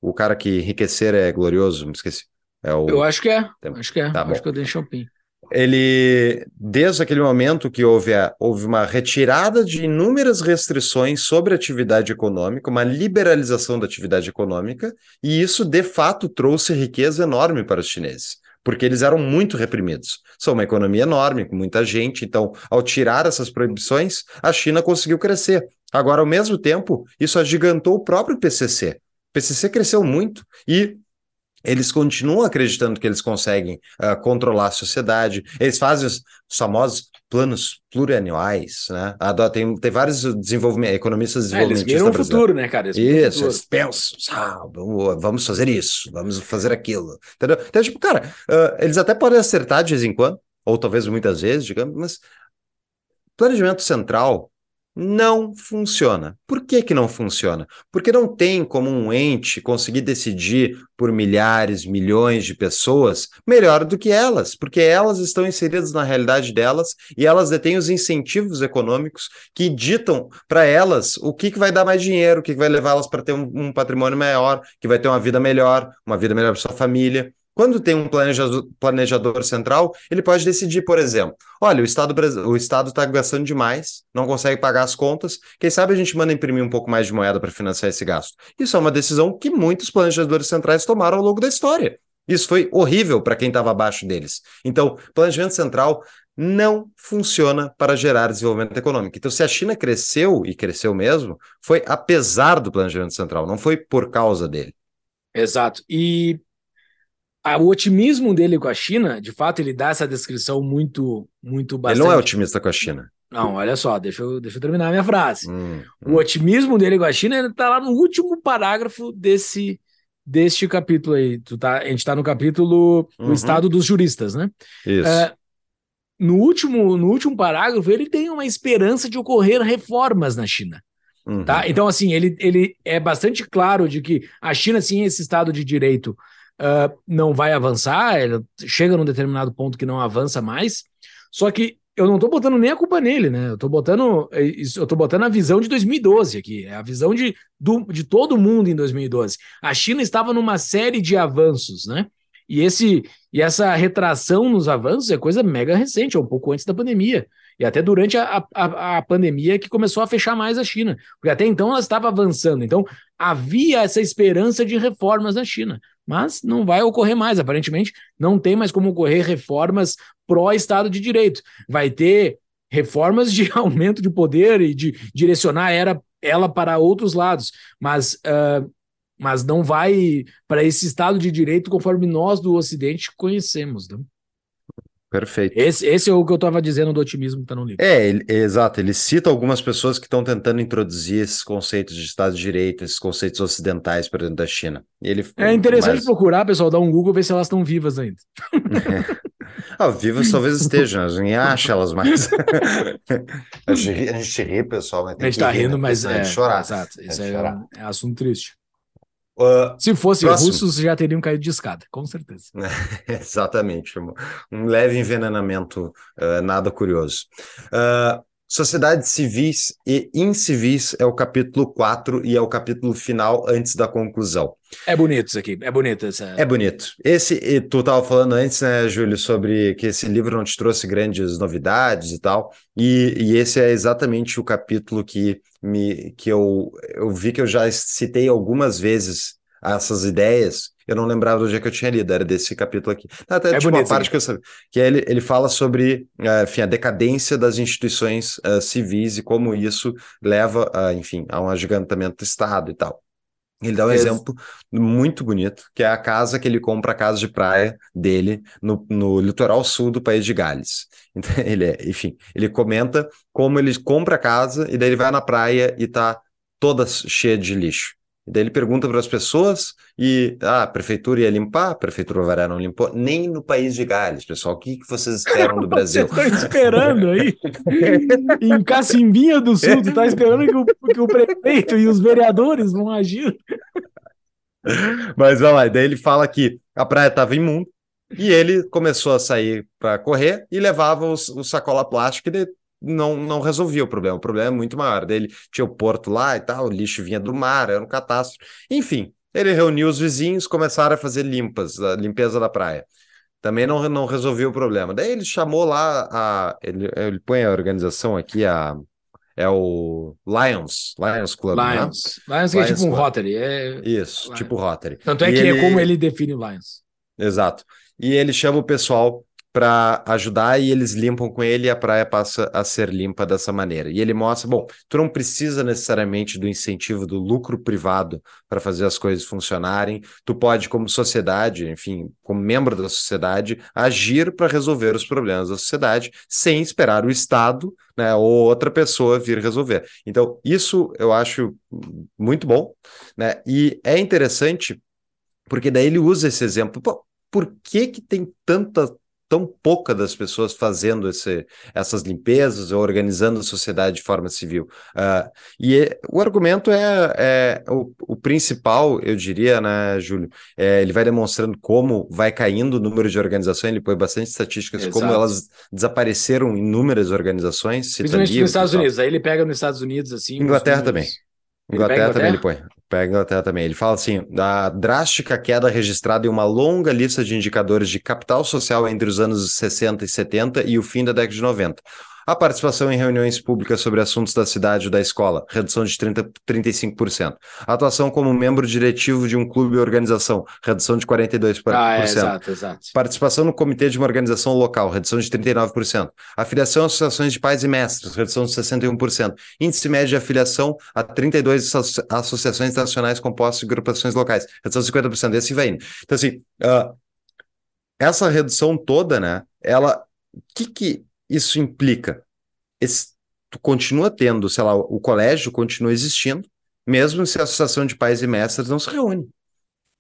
o cara que enriquecer é glorioso, me esqueci. É o... Eu acho que é. Acho que é. Tá acho que é o Dan Champin. Ele, desde aquele momento que houve, a, houve uma retirada de inúmeras restrições sobre a atividade econômica, uma liberalização da atividade econômica, e isso de fato trouxe riqueza enorme para os chineses, porque eles eram muito reprimidos. São uma economia enorme, com muita gente, então, ao tirar essas proibições, a China conseguiu crescer. Agora, ao mesmo tempo, isso agigantou o próprio PCC, PCC cresceu muito e eles continuam acreditando que eles conseguem uh, controlar a sociedade. Eles fazem os famosos planos plurianuais, né? Tem, tem vários desenvolvimentos, economistas desenvolvimentistas. É, eles viram o futuro, né, cara? Eles isso, eles pensam, ah, vamos fazer isso, vamos fazer aquilo. Entendeu? Então, tipo, cara, uh, eles até podem acertar de vez em quando, ou talvez muitas vezes, digamos, mas planejamento central não funciona. Por que, que não funciona? Porque não tem como um ente conseguir decidir por milhares, milhões de pessoas melhor do que elas, porque elas estão inseridas na realidade delas e elas detêm os incentivos econômicos que ditam para elas o que, que vai dar mais dinheiro, o que, que vai levá-las para ter um, um patrimônio maior, que vai ter uma vida melhor, uma vida melhor para sua família. Quando tem um planejador, planejador, central, ele pode decidir, por exemplo, olha, o Estado o Estado está gastando demais, não consegue pagar as contas, quem sabe a gente manda imprimir um pouco mais de moeda para financiar esse gasto. Isso é uma decisão que muitos planejadores centrais tomaram ao longo da história. Isso foi horrível para quem estava abaixo deles. Então, planejamento central não funciona para gerar desenvolvimento econômico. Então, se a China cresceu, e cresceu mesmo, foi apesar do planejamento central, não foi por causa dele. Exato. E o otimismo dele com a China, de fato, ele dá essa descrição muito, muito bastante. Ele não é otimista com a China. Não, olha só, deixa eu, deixa eu terminar a minha frase. Hum, hum. O otimismo dele com a China está lá no último parágrafo desse deste capítulo aí. Tu tá, a gente está no capítulo uhum. O Estado dos Juristas, né? Isso. É, no, último, no último parágrafo, ele tem uma esperança de ocorrer reformas na China. Uhum. Tá? Então, assim, ele, ele é bastante claro de que a China, sim, é esse Estado de Direito uh, não vai avançar, ele chega num determinado ponto que não avança mais. Só que eu não estou botando nem a culpa nele, né? Eu estou botando, é, eu tô botando a visão de 2012 aqui, é a visão de, do, de todo mundo em 2012. A China estava numa série de avanços, né? E, esse, e essa retração nos avanços é coisa mega recente, é um pouco antes da pandemia. E até durante a, a, a pandemia que começou a fechar mais a China. Porque até então ela estava avançando. Então havia essa esperança de reformas na China mas não vai ocorrer mais. Aparentemente, não tem mais como ocorrer reformas pró-Estado de Direito. Vai ter reformas de aumento de poder e de direcionar era, ela para outros lados, mas, uh, mas não vai para esse Estado de Direito conforme nós do Ocidente conhecemos. Não? Perfeito. Esse, esse é o que eu estava dizendo do otimismo que está no livro. É, ele, exato. Ele cita algumas pessoas que estão tentando introduzir esses conceitos de Estado de Direito, esses conceitos ocidentais para dentro da China. Ele, é interessante mas... procurar, pessoal, dar um Google ver se elas estão vivas ainda. É. Ah, vivas talvez estejam, a gente acha elas mais. a, gente, a gente ri, pessoal, mas tem A gente está rindo, né? mas é, chorar. Exato, isso é, é, é assunto triste. Uh, Se fosse próximo. russos, já teriam caído de escada, com certeza. Exatamente. Um leve envenenamento, uh, nada curioso. Uh, Sociedades civis e incivis é o capítulo 4 e é o capítulo final antes da conclusão. É bonito isso aqui, é bonito essa. É bonito. Esse, e tu estava falando antes, né, Júlio, sobre que esse livro não te trouxe grandes novidades e tal, e, e esse é exatamente o capítulo que, me, que eu, eu vi que eu já citei algumas vezes essas ideias, eu não lembrava do dia que eu tinha lido, era desse capítulo aqui. Até é tipo bonito, uma parte que eu sabia, que ele, ele fala sobre uh, enfim, a decadência das instituições uh, civis e como isso leva, a, enfim, a um agigantamento do Estado e tal. Ele dá um exemplo muito bonito, que é a casa que ele compra, a casa de praia dele no, no litoral sul do país de Gales. Então, ele é, enfim, ele comenta como ele compra a casa e daí ele vai na praia e tá toda cheia de lixo. E daí ele pergunta para as pessoas e ah, a prefeitura ia limpar, a prefeitura Varé não limpou, nem no país de Gales, pessoal. O que, que vocês esperam do Brasil? Estão esperando aí? em Cacimbinha do Sul, tu tá esperando que o, que o prefeito e os vereadores vão agir? Mas vamos lá, daí ele fala que a praia estava imunda e ele começou a sair para correr e levava os, o sacola plástica e não, não resolvia o problema. O problema é muito maior. Dele tinha o porto lá e tal, o lixo vinha do mar, era um catástrofe. Enfim, ele reuniu os vizinhos, começaram a fazer limpas, a limpeza da praia. Também não, não resolvia o problema. Daí ele chamou lá a. Ele, ele põe a organização aqui, a. É o Lions, Lions Club. Lions. Né? Lions, é tipo um Rotary. É... Isso, Lions. tipo Rotary. Tanto é e que é ele... é como ele define o Lions. Exato. E ele chama o pessoal para ajudar e eles limpam com ele e a praia passa a ser limpa dessa maneira. E ele mostra, bom, tu não precisa necessariamente do incentivo do lucro privado para fazer as coisas funcionarem, tu pode como sociedade, enfim, como membro da sociedade, agir para resolver os problemas da sociedade sem esperar o Estado, né, ou outra pessoa vir resolver. Então, isso eu acho muito bom, né? E é interessante porque daí ele usa esse exemplo. Pô, por que que tem tanta tão pouca das pessoas fazendo esse, essas limpezas ou organizando a sociedade de forma civil. Uh, e é, o argumento é, é o, o, principal, eu diria, né, Júlio? É, ele vai demonstrando como vai caindo o número de organizações, ele põe bastante estatísticas, Exato. como elas desapareceram inúmeras organizações. Principalmente nos Estados Unidos, aí ele pega nos Estados Unidos, assim. Inglaterra também. Inglaterra, também ele põe. Pega Inglaterra também. Ele fala assim: da drástica queda registrada em uma longa lista de indicadores de capital social entre os anos 60 e 70 e o fim da década de 90. A participação em reuniões públicas sobre assuntos da cidade ou da escola, redução de 30, 35%. A atuação como membro diretivo de um clube ou organização, redução de 42%. Ah, é, exato, exato. Participação no comitê de uma organização local, redução de 39%. Afiliação a associações de pais e mestres, redução de 61%. Índice médio de afiliação a 32 associações nacionais compostas de agrupações locais, redução de 50%. Esse vai indo. Então, assim, uh, essa redução toda, né, ela. O que, que isso implica? Esse, tu continua tendo, sei lá, o colégio continua existindo, mesmo se a associação de pais e mestres não se reúne.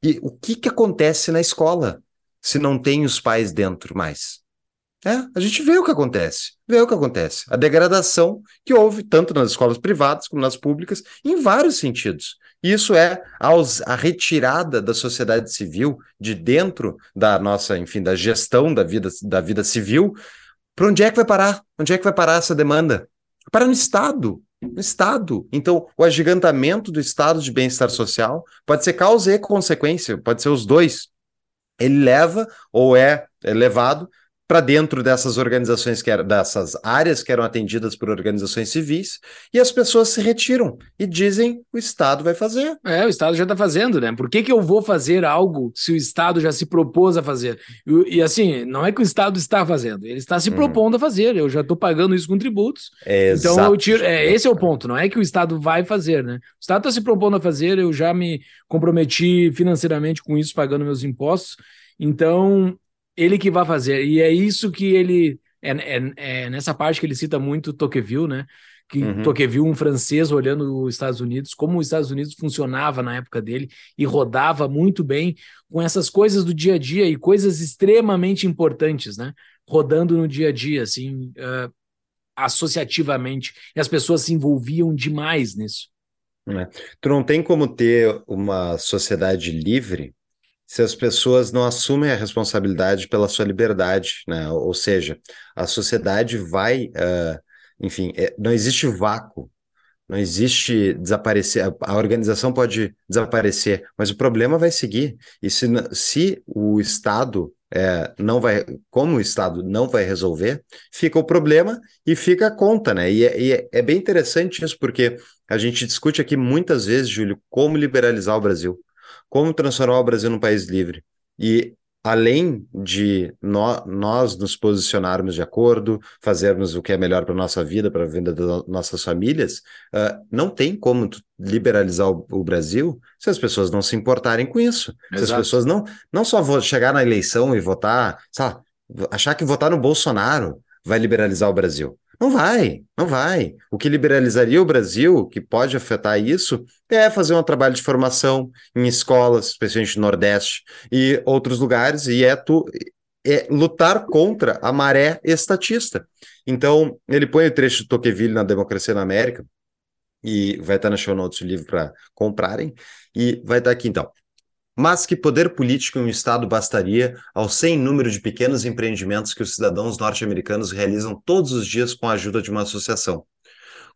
E o que, que acontece na escola se não tem os pais dentro mais? É, a gente vê o que acontece, vê o que acontece. A degradação que houve tanto nas escolas privadas como nas públicas, em vários sentidos. Isso é a retirada da sociedade civil de dentro da nossa, enfim, da gestão da vida, da vida civil para onde é que vai parar? Onde é que vai parar essa demanda? Para no Estado. No Estado. Então, o agigantamento do estado de bem-estar social pode ser causa e consequência, pode ser os dois. Ele leva ou é, é levado para dentro dessas organizações que eram, dessas áreas que eram atendidas por organizações civis, e as pessoas se retiram e dizem o Estado vai fazer. É, o Estado já está fazendo, né? Por que, que eu vou fazer algo se o Estado já se propôs a fazer? E, e assim, não é que o Estado está fazendo, ele está se uhum. propondo a fazer, eu já estou pagando isso com tributos. É, então eu tiro. É, esse é o ponto, não é que o Estado vai fazer, né? O Estado está se propondo a fazer, eu já me comprometi financeiramente com isso, pagando meus impostos. Então, ele que vai fazer. E é isso que ele. É, é, é nessa parte que ele cita muito Tocqueville, né? Que uhum. Tocqueville, um francês, olhando os Estados Unidos, como os Estados Unidos funcionava na época dele e rodava muito bem com essas coisas do dia a dia e coisas extremamente importantes, né? Rodando no dia a dia, assim, uh, associativamente. E as pessoas se envolviam demais nisso. É. Tu não tem como ter uma sociedade livre se as pessoas não assumem a responsabilidade pela sua liberdade, né? Ou seja, a sociedade vai, uh, enfim, é, não existe vácuo Não existe desaparecer, a organização pode desaparecer, mas o problema vai seguir. E se, se o Estado é, não vai, como o Estado não vai resolver, fica o problema e fica a conta, né? E, é, e é, é bem interessante isso, porque a gente discute aqui muitas vezes, Júlio, como liberalizar o Brasil, como transformar o Brasil num país livre. E além de no, nós nos posicionarmos de acordo, fazermos o que é melhor para a nossa vida, para a vida das nossas famílias, uh, não tem como liberalizar o, o, Brasil se as pessoas não se importarem com isso. Exato. Se as pessoas não, não só vão chegar na eleição e votar, sabe, achar que votar no Bolsonaro vai liberalizar o Brasil. Não vai, não vai. O que liberalizaria o Brasil, que pode afetar isso, é fazer um trabalho de formação em escolas, especialmente no Nordeste e outros lugares, e é, tu, é lutar contra a maré estatista. Então, ele põe o trecho de Tocqueville na Democracia na América, e vai estar na show notes o livro para comprarem, e vai estar aqui então mas que poder político em um Estado bastaria ao sem número de pequenos empreendimentos que os cidadãos norte-americanos realizam todos os dias com a ajuda de uma associação.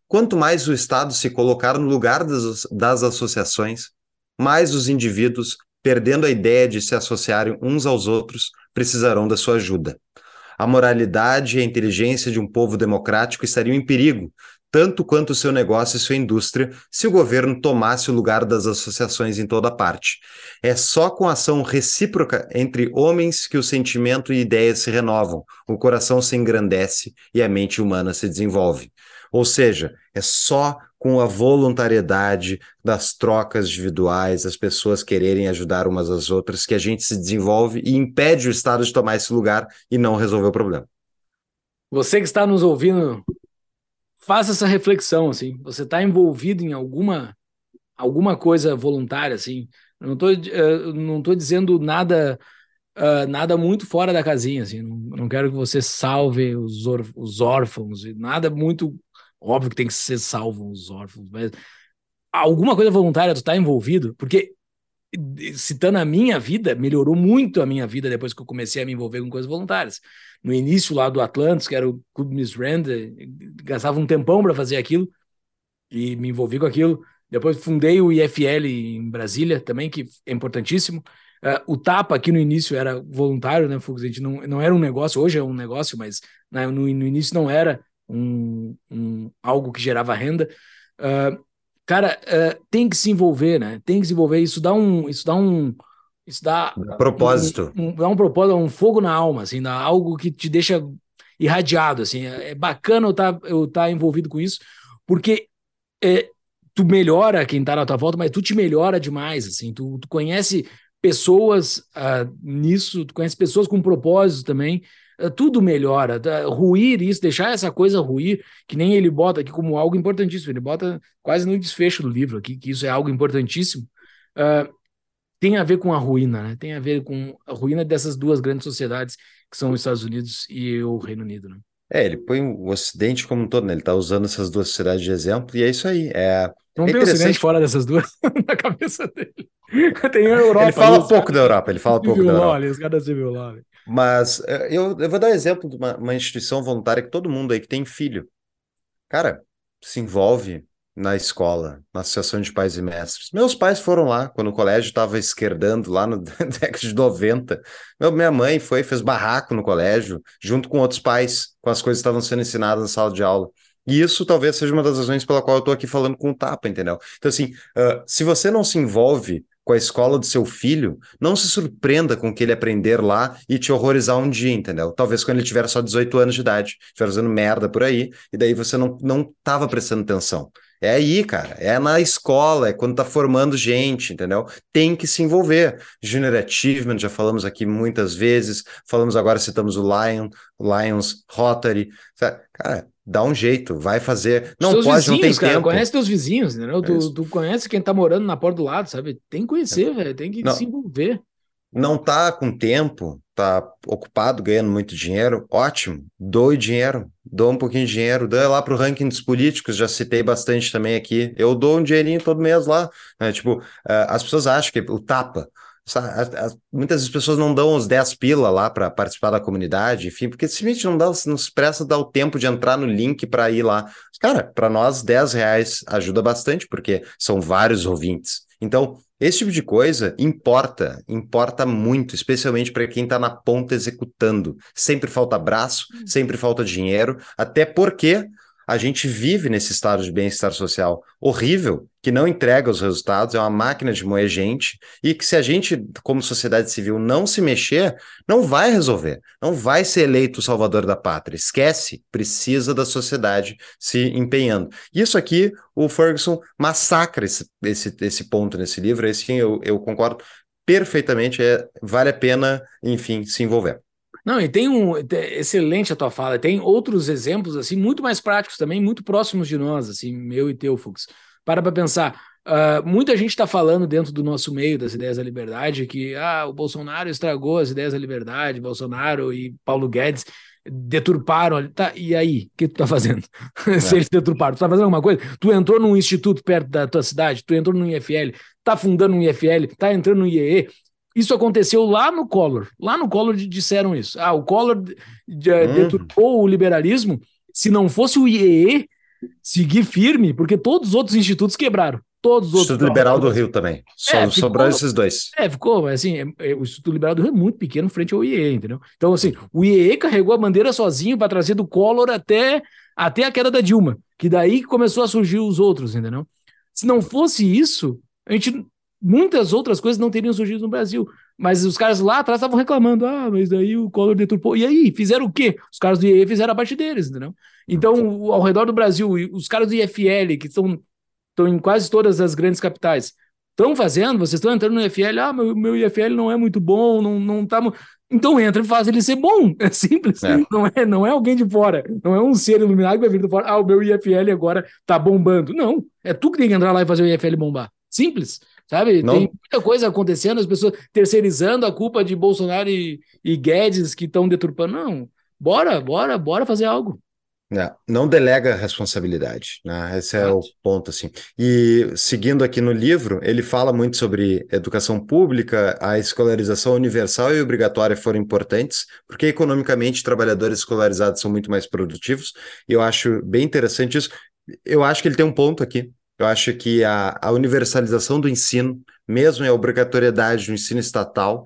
Quanto mais o Estado se colocar no lugar das, das associações, mais os indivíduos, perdendo a ideia de se associarem uns aos outros, precisarão da sua ajuda. A moralidade e a inteligência de um povo democrático estariam em perigo tanto quanto seu negócio e sua indústria, se o governo tomasse o lugar das associações em toda parte. É só com ação recíproca entre homens que o sentimento e ideias se renovam, o coração se engrandece e a mente humana se desenvolve. Ou seja, é só com a voluntariedade das trocas individuais, as pessoas quererem ajudar umas às outras, que a gente se desenvolve e impede o Estado de tomar esse lugar e não resolver o problema. Você que está nos ouvindo faça essa reflexão, assim. Você está envolvido em alguma alguma coisa voluntária, assim. Eu não estou uh, não tô dizendo nada uh, nada muito fora da casinha, assim. Não, não quero que você salve os, or, os órfãos, nada muito óbvio que tem que ser salvo os órfãos, mas alguma coisa voluntária tu está envolvido, porque citando a minha vida, melhorou muito a minha vida depois que eu comecei a me envolver com coisas voluntárias. No início lá do Atlantis, que era o Clube Miss Rand, gastava um tempão para fazer aquilo e me envolvi com aquilo. Depois fundei o IFL em Brasília também, que é importantíssimo. Uh, o Tapa aqui no início era voluntário, né, Fux? A gente não, não era um negócio, hoje é um negócio, mas né, no, no início não era um, um, algo que gerava renda. Uh, cara, uh, tem que se envolver, né? Tem que se envolver. Isso dá um, isso dá um, isso dá propósito, um, um, dá um propósito, um fogo na alma, assim, dá algo que te deixa irradiado, assim. É, é bacana eu estar tá, eu tá envolvido com isso, porque é, tu melhora quem tá na tua volta, mas tu te melhora demais, assim. Tu, tu conhece pessoas uh, nisso, tu conhece pessoas com propósito também. Eh, tudo melhora. Ruir isso, deixar essa coisa ruir, que nem ele bota aqui como algo importantíssimo, ele bota quase no desfecho do livro aqui, que isso é algo importantíssimo. Uh, tem a ver com a ruína, né? Tem a ver com a ruína dessas duas grandes sociedades que são os Estados Unidos e o Reino Unido, né? É, ele põe o Ocidente como um todo, né? Ele está usando essas duas sociedades de exemplo, e é isso aí. É, Não é tem Ocidente fora dessas duas na cabeça dele. tem a Europa. Ele fala pouco da Europa, ele fala pouco da Europa. Os caras civil law. Mas eh, eu, eu vou dar exemplo de uma, uma, instituição voluntária que todo mundo aí que tem filho, cara, se envolve na escola, na Associação de Pais e Mestres. Meus pais foram lá quando o colégio estava esquerdando, lá no década de 90. Meu, minha mãe foi, fez barraco no colégio, junto com outros pais, com as coisas que estavam sendo ensinadas na sala de aula. E isso talvez seja uma das razões pela qual eu estou aqui falando com o Tapa, entendeu? Então, assim, uh, se você não se envolve com a escola do seu filho, não se surpreenda com o que ele aprender lá e te horrorizar um dia, entendeu? Talvez quando ele tiver só 18 anos de idade, estiver fazendo merda por aí, e daí você não, não tava prestando atenção. É aí, cara, é na escola, é quando tá formando gente, entendeu? Tem que se envolver. Junior Achievement, já falamos aqui muitas vezes, falamos agora, citamos o Lion, Lions, Rotary, cara, dá um jeito, vai fazer. Não pode, vizinhos, não tem cara, tempo. Conhece teus vizinhos, entendeu? É tu, tu, conhece quem tá morando na porta do lado, sabe? Tem que conhecer, é. velho, tem que não, se envolver. Não tá com tempo, tá ocupado ganhando muito dinheiro, ótimo, doe dinheiro, dou um pouquinho de dinheiro, dê lá pro ranking dos políticos, já citei bastante também aqui. Eu dou um dinheirinho todo mês lá, né? Tipo, uh, as pessoas acham que o tapa muitas as pessoas não dão os 10 pila lá para participar da comunidade, enfim, porque simplesmente não dá, não se presta dar o tempo de entrar no link para ir lá. Cara, para nós 10 reais ajuda bastante, porque são vários ouvintes. Então, esse tipo de coisa importa, importa muito, especialmente para quem está na ponta executando. Sempre falta braço, hum. sempre falta dinheiro, até porque a gente vive nesse estado de bem-estar social horrível, que não entrega os resultados, é uma máquina de moer gente, e que se a gente, como sociedade civil, não se mexer, não vai resolver, não vai ser eleito o salvador da pátria. Esquece, precisa da sociedade se empenhando. Isso aqui, o Ferguson massacra esse, esse, esse ponto nesse livro, esse eu, eu concordo perfeitamente, é, vale a pena, enfim, se envolver. Não, e tem um excelente a tua fala. Tem outros exemplos assim muito mais práticos também, muito próximos de nós, assim, meu e teu, Fux. Para para pensar. Uh, muita gente está falando dentro do nosso meio das ideias da liberdade que ah, o Bolsonaro estragou as ideias da liberdade, Bolsonaro e Paulo Guedes deturparam. Tá, e aí, o que tu tá fazendo? É. Se eles deturparam, tu tá fazendo alguma coisa? Tu entrou num instituto perto da tua cidade, tu entrou no IFL, tá fundando um IFL, tá entrando no IEE, isso aconteceu lá no Collor. Lá no Collor disseram isso. Ah, o Collor uhum. deturpou o liberalismo. Se não fosse o IEE seguir firme, porque todos os outros institutos quebraram. Todos os Instituto outros. Liberal do Rio também. É, sobraram esses dois. É, ficou, assim, é, é, o Instituto Liberal do Rio é muito pequeno frente ao IEE, entendeu? Então, assim, o IEE carregou a bandeira sozinho para trazer do Collor até, até a queda da Dilma, que daí começou a surgir os outros, entendeu? Se não fosse isso, a gente muitas outras coisas não teriam surgido no Brasil. Mas os caras lá atrás estavam reclamando, ah, mas aí o Collor deturpou. E aí, fizeram o quê? Os caras do IE fizeram a parte deles, entendeu? Então, ao redor do Brasil, os caras do IFL, que estão, estão em quase todas as grandes capitais, estão fazendo, vocês estão entrando no IFL, ah, meu, meu IFL não é muito bom, não, não tá... Então entra e faz ele ser bom. É simples. É. Não, é, não é alguém de fora. Não é um ser iluminado que vai vir de fora. Ah, o meu IFL agora tá bombando. Não. É tu que tem que entrar lá e fazer o IFL bombar. Simples. Sabe? Não. Tem muita coisa acontecendo, as pessoas terceirizando a culpa de Bolsonaro e, e Guedes que estão deturpando. Não, bora, bora, bora fazer algo. É, não delega responsabilidade, né? Esse é o ponto, assim. E seguindo aqui no livro, ele fala muito sobre educação pública, a escolarização universal e obrigatória foram importantes, porque economicamente trabalhadores escolarizados são muito mais produtivos, e eu acho bem interessante isso. Eu acho que ele tem um ponto aqui, eu acho que a, a universalização do ensino, mesmo a obrigatoriedade do ensino estatal,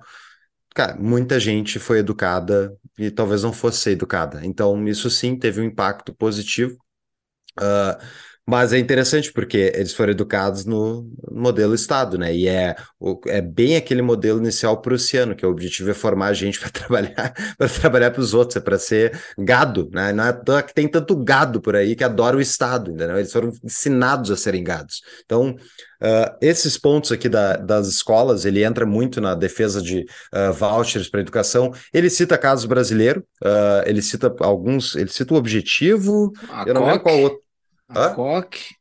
cara, muita gente foi educada e talvez não fosse educada. Então, isso sim teve um impacto positivo. Uh, mas é interessante porque eles foram educados no modelo Estado, né? E é, é bem aquele modelo inicial prussiano, que o objetivo é formar a gente para trabalhar para trabalhar para os outros, é para ser gado, né? Não é que tem tanto gado por aí que adora o Estado, entendeu? Eles foram ensinados a serem gados. Então, uh, esses pontos aqui da, das escolas, ele entra muito na defesa de uh, vouchers para educação. Ele cita casos brasileiros, uh, ele cita alguns, ele cita o objetivo, a eu não lembro qual outro. A COC,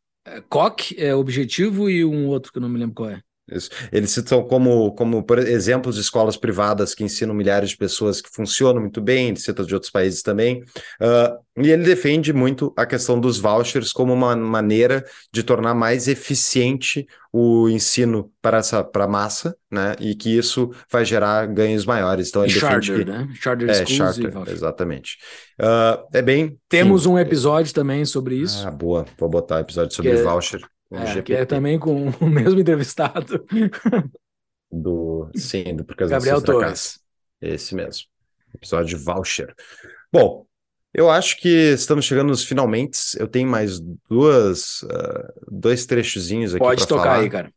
COC é objetivo e um outro que eu não me lembro qual é. Isso. Eles citam como, como exemplos de escolas privadas que ensinam milhares de pessoas que funcionam muito bem, ele cita de outros países também. Uh, e ele defende muito a questão dos vouchers como uma maneira de tornar mais eficiente o ensino para essa para a massa, né? E que isso vai gerar ganhos maiores. Então ele charter, que né? Charter é, charter, exatamente. Uh, é bem. Temos sim, um episódio é... também sobre isso. Ah, boa. Vou botar episódio sobre que é voucher. É, que é também com o mesmo entrevistado. Do, sim, do Porque Gabriel Torres. Esse mesmo. Episódio de voucher. Bom, eu acho que estamos chegando nos finalmente. Eu tenho mais duas, uh, dois trechozinhos aqui Pode tocar falar. aí, cara.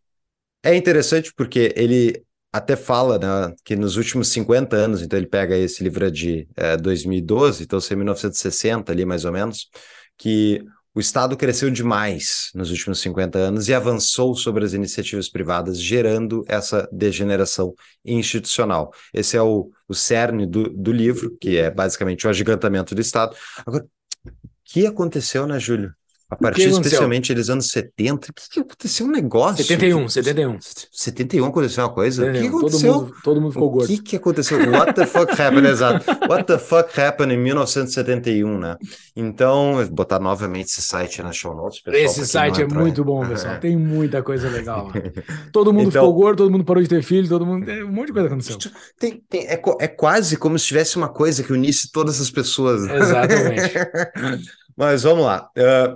É interessante porque ele até fala né, que nos últimos 50 anos, então ele pega esse livro de é, 2012, então é 1960 ali mais ou menos, que o Estado cresceu demais nos últimos 50 anos e avançou sobre as iniciativas privadas, gerando essa degeneração institucional. Esse é o, o cerne do, do livro, que é basicamente o agigantamento do Estado. Agora, o que aconteceu, né, Júlio? A partir especialmente dos anos 70, o que, que aconteceu? Um negócio. 71, 71. 71 aconteceu uma coisa? O que aconteceu? Todo mundo, todo mundo ficou o gordo. que, que aconteceu? What the fuck happened? Exato. What the fuck happened em 1971, né? Então, vou botar novamente esse site na show notes, pessoal. Esse site é entrou, muito bom, pessoal. Tem muita coisa legal. Lá. Todo mundo Então- ficou gordo, todo mundo parou de ter filho, todo mundo. Um monte de coisa aconteceu. Tem- tem- é, é quase como se tivesse uma coisa que unisse todas as pessoas. Exatamente. Mas vamos lá. Ah,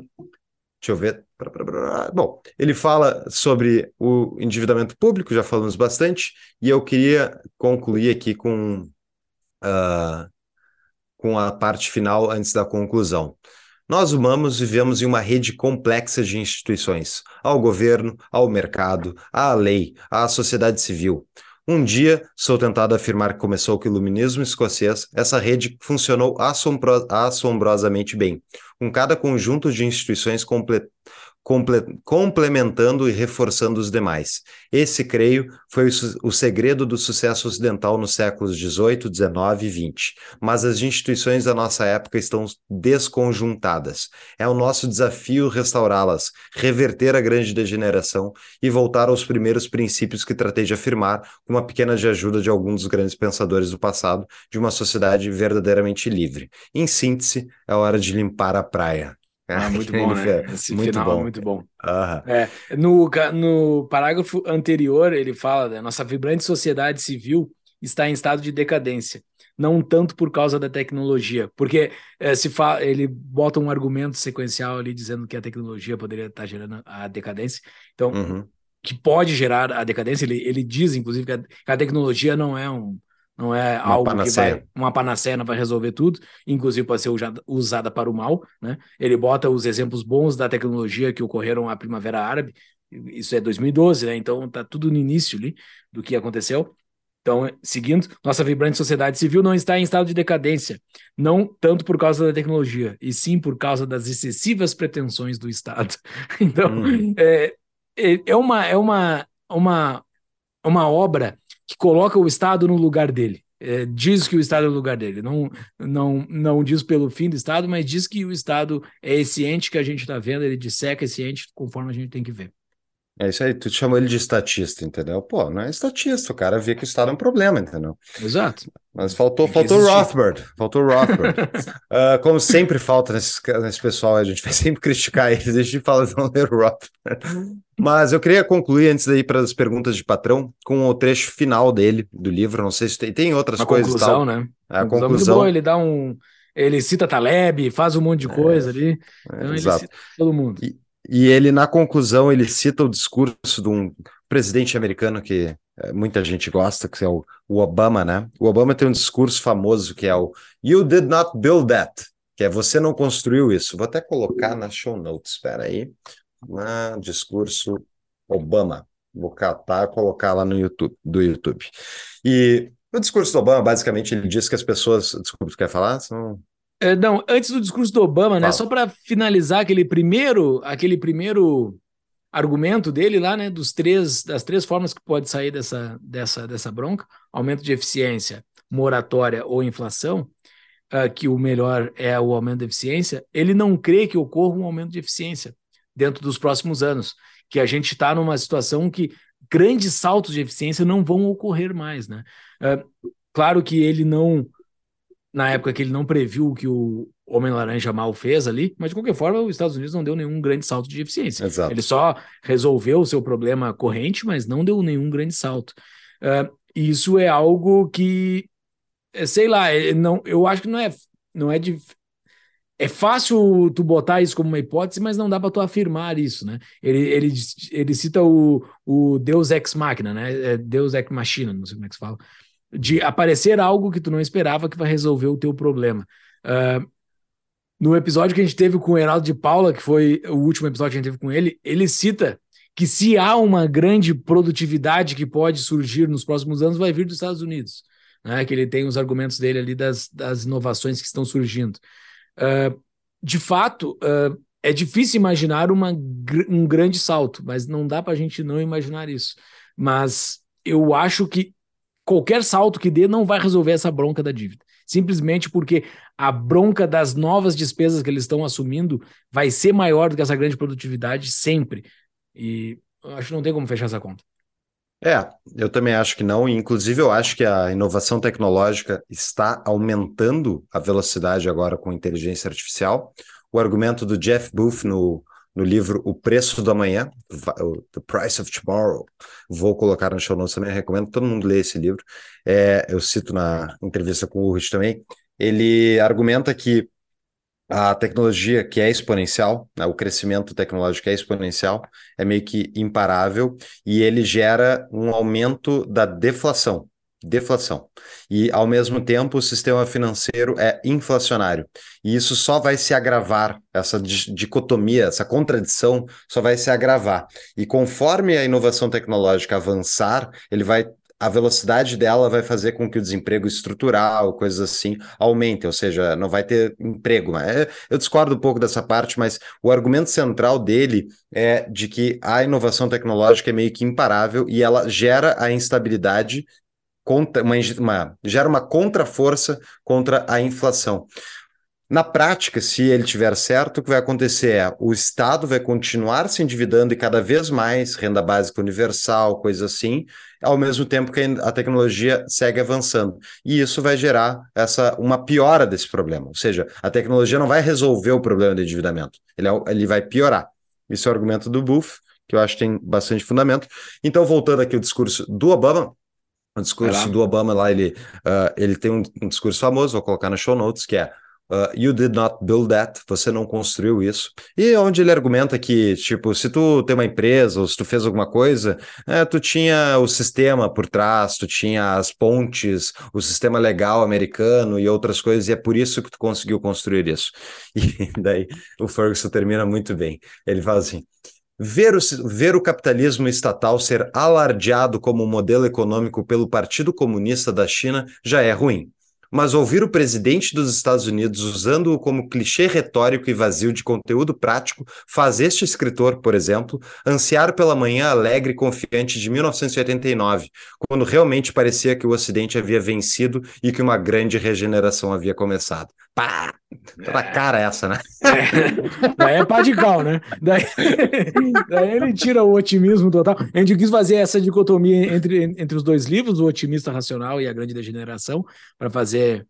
deixa eu ver. Bom, ele fala sobre o endividamento público, já falamos bastante, e eu queria concluir aqui com, ah, com a parte final antes da conclusão. Nós humanos vivemos em uma rede complexa de instituições, ao governo, ao mercado, à lei, à sociedade civil. Um dia, sou tentado afirmar que começou com o iluminismo escocês, essa rede funcionou assombro- assombrosamente bem, com cada conjunto de instituições comple- comple- complementando e reforçando os demais. Esse, creio, foi o, segredo do sucesso ocidental nos séculos XVIII, XIX e XX. Mas as instituições da nossa época estão desconjuntadas. É o nosso desafio restaurá-las, reverter a grande degeneração e voltar aos primeiros princípios que tratei de afirmar, com uma pequena de ajuda de alguns dos grandes pensadores do passado, de uma sociedade verdadeiramente livre. Em síntese, é hora de limpar a praia. Ah, muito bom, né? Esse muito final bom. é muito bom. É, no, no parágrafo anterior, ele fala da nossa vibrante sociedade civil está em estado de decadência, não tanto por causa da tecnologia, porque eh, se fa ele bota um argumento sequencial ali dizendo que a tecnologia poderia estar gerando a decadência, então Uhum. que pode gerar a decadência. Ele, ele diz, inclusive, que a, que a tecnologia não é um não é Uma algo panaceia. que vai uma panaceia não vai resolver tudo, inclusive pode ser usada, para o mal, né? Ele bota os exemplos bons da tecnologia que ocorreram a Primavera Árabe. Isso é 2012, né? Então tá tudo no início ali do que aconteceu. Então, seguindo, nossa vibrante sociedade civil não está em estado de decadência, não tanto por causa da tecnologia, e sim por causa das excessivas pretensões do Estado. Então, é, é é uma, é uma, uma, uma obra que coloca o Estado no lugar dele. É, diz que o Estado é no lugar dele. Não, não, não diz pelo fim do Estado, mas diz que o Estado é esse ente que a gente está vendo, ele disseca esse ente conforme a gente tem que ver. É isso aí, tu chamou ele de estatista, entendeu? Pô, não é estatista, o cara vê que o Estado é um problema, entendeu? Exato. Mas faltou, faltou existir. Rothbard, faltou Rothbard. Ah, como sempre falta nesse, nesse pessoal, a gente vai sempre criticar eles, deixa de falar não ler o Rothbard. Mas eu queria concluir antes daí para as perguntas de patrão com o trecho final dele, do livro, não sei se tem, tem outras Uma coisas conclusão, tal. né? É, a Conclusão muito conclusão, boa, ele dá um. Ele cita Taleb, faz um monte de coisa ali. é, Então ele exato. cita todo mundo. E ele, na conclusão, ele cita o discurso de um presidente americano que eh, muita gente gosta, que é o, o Obama, né? O Obama tem um discurso famoso que é o You did not build that, que é você não construiu isso. Vou até colocar na show notes, espera aí. Na discurso Obama. Vou catar e colocar lá no YouTube, do YouTube. E o discurso do Obama, basicamente, ele diz que as pessoas. Desculpa, tu quer falar? Senão- É, não, antes do discurso do Obama, né? Fala. Só para finalizar aquele primeiro, aquele primeiro argumento dele lá, né? Dos três, das três formas que pode sair dessa, dessa, dessa bronca: aumento de eficiência, moratória ou inflação. ah, que o melhor é o aumento de eficiência. Ele não crê que ocorra um aumento de eficiência dentro dos próximos anos, que a gente está numa situação que grandes saltos de eficiência não vão ocorrer mais, né? Ah, claro que ele não na época que ele não previu o que o Homem-Laranja mal fez ali, mas de qualquer forma, os Estados Unidos não deu nenhum grande salto de eficiência. Exato. Ele só resolveu o seu problema corrente, mas não deu nenhum grande salto. E isso é algo que, é, sei lá, é, não, eu acho que não é, não é de. É fácil tu botar isso como uma hipótese, mas não dá para tu afirmar isso, né? Ele, ele, ele cita o, o Deus Ex Machina, né? Deus Ex Machina, não sei como é que se fala de aparecer algo que tu não esperava que vai resolver o teu problema. Uh, no episódio que a gente teve com o Heraldo de Paula, que foi o último episódio que a gente teve com ele, ele cita que se há uma grande produtividade que pode surgir nos próximos anos, vai vir dos Estados Unidos. Né? Que ele tem os argumentos dele ali das, das inovações que estão surgindo. Uh, de fato, uh, é difícil imaginar uma, um grande salto, mas não dá para a gente não imaginar isso. Mas eu acho que qualquer salto que dê não vai resolver essa bronca da dívida. simplesmente porque a bronca das novas despesas que eles estão assumindo vai ser maior do que essa grande produtividade sempre. E acho que não tem como fechar essa conta. É, eu também acho que não. Inclusive, eu acho que a inovação tecnológica está aumentando a velocidade agora com inteligência artificial. O argumento do Jeff Booth no, no livro O Preço do Amanhã, The Price of Tomorrow, vou colocar no show notes também, recomendo todo mundo ler esse livro. É, eu cito na entrevista com o Ulrich também. Ele argumenta que a tecnologia que é exponencial, né, o crescimento tecnológico é exponencial, é meio que imparável e ele gera um aumento da deflação. Deflação. E, ao mesmo tempo, o sistema financeiro é inflacionário. E isso só vai se agravar, essa dicotomia, essa contradição só vai se agravar. E conforme a inovação tecnológica avançar, ele vai a velocidade dela vai fazer com que o desemprego estrutural, coisas assim, aumente, ou seja, não vai ter emprego. É, eu discordo um pouco dessa parte, mas o argumento central dele é de que a inovação tecnológica é meio que imparável e ela gera a instabilidade, contra, uma, uma, gera uma contraforça contra a inflação. Na prática, se ele tiver certo, o que vai acontecer é o Estado vai continuar se endividando e cada vez mais, renda básica universal, coisa assim, ao mesmo tempo que a tecnologia segue avançando. E isso vai gerar essa uma piora desse problema. Ou seja, a tecnologia não vai resolver o problema do endividamento, ele, é, ele vai piorar. Isso é o argumento do Buff, que eu acho que tem bastante fundamento. Então, voltando aqui ao discurso do Obama, o discurso do Obama lá, ele, uh, ele tem um, um discurso famoso, vou colocar no show notes, que é Uh, you did not build that, você não construiu isso. E onde ele argumenta que, tipo, se tu tem uma empresa ou se tu fez alguma coisa, é, tu tinha o sistema por trás, tu tinha as pontes, o sistema legal americano e outras coisas, e é por isso que tu conseguiu construir isso. E daí o Ferguson termina muito bem. Ele fala assim: Ver o, ver o, capitalismo estatal ser alardeado como modelo econômico pelo Partido Comunista da China já é ruim mas ouvir o presidente dos Estados Unidos usando-o como clichê retórico e vazio de conteúdo prático faz este escritor, por exemplo, ansiar pela manhã alegre e confiante de 1989, quando realmente parecia que o Ocidente havia vencido e que uma grande regeneração havia começado. Pá! Tá na cara essa, né? É. Daí é pá de cal, né? Daí, daí ele tira o otimismo total. A gente quis fazer essa dicotomia entre, entre os dois livros, o otimista racional e a grande degeneração, para fazer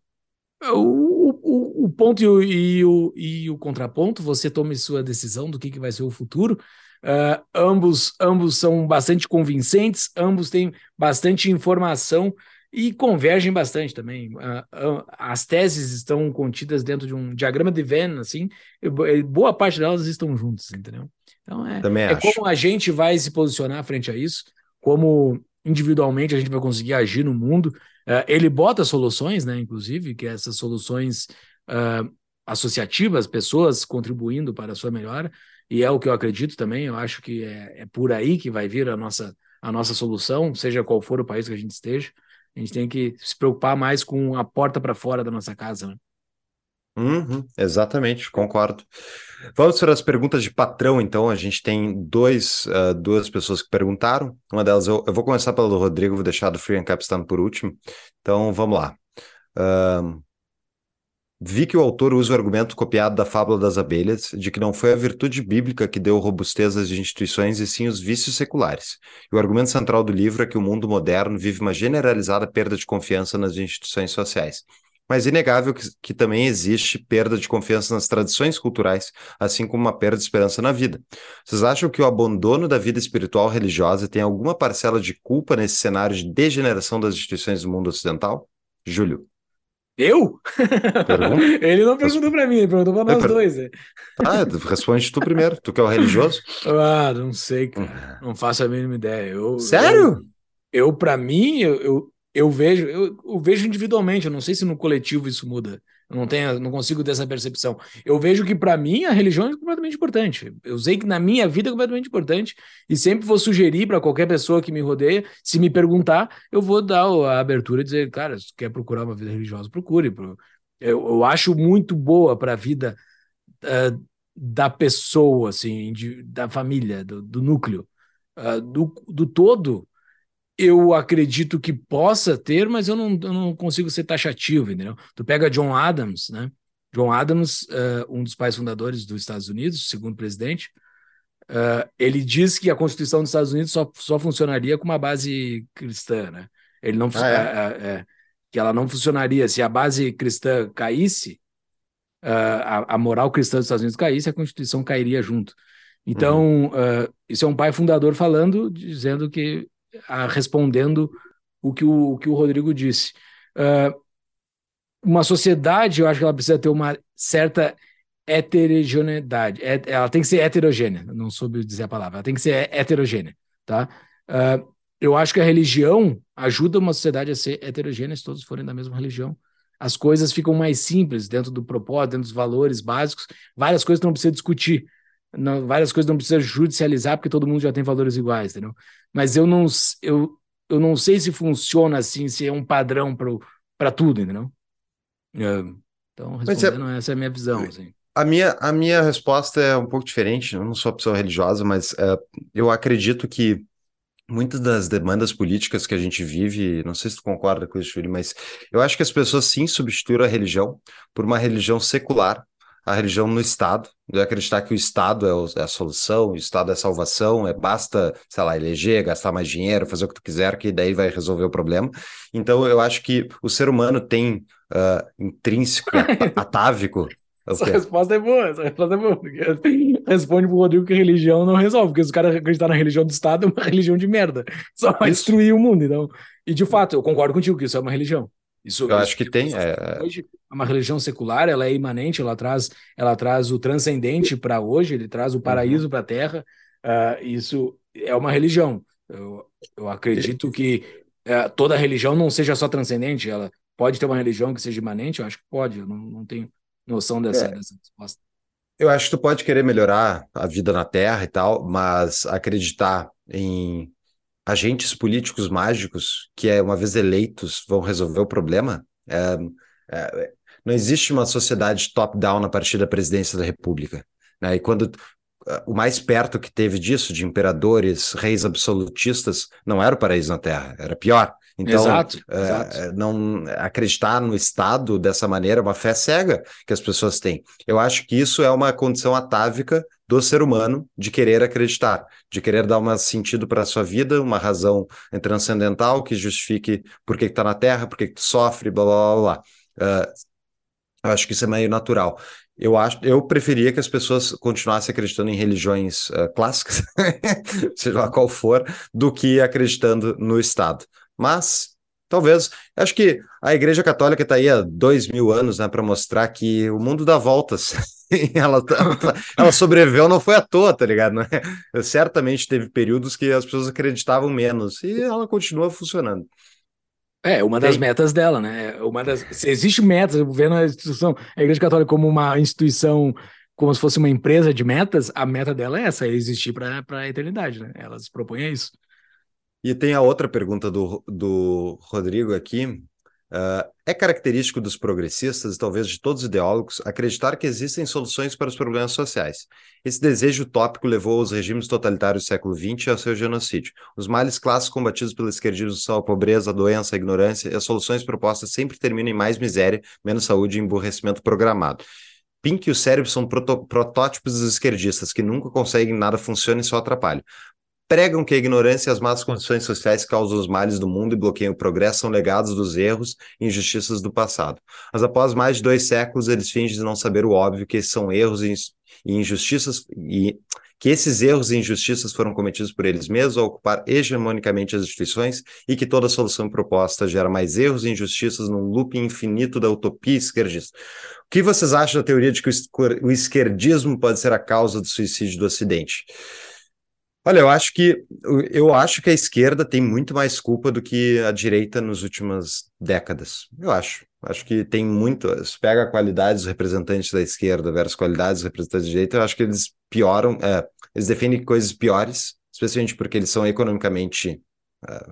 o, o, o ponto e o, e, o, e o contraponto. Você tome sua decisão do que, que vai ser o futuro. Uh, ambos, ambos são bastante convincentes, ambos têm bastante informação e convergem bastante também. As teses estão contidas dentro de um diagrama de Venn, assim, boa parte delas estão juntas, entendeu? Então é, é como a gente vai se posicionar frente a isso, como individualmente a gente vai conseguir agir no mundo. Uh, ele bota soluções, né, inclusive, que essas soluções uh, associativas, pessoas contribuindo para a sua melhora, e é o que eu acredito também, eu acho que é, é por aí que vai vir a nossa, a nossa solução, seja qual for o país que a gente esteja. A gente tem que se preocupar mais com a porta para fora da nossa casa, né? Uhum, exatamente, concordo. Vamos para as perguntas de patrão, então. A gente tem dois, uh, duas pessoas que perguntaram. Uma delas, eu, eu, vou começar pelo Rodrigo, vou deixar do Free and Capstan por último. Então, vamos lá. Uh, Vi que o autor usa o argumento copiado da fábula das abelhas, de que não foi a virtude bíblica que deu robustez às instituições e sim os vícios seculares. E o argumento central do livro é que o mundo moderno vive uma generalizada perda de confiança nas instituições sociais. Mas é inegável que, que também existe perda de confiança nas tradições culturais, assim como uma perda de esperança na vida. Vocês acham que o abandono da vida espiritual religiosa tem alguma parcela de culpa nesse cenário de degeneração das instituições do mundo ocidental? Júlio. Eu? ele não perguntou para mim, ele perguntou para nós per... dois. É. Ah, responde tu primeiro, tu que é o religioso. Ah, não sei, cara. Não faço a mínima ideia. Eu, Sério? Eu, eu para mim, eu, eu, eu vejo, eu, eu, vejo individualmente, eu não sei se no coletivo isso muda. Eu não tenho, não consigo ter essa percepção. Eu vejo que para mim a religião é completamente importante. Eu sei que na minha vida é completamente importante e sempre vou sugerir para qualquer pessoa que me rodeia, se me perguntar, eu vou dar a abertura e dizer, cara, se quer procurar uma vida religiosa, procure. Eu, eu acho muito boa para a vida uh, da pessoa, assim, de, da família, do, do núcleo, uh, do, do todo eu acredito que possa ter, mas eu não, eu não consigo ser taxativo, entendeu? Tu pega John Adams, né? John Adams, uh, um dos pais fundadores dos Estados Unidos, segundo presidente, uh, ele diz que a Constituição dos Estados Unidos só, só funcionaria com uma base cristã, né? Ele não ah, é? É, que ela não funcionaria se a base cristã caísse, a, a, moral cristã dos Estados Unidos caísse, a Constituição cairia junto. Então, uhum. isso é um pai fundador falando, dizendo que respondendo o que o, o, que o Rodrigo disse. Uh, uma sociedade, eu acho que ela precisa ter uma certa heterogeneidade. É, ela tem que ser heterogênea, não soube dizer a palavra, ela tem que ser heterogênea, tá? Uh, eu acho que a religião ajuda uma sociedade a ser heterogênea se todos forem da mesma religião. As coisas ficam mais simples dentro do propósito, dentro dos valores básicos. Várias coisas não precisa discutir, não, várias coisas não precisa judicializar porque todo mundo já tem valores iguais, entendeu? Mas eu não, eu, eu não sei se funciona assim, se é um padrão para tudo, entendeu? É, então, é respondendo, é, essa é a minha visão. Assim. A minha, a minha resposta é um pouco diferente. Eu não sou uma pessoa religiosa, mas uh, eu acredito que muitas das demandas políticas que a gente vive, não sei se tu concorda com isso, Júlio, mas eu acho que as pessoas sim substituíram a religião por uma religião secular, a religião no Estado, de acreditar que o Estado é, o, é, a solução, o Estado é a salvação, é basta, sei lá, eleger, gastar mais dinheiro, fazer o que tu quiser, que daí vai resolver o problema. Então, eu acho que o ser humano tem uh, intrínseco, atávico. Essa resposta é boa, essa resposta é boa. Responde pro Rodrigo que religião não resolve, porque se os caras acreditar na religião do Estado, é uma religião de merda. Só vai isso. destruir o mundo. Então. E de fato, eu concordo contigo que isso é uma religião. Isso, eu acho que tem. É... Hoje, uma religião secular, ela é imanente, ela traz, ela traz o transcendente para hoje, ele traz o paraíso uhum. para a Terra. Uh, isso é uma religião. Eu, eu acredito que uh, toda religião não seja só transcendente, ela pode ter uma religião que seja imanente, eu acho que pode, eu não, não tenho noção dessa, é. dessa resposta. Eu acho que tu pode querer melhorar a vida na Terra e tal, mas acreditar em agentes políticos mágicos que, é, uma vez eleitos, vão resolver o problema. É, é, não existe uma sociedade top-down a partir da presidência da República. Né? E quando o mais perto que teve disso, de imperadores, reis absolutistas, não era o paraíso na Terra, era pior. Então, exato, é, exato. É, não acreditar no Estado dessa maneira é uma fé cega que as pessoas têm. Eu acho que isso é uma condição atávica do ser humano de querer acreditar, de querer dar um sentido para a sua vida, uma razão transcendental que justifique por que está na Terra, por que, sofre, blá blá blá. blá. Uh, acho que isso é meio natural. Eu acho, eu preferia que as pessoas continuassem acreditando em religiões uh, clássicas, seja lá qual for, do que acreditando no Estado. Mas talvez, acho que a Igreja Católica está aí há dois mil anos, né, para mostrar que o mundo dá voltas. ela, tá, ela, ela, sobreviveu, não foi à toa, tá ligado? Né? Certamente teve períodos que as pessoas acreditavam menos e ela continua funcionando. É, uma das Tem. metas dela, né? Uma das, se existe metas, vendo a instituição, a Igreja Católica como uma instituição, como se fosse uma empresa de metas, a meta dela é essa, é existir para a eternidade, né? Ela se propõe a isso. E tem a outra pergunta do, do Rodrigo aqui. Uh, é característico dos progressistas e talvez de todos os ideólogos acreditar que existem soluções para os problemas sociais. Esse desejo utópico levou os regimes totalitários do século XX ao seu genocídio. Os males clássicos combatidos pelo esquerdismo são a pobreza, a doença, a ignorância, e as soluções propostas sempre terminam em mais miséria, menos saúde e emburrecimento programado. Pink e o cérebro são protótipos dos esquerdistas, que nunca conseguem nada funciona e só atrapalham pregam que a ignorância e as más condições sociais causam os males do mundo e bloqueiam o progresso, são legados dos erros e injustiças do passado. Mas após mais de dois séculos, eles fingem não saber o óbvio, que são erros e injustiças e que esses erros e injustiças foram cometidos por eles mesmos ao ocupar hegemonicamente as instituições e que toda solução proposta gera mais erros e injustiças num loop infinito da utopia esquerdista. O que vocês acham da teoria de que o esquerdismo pode ser a causa do suicídio do Ocidente? Olha, eu acho que eu acho que a esquerda tem muito mais culpa do que a direita nas últimas décadas. Eu acho. Acho que tem muito. Se pega a qualidade dos representantes da esquerda versus qualidade dos representantes da direita, eu acho que eles pioram, é, eles defendem coisas piores, especialmente porque eles são economicamente, é,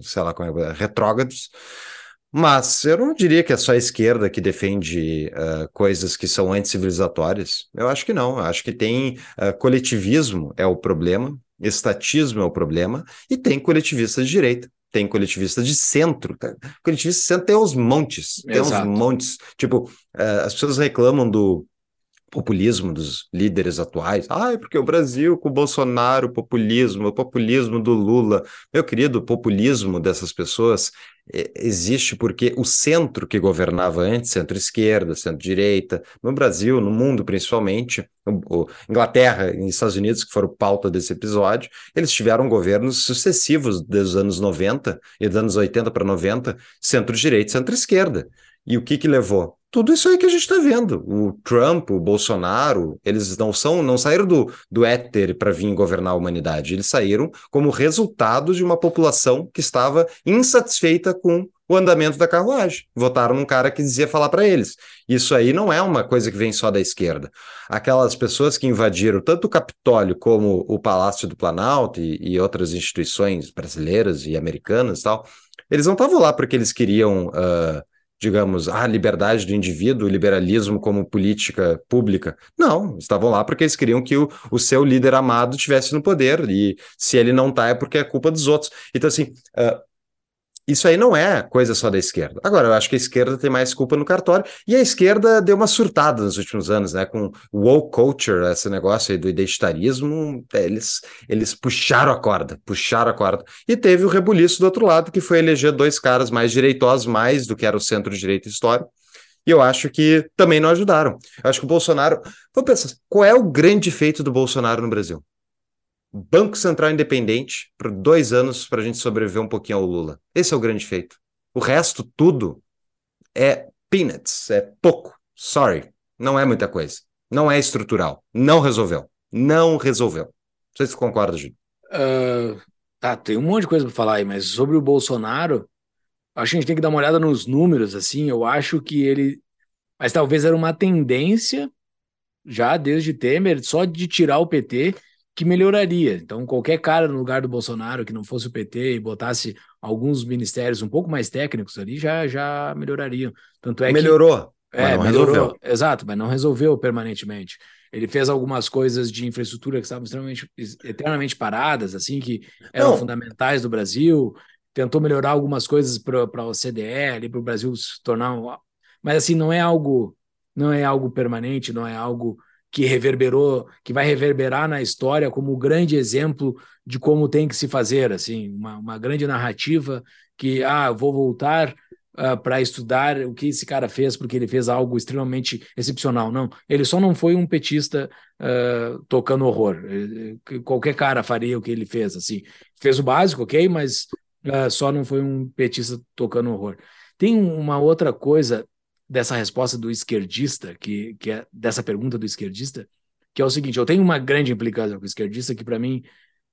sei lá como é, retrógrados. Mas eu não diria que é só a esquerda que defende uh, coisas que são anticivilizatórias. Eu acho que não. Eu acho que tem uh, coletivismo é o problema estatismo é o problema, e tem coletivistas de direita tem coletivistas de centro. Tá? Coletivista de centro tem uns montes, tem Exato. uns montes. Tipo, uh, as pessoas reclamam do populismo dos líderes atuais. Ah, é porque o Brasil com o Bolsonaro, o populismo, o populismo do Lula. Meu querido, o populismo dessas pessoas é, existe porque o centro que governava antes, centro-esquerda, centro-direita, no Brasil, no mundo principalmente, o, o Inglaterra e Estados Unidos, que foram pauta desse episódio, eles tiveram governos sucessivos desde os anos 90 e dos anos 80 para 90, centro-direita e centro-esquerda. E o que que levou? Tudo isso aí que a gente está vendo. O Trump, o Bolsonaro, eles não são, não saíram do, do éter para vir governar a humanidade. Eles saíram como resultado de uma população que estava insatisfeita com o andamento da carruagem. Votaram num cara que dizia falar para eles. Isso aí não é uma coisa que vem só da esquerda. Aquelas pessoas que invadiram tanto o Capitólio como o Palácio do Planalto e, e outras instituições brasileiras e americanas e tal, eles não estavam lá porque eles queriam. Uh, digamos, a liberdade do indivíduo, o liberalismo como política pública. Não, estavam lá porque eles queriam que o, o seu líder amado estivesse no poder, e se ele não está é porque é culpa dos outros. Então, assim, uh, isso aí não é coisa só da esquerda. Agora, eu acho que a esquerda tem mais culpa no cartório, e a esquerda deu uma surtada nos últimos anos, né? Com o woke culture, esse negócio aí do identitarismo, eles, eles puxaram a corda, puxaram a corda. E teve o rebuliço do outro lado, que foi eleger dois caras mais direitosos, mais do que era o centro-direita histórico. E eu acho que também não ajudaram. Eu acho que o Bolsonaro. Vamos pensar, qual é o grande feito do Bolsonaro no Brasil? Banco Central Independente por dois anos para a gente sobreviver um pouquinho ao Lula. Esse é o grande feito. O resto, tudo, é peanuts, é pouco. Sorry, não é muita coisa. Não é estrutural. Não resolveu. Não resolveu. Não sei se você concorda, Gil. Uh, tá, tem um monte de coisa para falar aí, mas sobre o Bolsonaro, acho que a gente tem que dar uma olhada nos números, assim, eu acho que ele... Mas talvez era uma tendência, já desde Temer, só de tirar o PT que melhoraria. Então, qualquer cara no lugar do Bolsonaro que não fosse o PT e botasse alguns ministérios um pouco mais técnicos ali, já, já melhorariam. Tanto é melhorou. Que, é, melhorou. Resolveu. Exato, mas não resolveu permanentemente. Ele fez algumas coisas de infraestrutura que estavam extremamente eternamente paradas, assim, que eram não. fundamentais do Brasil. Tentou melhorar algumas coisas para a OCDE, para o Brasil se tornar um... Mas assim, não é algo, não é algo permanente, não é algo que reverberou, que vai reverberar na história como um grande exemplo de como tem que se fazer, assim, uma, uma grande narrativa que, ah, vou voltar uh, para estudar o que esse cara fez, porque ele fez algo extremamente excepcional. Não, ele só não foi um petista uh, tocando horror. Qualquer cara faria o que ele fez, assim. Fez o básico, ok, mas uh, só não foi um petista tocando horror. Tem uma outra coisa dessa resposta do esquerdista, que, que é dessa pergunta do esquerdista, que é o seguinte: eu tenho uma grande implicância com o esquerdista que, para mim,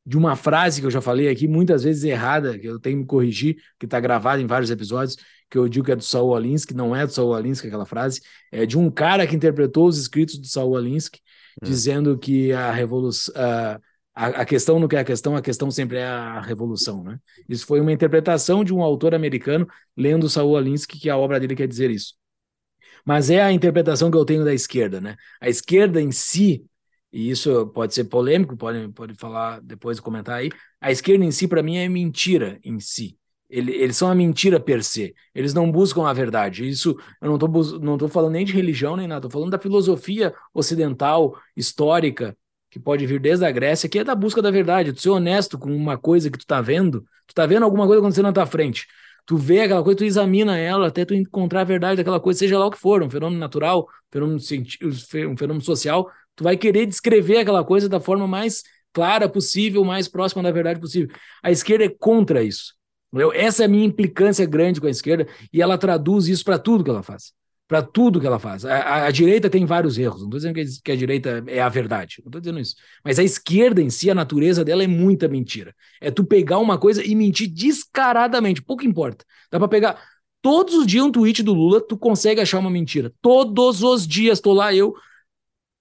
de uma frase que eu já falei aqui, muitas vezes errada, que eu tenho que me corrigir, que está gravada em vários episódios, que eu digo que é do Saul Alinsky, não é do Saul Alinsky aquela frase, é de um cara que interpretou os escritos do Saul Alinsky, hum. dizendo que a revolução. A, a, questão não é a questão, a questão sempre é a revolução, né? Isso foi uma interpretação de um autor americano lendo Saul Alinsky, que a obra dele quer dizer isso. Mas é a interpretação que eu tenho da esquerda, né? A esquerda em si, e isso pode ser polêmico, pode, pode falar depois, comentar aí, a esquerda em si, para mim, é mentira em si. Eles são a mentira per se. Eles não buscam a verdade. Isso eu não estou não tô falando nem de religião nem nada, estou falando da filosofia ocidental, histórica, que pode vir desde a Grécia, que é da busca da verdade, tu ser honesto com uma coisa que tu está vendo, tu está vendo alguma coisa acontecendo na tua frente tu vê aquela coisa, tu examina ela até tu encontrar a verdade daquela coisa, seja lá o que for, um fenômeno natural, fenômeno um fenômeno social, tu vai querer descrever aquela coisa da forma mais clara possível, mais próxima da verdade possível. A esquerda é contra isso. Essa é a minha implicância grande com a esquerda e ela traduz isso para tudo que ela faz para tudo que ela faz. A, a, a, direita tem vários erros, não estou dizendo que, que, a direita é a verdade, não estou dizendo isso. Mas a esquerda em si, a natureza dela é muita mentira. É tu pegar uma coisa e mentir descaradamente, pouco importa. Dá para pegar todos os dias um tweet do Lula, tu consegue achar uma mentira. Todos os dias tô lá eu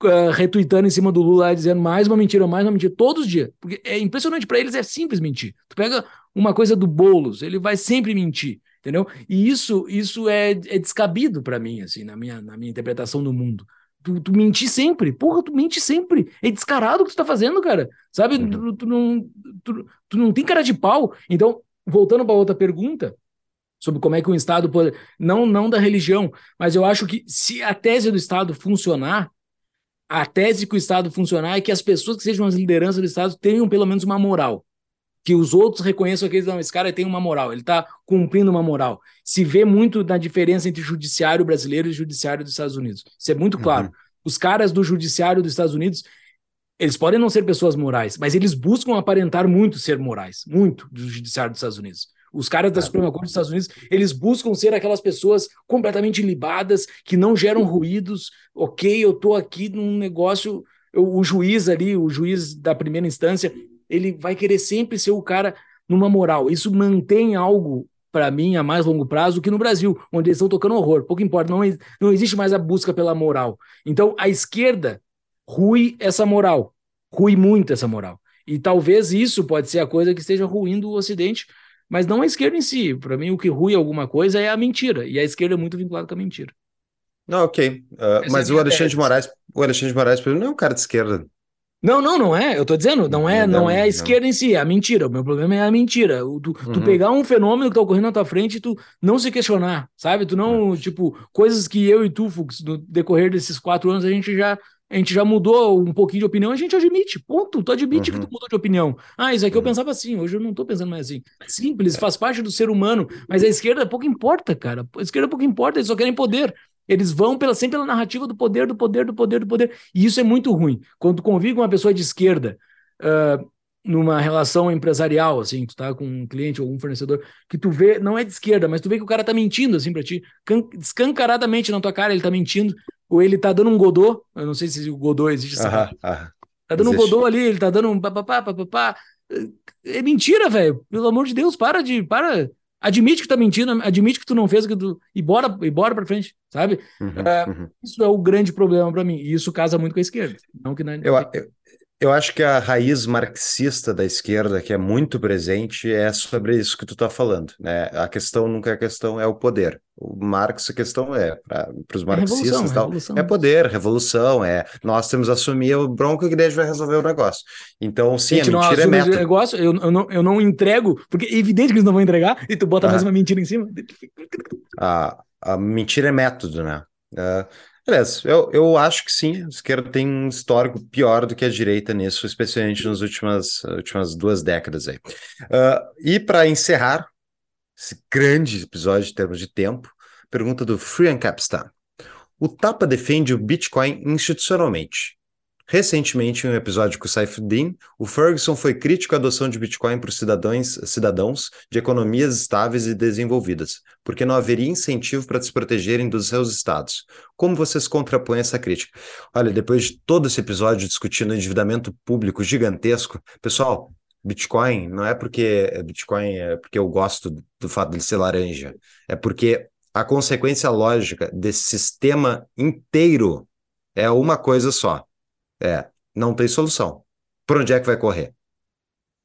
uh, retweetando em cima do Lula, dizendo mais uma mentira, mais uma mentira, todos os dias. Porque é impressionante, para eles é simples mentir. Tu pega uma coisa do Boulos, ele vai sempre mentir entendeu? E isso, isso é, é descabido para mim, assim, na minha, na minha interpretação do mundo. Tu, tu mentir sempre, porra, tu mente sempre. É descarado o que tu tá fazendo, cara. Sabe? Uhum. Tu, tu, não, tu, tu não tem cara de pau. Então, voltando para outra pergunta, sobre como é que o Estado pode. Não, não da religião, mas eu acho que se a tese do Estado funcionar, a tese que o Estado funcionar é que as pessoas que sejam as lideranças do Estado tenham pelo menos uma moral. Que os outros reconheçam que não, esse cara tem uma moral, ele está cumprindo uma moral. Se vê muito na diferença entre judiciário brasileiro e judiciário dos Estados Unidos. Isso é muito claro. Uhum. Os caras do judiciário dos Estados Unidos, eles podem não ser pessoas morais, mas eles buscam aparentar muito ser morais, muito do judiciário dos Estados Unidos. Os caras da Suprema Corte dos Estados Unidos, eles buscam ser aquelas pessoas completamente libadas, que não geram ruídos. Ok, eu tô aqui num negócio. Eu, o juiz ali, o juiz da primeira instância, ele vai querer sempre ser o cara numa moral. Isso mantém algo para mim a mais longo prazo que no Brasil, onde eles estão tocando horror. Pouco importa, não, não existe mais a busca pela moral. Então a esquerda rui essa moral, rui muito essa moral. E talvez isso pode ser a coisa que esteja ruindo o Ocidente, mas não a esquerda em si. Para mim, o que rui alguma coisa é a mentira. E a esquerda é muito vinculada com a mentira. Não, ok. Uh, mas é o Alexandre de Moraes, o Alexandre de Moraes, não é um cara de esquerda. Não, não, não é. Eu tô dizendo, não é, não, é a esquerda em si, é a mentira. O meu problema é a mentira. Tu, uhum. tu pegar um fenômeno que tá ocorrendo na tua frente e tu não se questionar, sabe? Tu não, uhum. tipo, coisas que eu e tu, Fux, no decorrer desses quatro anos, a gente já a gente já mudou um pouquinho de opinião, a gente admite, ponto. Tu admite uhum. que tu mudou de opinião. Ah, isso aqui uhum. eu pensava assim, hoje eu não tô pensando mais assim. Simples, faz parte do ser humano, mas a esquerda pouco importa, cara. A esquerda pouco importa, eles só querem poder. Eles vão pela, sempre pela narrativa do poder, do poder, do poder, do poder. E isso é muito ruim. Quando tu convive com uma pessoa de esquerda, uh, numa relação empresarial, assim, tu tá com um cliente ou um fornecedor, que tu vê, não é de esquerda, mas tu vê que o cara tá mentindo, assim, pra ti, escancaradamente na tua cara, ele tá mentindo, ou ele tá dando um godô, eu não sei se o godô existe aham, aham. Tá dando existe. um godô ali, ele tá dando um papapá, papapá. É mentira, velho. Pelo amor de Deus, para de. Para. Admite que tá mentindo, admite que tu não fez que tu. E bora, e bora pra frente, sabe? Uhum, uh, uhum. Isso é o grande problema para mim. E isso casa muito com a esquerda. Não que não, eu, eu, eu acho que a raiz marxista da esquerda, que é muito presente, é sobre isso que tu está falando. Né? A questão nunca é a questão, é o poder. O Marx, a questão é, para os é marxistas, é, tal, é poder, revolução, é nós temos que assumir o bronco que a vai resolver o negócio. Então, sim, a, a mentira é método. Negócio, eu, eu, não, eu não entrego, porque é evidente que eles não vão entregar, e tu bota ah. mais uma mentira em cima. A, a mentira é método, né? Uh, Beleza, eu, eu acho que sim, a esquerda tem um histórico pior do que a direita nisso, especialmente nas últimas, últimas duas décadas aí. Uh, e para encerrar esse grande episódio em termos de tempo, pergunta do Free and Capstan. O Tapa defende o Bitcoin institucionalmente. Recentemente, em um episódio com o Saifuddin, o Ferguson foi crítico à adoção de Bitcoin por cidadãos, cidadãos de economias estáveis e desenvolvidas, porque não haveria incentivo para se protegerem dos seus estados. Como vocês contrapõem essa crítica? Olha, depois de todo esse episódio discutindo endividamento público gigantesco, pessoal, Bitcoin não é porque Bitcoin é porque eu gosto do fato de ser laranja, é porque a consequência lógica desse sistema inteiro é uma coisa só é, não tem solução. Por onde é que vai correr?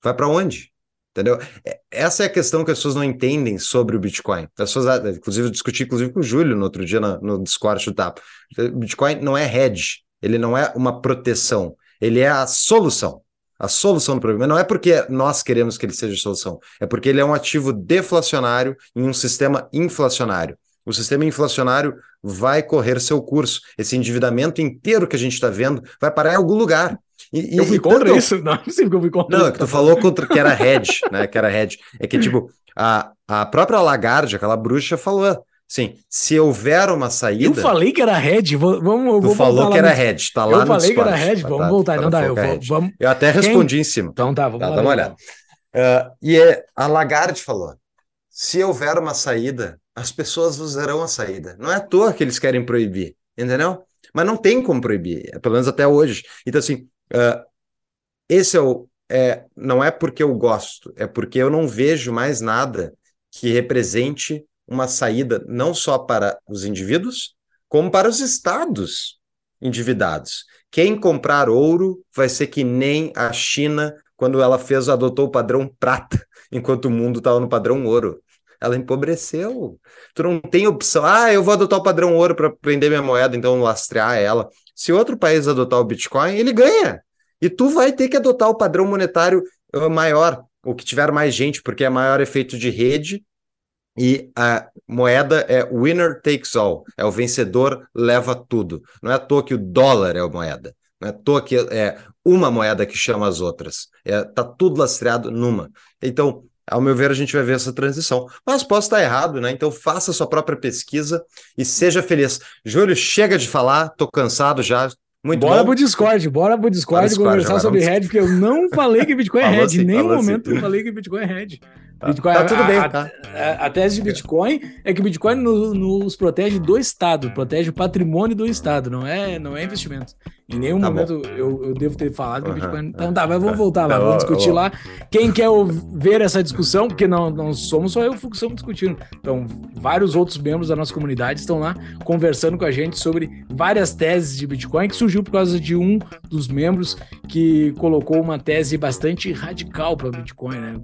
Vai para onde? Entendeu? É, essa é a questão que as pessoas não entendem sobre o Bitcoin. As pessoas, ah, inclusive, eu discuti inclusive com o Júlio no outro dia no, no Discord do. O Bitcoin não é hedge, ele não é uma proteção, ele é a solução. A solução do problema. Não é porque nós queremos que ele seja solução, é porque ele é um ativo deflacionário em um sistema inflacionário o sistema inflacionário vai correr seu curso. Esse endividamento inteiro que a gente está vendo vai parar em algum lugar. E, eu fui e contra isso? Não, não sei que eu fui contra Não, é que tu falou contra que era hedge, né? Que era hedge. É que, tipo, a, a própria Lagarde, aquela bruxa, falou Sim, se houver uma saída. Eu falei que era hedge, vamos. Tu falou que era hedge, tá lá eu no Eu falei que era hedge, vamos tá, voltar. Tá não dá, eu vou, vamos. Eu até respondi Quem? em cima. Então tá, vamos tá, lá. Dá uma olhada. Uh, e é, a Lagarde falou: se houver uma saída, as pessoas usarão a saída. Não é à toa que eles querem proibir, entendeu? Mas não tem como proibir, pelo menos até hoje. Então, assim, uh, esse é o. É, não é porque eu gosto, é porque eu não vejo mais nada que represente uma saída não só para os indivíduos, como para os estados endividados. Quem comprar ouro vai ser que nem a China quando ela fez adotou o padrão prata, enquanto o mundo estava no padrão ouro ela empobreceu. Tu não tem opção. Ah, eu vou adotar o padrão ouro para prender minha moeda, então lastrear ela. Se outro país adotar o Bitcoin, ele ganha. E tu vai ter que adotar o padrão monetário uh, maior. o que tiver mais gente, porque é maior efeito de rede. E a moeda é winner takes all, é o vencedor leva tudo. Não é à toa que o dólar é a moeda, não é à toa que é uma moeda que chama as outras. É, tá tudo lastreado numa. Então, ao meu ver, a gente vai ver essa transição. Mas posso estar errado, né? Então faça sua própria pesquisa e seja feliz. Júlio, chega de falar, tô cansado já. Muito bora bom. pro Discord, bora pro Discord, Discord conversar sobre vamos... Red, porque eu não falei que Bitcoin é Red. Em nenhum momento eu falei que Bitcoin é Red. Tá, Bitcoin, tá tudo a, bem, tá? A, a, tese de Bitcoin é que Bitcoin no, nos protege do Estado, protege o patrimônio do Estado, não é, não é investimento. Em nenhum tá momento eu, eu, devo ter falado que uhum, Bitcoin. Então tá, mas vamos voltar lá, tá vamos discutir lá. Quem quer ver essa discussão, porque não, não somos só eu que estamos discutindo. Então, vários outros membros da nossa comunidade estão lá conversando com a gente sobre várias teses de Bitcoin, que surgiu por causa de um dos membros que colocou uma tese bastante radical para Bitcoin, né?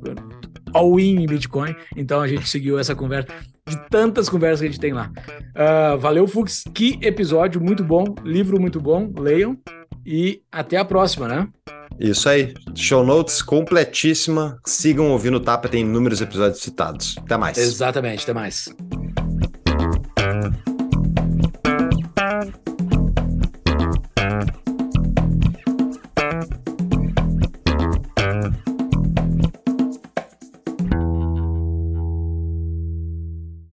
All-in em Bitcoin. Então a gente seguiu essa conversa de tantas conversas que a gente tem lá. Uh, valeu, Fux. Que episódio muito bom, livro muito bom. Leiam e até a próxima, né? Isso aí. Show notes completíssima. Sigam ouvindo o Tapa, tem inúmeros episódios citados. Até mais. Exatamente, até mais.